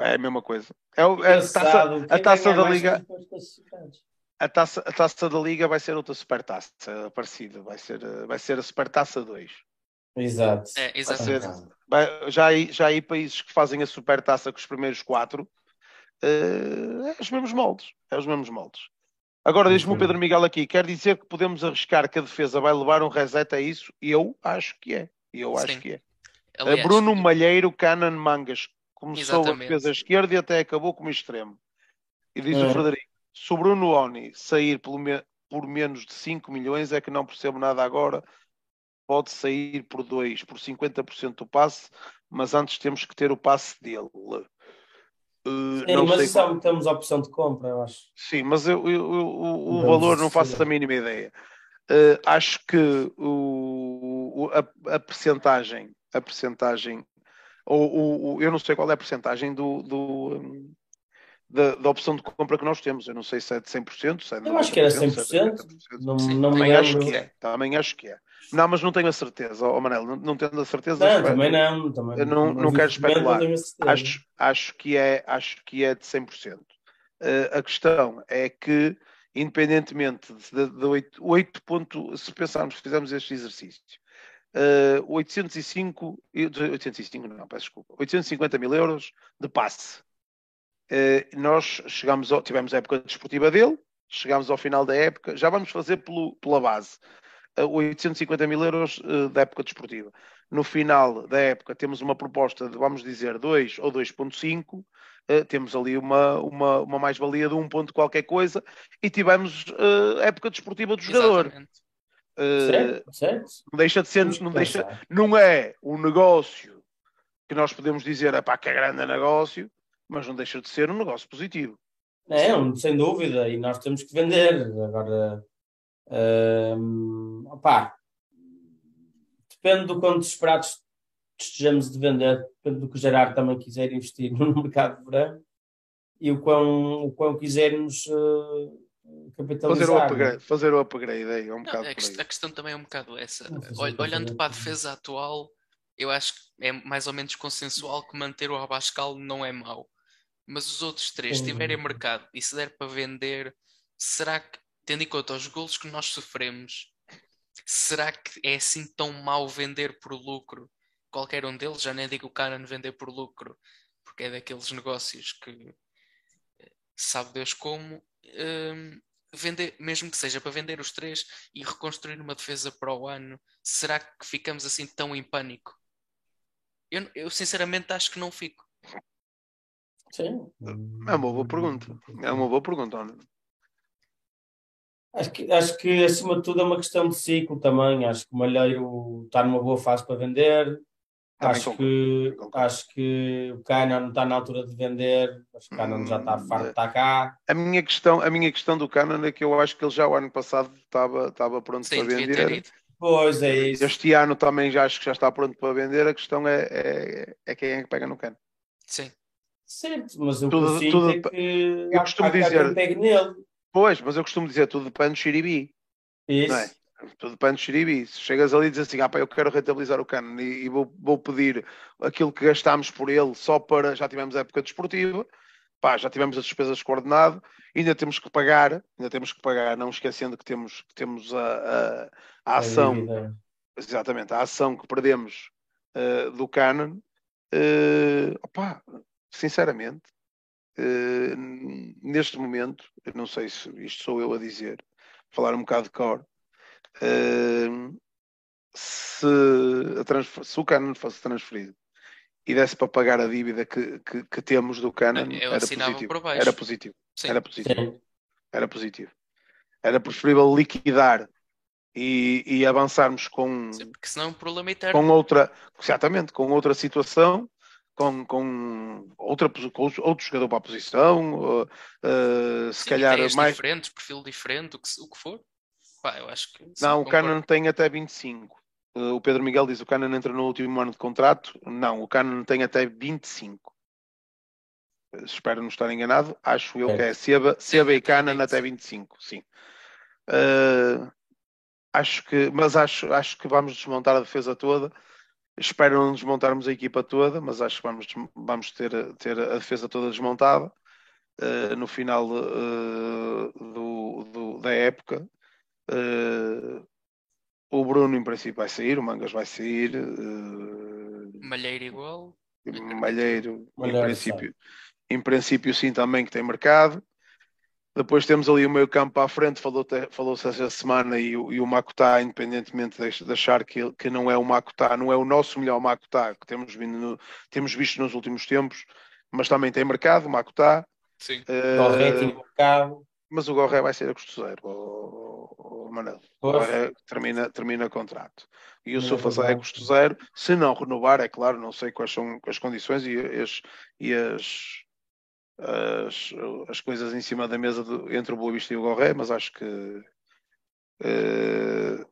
[SPEAKER 1] é a mesma coisa. É, é a taça, a taça da Liga. A taça, a taça da Liga vai ser outra supertaça parecida. Vai ser, vai ser a supertaça 2.
[SPEAKER 3] Exato.
[SPEAKER 2] É, exatamente.
[SPEAKER 1] Vai ser, vai, já, há, já há aí países que fazem a supertaça com os primeiros quatro. Uh, é os mesmos moldes. É os mesmos moldes. Agora, diz-me o Pedro Miguel aqui, quer dizer que podemos arriscar que a defesa vai levar um reset a isso? Eu acho que é. Eu acho Sim. que é. Aliás, Bruno Malheiro, Canan Mangas, começou Exatamente. a defesa esquerda e até acabou como extremo. E diz é. o Frederico, se o Bruno Oni sair me por menos de 5 milhões, é que não percebo nada agora, pode sair por 2, por 50% do passe, mas antes temos que ter o passe dele.
[SPEAKER 3] Uh, não mas sei temos a opção de compra, eu acho.
[SPEAKER 1] Sim, mas eu, eu, eu o, o valor não faço a mínima ideia. Uh, acho que o, a, a percentagem, a percentagem, ou, eu não sei qual é a percentagem do, do da, da, opção de compra que nós temos. Eu não sei se é de 100%, se é de
[SPEAKER 3] Eu acho que era 100%. 100%. Não, não
[SPEAKER 1] também acho que é. Também acho que é. Não, mas não tenho a certeza, oh, Manel, não, não tendo a certeza.
[SPEAKER 3] Não, também não. Também,
[SPEAKER 1] não, não quero especular. Não acho, acho, que é, acho que é de 100%. Uh, a questão é que, independentemente de, de 8, 8 ponto, se pensarmos, fizermos este exercício, uh, 805, 805 não, peço desculpa, 850 mil euros de passe. Uh, nós chegamos ao, tivemos a época desportiva dele, chegamos ao final da época, já vamos fazer pelo, pela base. 850 mil euros uh, da época desportiva. No final da época temos uma proposta de, vamos dizer, 2 ou 2.5, uh, eh, temos ali uma, uma, uma mais-valia de 1 um ponto qualquer coisa e tivemos uh, época desportiva do jogador.
[SPEAKER 3] Uh, certo, certo.
[SPEAKER 1] Não deixa de ser, não, deixa, não é um negócio que nós podemos dizer, é pá, que é grande negócio, mas não deixa de ser um negócio positivo.
[SPEAKER 3] É, sem dúvida, e nós temos que vender. Agora, Uh, opá, depende do quanto esperados estejamos de vender, depende do que o Gerardo também quiser investir no mercado de verão e o quão, o quão quisermos uh, capitalizar.
[SPEAKER 1] Fazer o upgrade, fazer o upgrade aí, é um bocado
[SPEAKER 2] Não, a, a, questão também é um bocado essa. Olhando para a defesa atual, eu acho que é mais ou menos consensual que manter o Abascal não é mau. Mas os outros três, se tiverem mercado e se der para vender, será que tendo em conta os golos que nós sofremos, será que é assim tão mau vender por lucro qualquer um deles? Já nem digo o Canon vender por lucro, porque é daqueles negócios que sabe Deus como. Um, vender, mesmo que seja para vender os três e reconstruir uma defesa para o ano, será que ficamos assim tão em pânico? Eu, eu sinceramente acho que não fico.
[SPEAKER 3] Sim.
[SPEAKER 1] É uma boa pergunta. É uma boa pergunta, André.
[SPEAKER 3] Acho que, acho que acima de tudo é uma questão de ciclo também. Acho que o Malheiro está numa boa fase para vender. acho que, acho que o Canon está na altura de vender. Acho que o Canon já está hum, farto de estar cá.
[SPEAKER 1] A minha, questão, a minha questão do Canon é que eu acho que ele já o ano passado estava, estava pronto Sim, para vender.
[SPEAKER 3] Pois é isso.
[SPEAKER 1] Este ano também já acho que já está pronto para vender. A questão é, é, é quem é que pega no Canon.
[SPEAKER 2] Sim.
[SPEAKER 3] Certo, mas o tudo, que tudo, é que eu
[SPEAKER 1] costumo dizer, nele. Pois, mas eu costumo dizer tudo depende do xiribi. Isso. Não é? Tudo depende do xiribi. Se chegas ali e dizes assim, ah, pá, eu quero rentabilizar o cano e, e vou, vou, pedir aquilo que gastámos por ele só para. Já tivemos a época desportiva, pá, já tivemos as despesas coordenado, ainda temos que pagar, ainda temos que pagar, não esquecendo que temos, que temos a, a, a ação. exatamente, a ação que perdemos uh, do Canon. Uh, opá, sinceramente, Uh, neste momento, eu não sei se isto sou eu a dizer, falar um bocado de cor, uh, se, se, o Canon fosse transferido e desse para pagar a dívida que, que, que temos do Canon, era positivo. era positivo. Sim. Era positivo. Era positivo. Era preferível liquidar e, e avançarmos com,
[SPEAKER 2] Sim, porque senão é um problema eterno.
[SPEAKER 1] com outra, exatamente, com outra situação com, com, outra, com outro jogador para a posição, uh, se Sim, calhar mais.
[SPEAKER 2] diferentes, perfil diferente, o que, o que for. Pá, eu acho que.
[SPEAKER 1] Não, o Canon tem até 25. Uh, o Pedro Miguel diz que o Canon entra no último ano de contrato. Não, o Canon tem até 25. Uh, espero não estar enganado. Acho eu é. que é Seba, Seba e Canon até 25. Sim. Uh, acho que, mas acho, acho que vamos desmontar a defesa toda Espero não desmontarmos a equipa toda, mas acho que vamos, vamos ter, ter a defesa toda desmontada uh, no final uh, do, do, da época. Uh, o Bruno, em princípio, vai sair, o Mangas vai sair.
[SPEAKER 2] Malheiro igual.
[SPEAKER 1] Malheiro, em princípio. em princípio sim também que tem mercado. Depois temos ali o meio campo à frente, falou-se falou essa semana, e, e o Makutá, independentemente de, de achar que, que não é o Makutá, não é o nosso melhor Makutá que temos, vindo no, temos visto nos últimos tempos, mas também tem mercado, o Makutá.
[SPEAKER 2] Sim.
[SPEAKER 3] Uh, Gorré tem mercado.
[SPEAKER 1] Mas o Gorré vai ser a custo zero, o, o Manel. O Gorré termina, termina contrato. E o Sofazé é custo zero. Se não renovar, é claro, não sei quais são as condições e as, e as as, as coisas em cima da mesa do, entre o Boa Vista e o Gorré, mas acho que uh,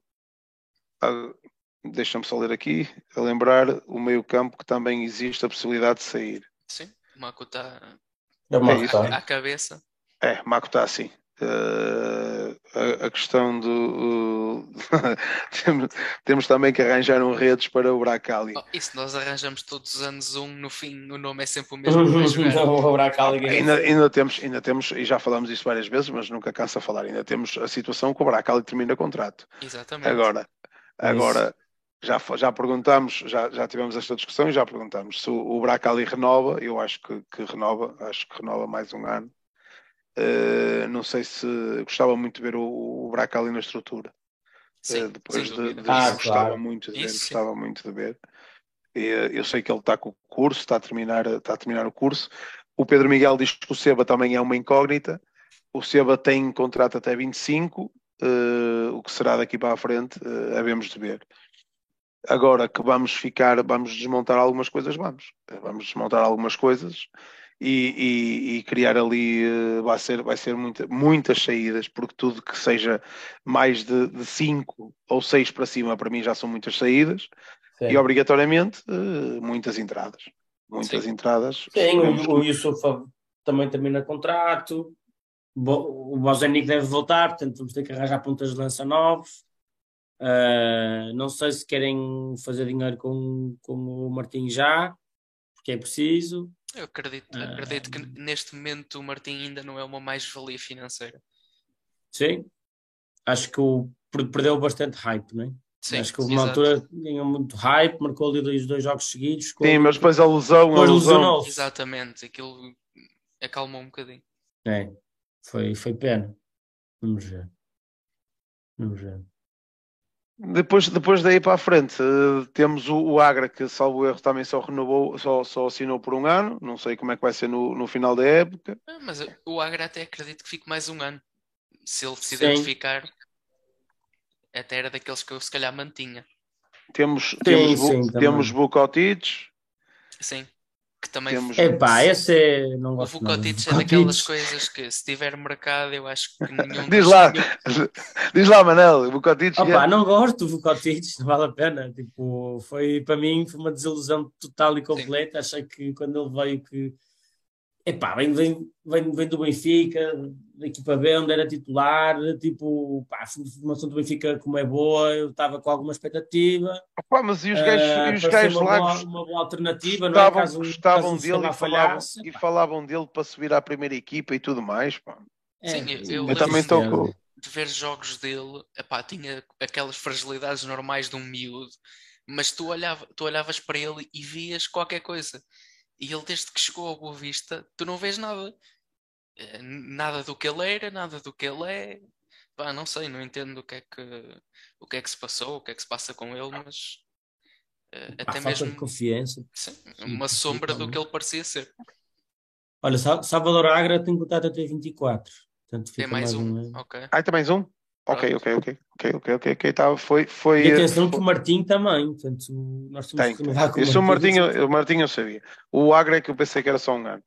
[SPEAKER 1] deixa-me só ler aqui, a lembrar o meio campo que também existe a possibilidade de sair.
[SPEAKER 2] Sim, o Maco está
[SPEAKER 3] é
[SPEAKER 2] à, à cabeça.
[SPEAKER 1] É, Maco está assim. Uh, a, a, questão do. Uh, temos, temos, também que arranjar um redes para o Bracali.
[SPEAKER 2] Oh, isso nós arranjamos todos os anos um, no fim o nome é sempre o mesmo. Não,
[SPEAKER 3] o Bracali
[SPEAKER 1] ainda, ainda, temos, ainda temos, e já falamos isso várias vezes, mas nunca cansa a falar, ainda temos a situação que o Bracali termina contrato.
[SPEAKER 2] Exatamente.
[SPEAKER 1] Agora, agora já, já perguntamos, já, já tivemos esta discussão e já perguntamos se o, o Bracali renova, eu acho que, que renova, acho que renova mais um ano Uh, não sei se gostava muito de ver o, o Braca ali na estrutura.
[SPEAKER 2] Sim,
[SPEAKER 1] uh, depois de, de
[SPEAKER 3] ah,
[SPEAKER 1] gostava
[SPEAKER 3] claro.
[SPEAKER 1] muito de ver,
[SPEAKER 2] Isso,
[SPEAKER 1] gostava sim. muito de ver. E, uh, eu sei que ele está com o curso, está a terminar, está a terminar o curso. O Pedro Miguel diz que o Seba também é uma incógnita. O Seba tem contrato até 25, o que será daqui para a frente, uh, havemos de ver. Agora que vamos ficar, vamos desmontar algumas coisas, vamos. Vamos desmontar algumas coisas e, e, e, criar ali uh, vai ser, vai ser muita, muitas saídas, porque tudo que seja mais de, de cinco ou seis para cima, para mim já são muitas saídas, Sim. e obrigatoriamente uh, muitas entradas. Muitas
[SPEAKER 2] Sim.
[SPEAKER 1] entradas.
[SPEAKER 3] Sim, o, o Yusuf também termina contrato, o Bozenic deve voltar, portanto vamos ter que arranjar pontas de lança novos. Uh, não sei se querem fazer dinheiro com, com o Martim já, porque é preciso.
[SPEAKER 2] Eu acredito, ah. acredito que neste momento o Martim ainda não é uma mais-valia financeira.
[SPEAKER 3] Sim, acho que o, perdeu bastante hype, não é?
[SPEAKER 2] Sim,
[SPEAKER 3] acho que houve uma altura ganhou muito hype, marcou ali dois, dois jogos seguidos.
[SPEAKER 1] Sim, mas depois a lesão, a lesão.
[SPEAKER 2] Exatamente, aquilo acalmou um bocadinho.
[SPEAKER 3] É, foi, foi pena. Vamos ver. Vamos ver.
[SPEAKER 1] Depois, depois daí para a frente, uh, temos o, o, Agra, que, salvo erro, também só renovou, só, só assinou por um ano. Não sei como é que vai ser no, no final da época.
[SPEAKER 2] Ah, mas o Agra até acredito que fique mais um ano. Se ele se identificar, até era daqueles que eu se calhar mantinha.
[SPEAKER 1] Temos,
[SPEAKER 3] sim,
[SPEAKER 1] temos,
[SPEAKER 3] sim,
[SPEAKER 1] temos Bucotites.
[SPEAKER 2] Sim que também
[SPEAKER 1] Temos-
[SPEAKER 3] Epá, esse é. Não
[SPEAKER 2] o
[SPEAKER 3] gosto nada.
[SPEAKER 2] Vukotic é daquelas coisas que se tiver mercado eu acho que nenhum
[SPEAKER 1] Diz lá, diz lá, Manel, Bucotites.
[SPEAKER 3] Opa, não gosto do Vukotic, não vale a pena. Tipo, foi para mim foi uma desilusão total e completa. Achei que quando ele veio que epá, vem, vem, vem, vem do Benfica, da equipa B, onde era titular, tipo, pá, a formação do Benfica como é boa, eu estava com alguma expectativa.
[SPEAKER 1] Pá, mas e os gajos,
[SPEAKER 3] Ah,
[SPEAKER 1] e os
[SPEAKER 3] parecia
[SPEAKER 1] gajos
[SPEAKER 3] uma
[SPEAKER 1] lá
[SPEAKER 3] boa, uma boa alternativa, não é?
[SPEAKER 1] gostavam,
[SPEAKER 3] Caso,
[SPEAKER 1] gostavam
[SPEAKER 3] caso
[SPEAKER 1] dele e falavam, e falavam dele para subir à primeira equipa e tudo mais. Pá.
[SPEAKER 3] é,
[SPEAKER 2] Sim, eu- eu
[SPEAKER 1] Eu também estou
[SPEAKER 3] de-
[SPEAKER 1] com.
[SPEAKER 2] de ver jogos dele, epá, tinha aquelas fragilidades normais de um miúdo, mas tu, olhava, tu olhavas para ele e vias qualquer coisa. E ele, desde que chegou ao Boa Vista, tu não vês nada. Eh, Nada do que ele era, nada do que ele é. Pá, não sei, não entendo o que é que, o que, é que se passou, o que é que se passa com ele, mas
[SPEAKER 3] pá,
[SPEAKER 2] até
[SPEAKER 3] falta de
[SPEAKER 2] mesmo
[SPEAKER 3] confiança.
[SPEAKER 2] sim, uma sombra do que ele parecia ser.
[SPEAKER 3] Olha, Sa- Salvador Agra tem contrato até 24, portanto
[SPEAKER 2] Tem
[SPEAKER 3] fica
[SPEAKER 2] mais um,
[SPEAKER 3] ano.
[SPEAKER 2] ok.
[SPEAKER 1] Ah, tem mais um? Ok,
[SPEAKER 2] Pronto.
[SPEAKER 1] ok, ok, ok, ok, ok, ok, tá, foi, foi,
[SPEAKER 3] E atenção que
[SPEAKER 1] foi-
[SPEAKER 3] o Martim também, portanto nós temos
[SPEAKER 1] tem,
[SPEAKER 3] que renovar com.
[SPEAKER 1] Isso o Martinho,
[SPEAKER 3] Martim.
[SPEAKER 1] o Martinho eu sabia. O Agra é que eu pensei que era só um ano.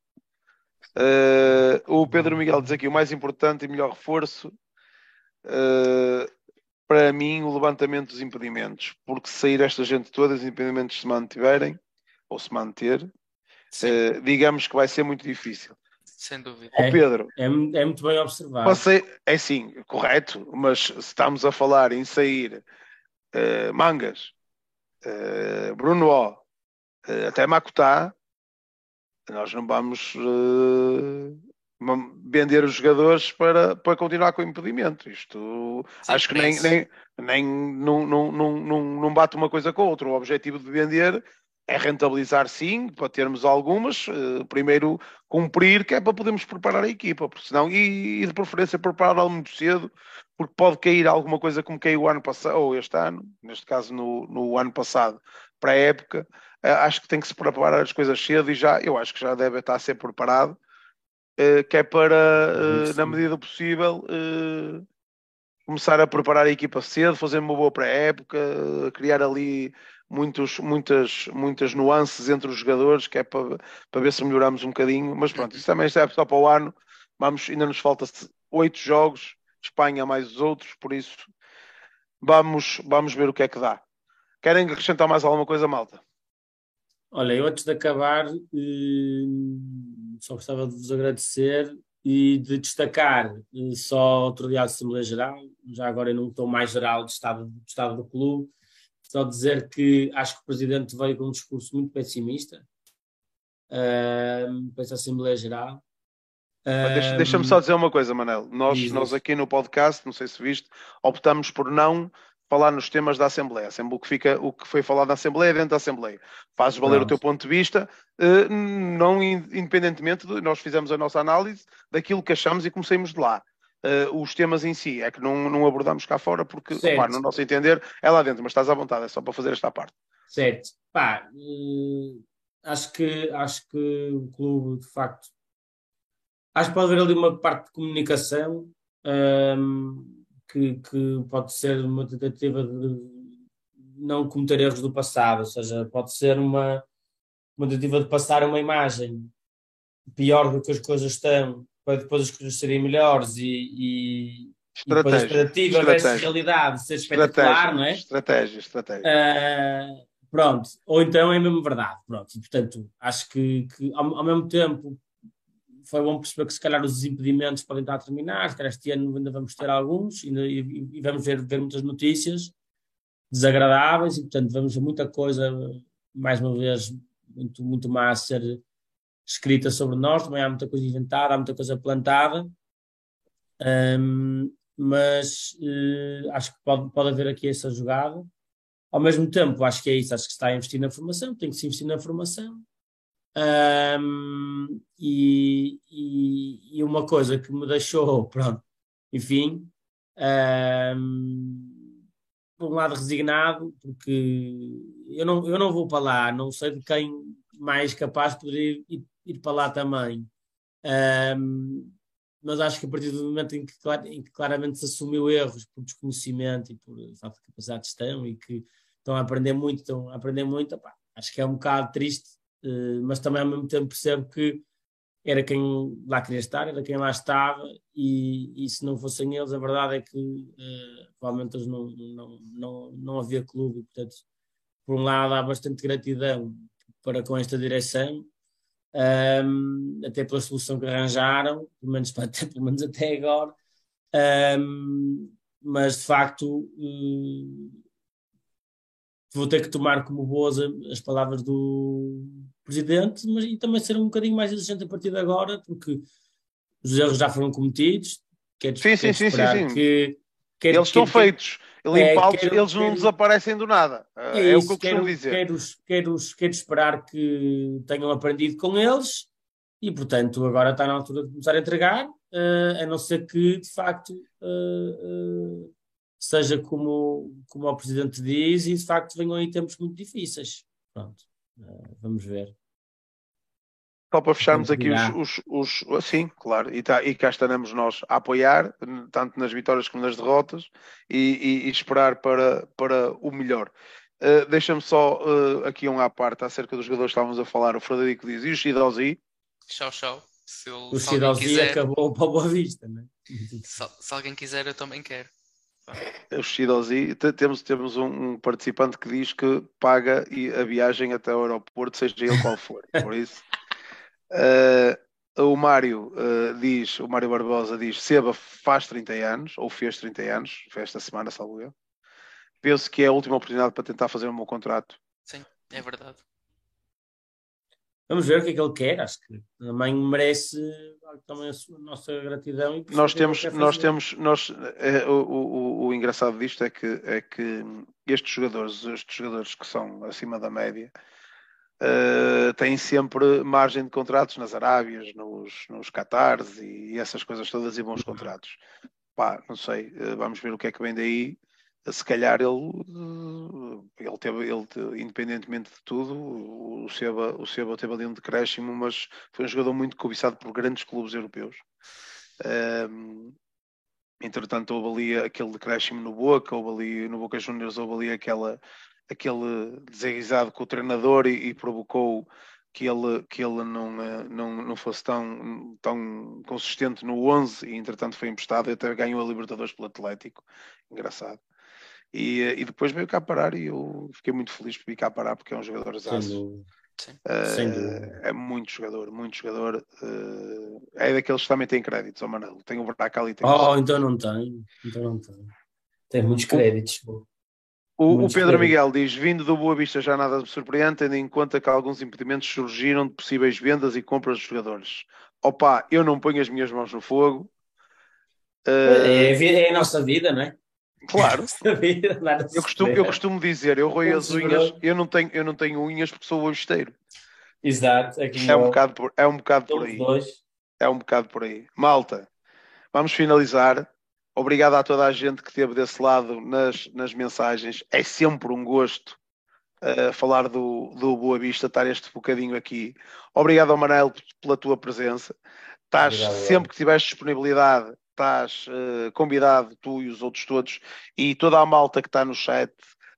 [SPEAKER 1] Eh, o Pedro Miguel diz aqui o mais importante e melhor reforço eh, para mim o levantamento dos impedimentos, porque se sair esta gente toda, os impedimentos se mantiverem ou se manter, eh, digamos que vai ser muito difícil.
[SPEAKER 2] Sem dúvida.
[SPEAKER 3] É.
[SPEAKER 1] Pedro,
[SPEAKER 3] É, é muito bem observado.
[SPEAKER 1] Passei, é sim, correto, mas se estamos a falar em sair eh, Mangas, eh, Bruno O, eh, até Macutá, nós não vamos vender os jogadores para, para continuar com o impedimento. Isto
[SPEAKER 2] Sim,
[SPEAKER 1] acho que nem, nem, nem não, não, não, não, não bate uma coisa com a outra. O objetivo de vender é rentabilizar sim, para termos algumas, uh, primeiro cumprir, que é para podermos preparar a equipa, porque senão, e, e de preferência prepará-la muito cedo, porque pode cair alguma coisa como caiu o ano passado, ou este ano, neste caso no, no ano passado, para a época, uh, acho que tem que se preparar as coisas cedo e já, eu acho que já deve estar a ser preparado, uh, que é para, na medida possível, começar a preparar a equipa cedo, fazer uma boa pré-época, criar ali muitos, muitas, muitas nuances entre os jogadores, que é para, para ver se melhoramos um bocadinho. Mas pronto, isso também é só para o ano. Vamos, ainda nos falta oito jogos, Espanha mais os outros, por isso vamos, vamos ver o que é que dá. Querem acrescentar mais alguma coisa, malta?
[SPEAKER 3] Olha, eu antes de acabar, eh, só gostava de vos agradecer e de destacar eh, só outro dia de Assembleia Geral, já agora em um tom mais geral do estado, do estado do clube, só dizer que acho que o Presidente veio com um discurso muito pessimista uh, para essa Assembleia Geral.
[SPEAKER 1] Uh, Deixa-me só dizer uma coisa, Manel. Nós, nós aqui no podcast, não sei se viste, optamos por não falar nos temas da Assembleia. O que, fica, o que foi falado na Assembleia é dentro da Assembleia. Fazes valer Pronto. o teu ponto de vista, uh, não independentemente de nós fizemos a nossa análise daquilo que achamos e comecemos de lá uh, os temas em si. É que não, não abordamos cá fora porque, opa, no nosso entender, é lá dentro, mas estás à vontade, é só para fazer esta parte.
[SPEAKER 3] Certo. Pá, uh, acho, que, acho que o clube, de facto, acho que pode haver ali uma parte de comunicação um, ehm, que, que pode ser uma tentativa de não cometer erros do passado, ou seja, pode ser uma, uma tentativa de passar uma imagem pior do que as coisas estão para depois as coisas serem melhores e, e, e depois a expectativa versus realidade ser espetacular, não é?
[SPEAKER 1] Estratégia, estratégia.
[SPEAKER 3] Uh, pronto, ou então é mesmo verdade, pronto, e, portanto, acho que, que ao, ao, mesmo tempo foi bom perceber que se calhar os impedimentos podem estar a terminar, que este ano ainda vamos ter alguns e, e, e vamos ver, ver muitas notícias desagradáveis e, portanto, vamos ver muita coisa, mais uma vez, muito, muito má a ser escrita sobre nós, também há muita coisa inventada, há muita coisa plantada, um, mas uh, acho que pode, pode haver aqui essa jogada. Ao mesmo tempo, acho que é isso, acho que se está a investir na formação, tem que se investir na formação. Um, e, e, e, uma coisa que me deixou, pronto, enfim, um, por um lado resignado, porque eu não, eu não vou para lá, não sei de quem mais capaz poderia ir, ir para lá também. Um, mas acho que a partir do momento em que, em que, claramente se assumiu erros por desconhecimento e por falta de capacidade de gestão e que estão a aprender muito, estão a aprender muito, acho que é um bocado triste, uh, mas também ao mesmo tempo percebo que era quem lá queria estar, era quem lá estava, e, e se não fossem eles, a verdade é que uh, provavelmente eles não, não, não, não havia clube, portanto, por um lado há bastante gratidão para com esta direção, um, até pela solução que arranjaram, pelo menos, até, pelo menos até agora, um, mas de facto uh, vou ter que tomar como boas as palavras do presidente, mas e também ser um bocadinho mais exigente a partir de agora, porque os erros já foram cometidos.
[SPEAKER 1] Quer, sim, sim, sim, sim, Que, quer, Eles estão feitos limpá-los, é, eles não desaparecem do nada. É, é, é o que eu costumo dizer.
[SPEAKER 3] Quero, quero, quero esperar que tenham aprendido com eles e, portanto, agora está na altura de começar a entregar, uh, a não ser que, de facto, uh, uh, seja como, como o Presidente diz e, de facto, venham aí tempos muito difíceis. Pronto, vamos ver.
[SPEAKER 1] Só para fecharmos aqui os, os, os, Sim, claro, e, tá, e cá estaremos nós a apoiar, tanto nas vitórias como nas derrotas, e, e, e esperar para, para o melhor. Uh, Deixa-me só uh, aqui um à parte acerca dos jogadores que estávamos a falar. O Frederico diz: e o Shidozi?
[SPEAKER 2] Tchau, tchau.
[SPEAKER 3] Se ele, o Shidozi quiser... acabou para a Boa Vista, né?
[SPEAKER 2] se, se alguém quiser, eu também quero.
[SPEAKER 1] O Shidozi, temos, temos um, um, participante que diz que paga a viagem até o aeroporto, seja ele qual for. Por isso. Uh, o Mário uh, diz, o Mário Barbosa diz, Seba faz 30 anos, ou fez 30 anos, foi esta semana, salvo eu. Penso que é a última oportunidade para tentar fazer um bom contrato.
[SPEAKER 2] Sim, é verdade.
[SPEAKER 3] Vamos ver o que é que ele quer, acho que também merece também a nossa gratidão.
[SPEAKER 1] nós temos, nós temos, nós, é, o, o, o, engraçado disto é que, é que estes jogadores, estes jogadores que são acima da média, uh, têm sempre margem de contratos nas Arábias, nos, nos Qatars e essas coisas todas e bons contratos. Pá, não sei, uh, vamos ver o que é que vem daí. Se calhar ele, ele teve, ele, independentemente de tudo, o Seba, o Seba teve ali um decréscimo, mas foi um jogador muito cobiçado por grandes clubes europeus. Um, entretanto, houve ali aquele decréscimo no Boca, houve ali no Boca Juniors, houve ali aquela, aquele desaguisado com o treinador e, e, provocou que ele, que ele não, eh, não, não fosse tão, tão consistente no 11 e entretanto foi emprestado e até ganhou a Libertadores pelo Atlético. Engraçado. E, eh, e depois veio cá parar e eu fiquei muito feliz por vir cá parar porque é um jogador exato. Uh, é muito jogador, muito jogador. Uh, é daqueles que também têm créditos, oh Manelo. Tem o Braca ali. Tem
[SPEAKER 3] oh, então não tem. Então não tem. Tem muitos créditos.
[SPEAKER 1] O, o, Pedro Miguel diz: vindo do Boa Vista já nada me surpreende, tendo em conta que alguns impedimentos surgiram de possíveis vendas e compras de jogadores. Opa, eu não ponho as minhas mãos no fogo.
[SPEAKER 3] Uh... É, é, a nossa vida, não é?
[SPEAKER 1] Claro. eu, costumo, eu costumo dizer, eu roio as unhas, eu não tenho, eu não tenho unhas porque sou esteiro.
[SPEAKER 3] Exato.
[SPEAKER 1] é, um bocado por, é um bocado por aí. Dois. É um bocado por aí. Malta, vamos finalizar. Obrigado a toda a gente que esteve desse lado nas, nas mensagens. É sempre um gosto uh, falar do, do Boa Vista, estar este bocadinho aqui. Obrigado ao Manel pela tua presença. Estás sempre que tiveres disponibilidade, estás uh, convidado, tu e os outros todos, e toda a malta que está no chat,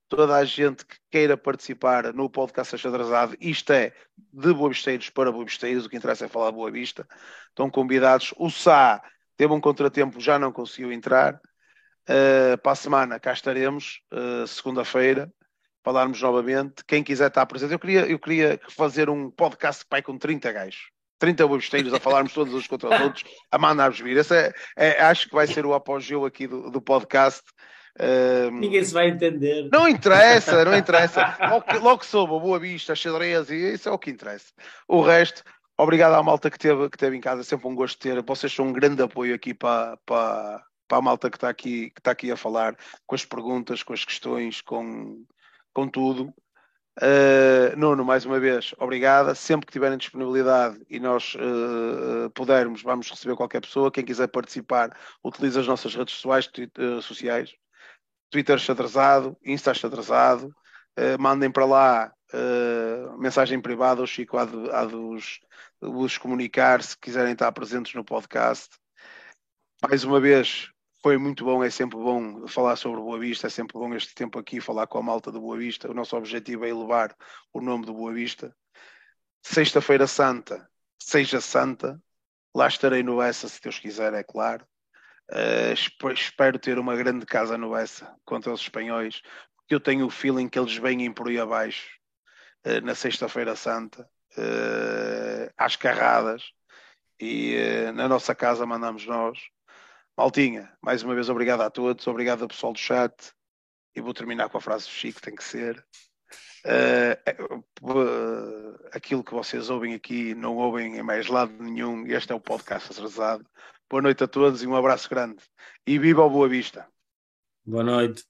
[SPEAKER 1] toda a gente que queira participar no podcast Achadrazado, isto é de Boabisteiros para Boabisteiros, o que interessa é falar Boa Vista, estão convidados. O Sá teve um contratempo, já não conseguiu entrar. Uh, para a semana cá estaremos, uh, segunda-feira, falarmos novamente. Quem quiser estar presente, eu queria, eu queria fazer um podcast pai com 30 gajos. 30 websteiros a falarmos todos uns contra os outros, a mandar-vos vir. Esse é, é, acho que vai ser o apogeu aqui do, do podcast.
[SPEAKER 3] Um, Ninguém se vai entender.
[SPEAKER 1] Não interessa, não interessa. Logo que, logo soube, Boa Vista, xadrez, e isso é o que interessa. O resto, obrigado à malta que teve, que teve em casa, sempre um gosto ter. Vocês são um grande apoio aqui para, para, para a malta que está aqui, que está aqui a falar, com as perguntas, com as questões, com, com tudo. Uh, Nuno, mais uma vez, obrigada. Sempre que tiverem disponibilidade e nós uh, pudermos, vamos receber qualquer pessoa. Quem quiser participar, utilize as nossas redes sociais, uh, sociais. Twitter xadrezado, Insta xadrezado. Uh, mandem para lá mensagem privada, o Chico há de, há de comunicar se quiserem estar presentes no podcast. Mais uma vez, foi muito bom, é sempre bom falar sobre Boa Vista, é sempre bom este tempo aqui falar com a malta do Boa Vista. O nosso objetivo é elevar o nome do Boa Vista. Sexta-feira Santa, seja santa, lá estarei no Essa, se Deus quiser, é claro. Uh, espero ter uma grande casa no Essa contra os espanhóis, porque eu tenho o feeling que eles vêm por aí abaixo na Sexta-feira Santa, uh, às carradas, e na nossa casa mandamos nós. Maltinha, mais uma vez obrigado a todos, obrigado ao pessoal do chat. E vou terminar com a frase do Chico, tem que ser. Uh, uh, aquilo que vocês ouvem aqui não ouvem em mais lado nenhum. Este é o podcast atrasado. Boa noite a todos e um abraço grande. E viva o Boa Vista.
[SPEAKER 3] Boa noite.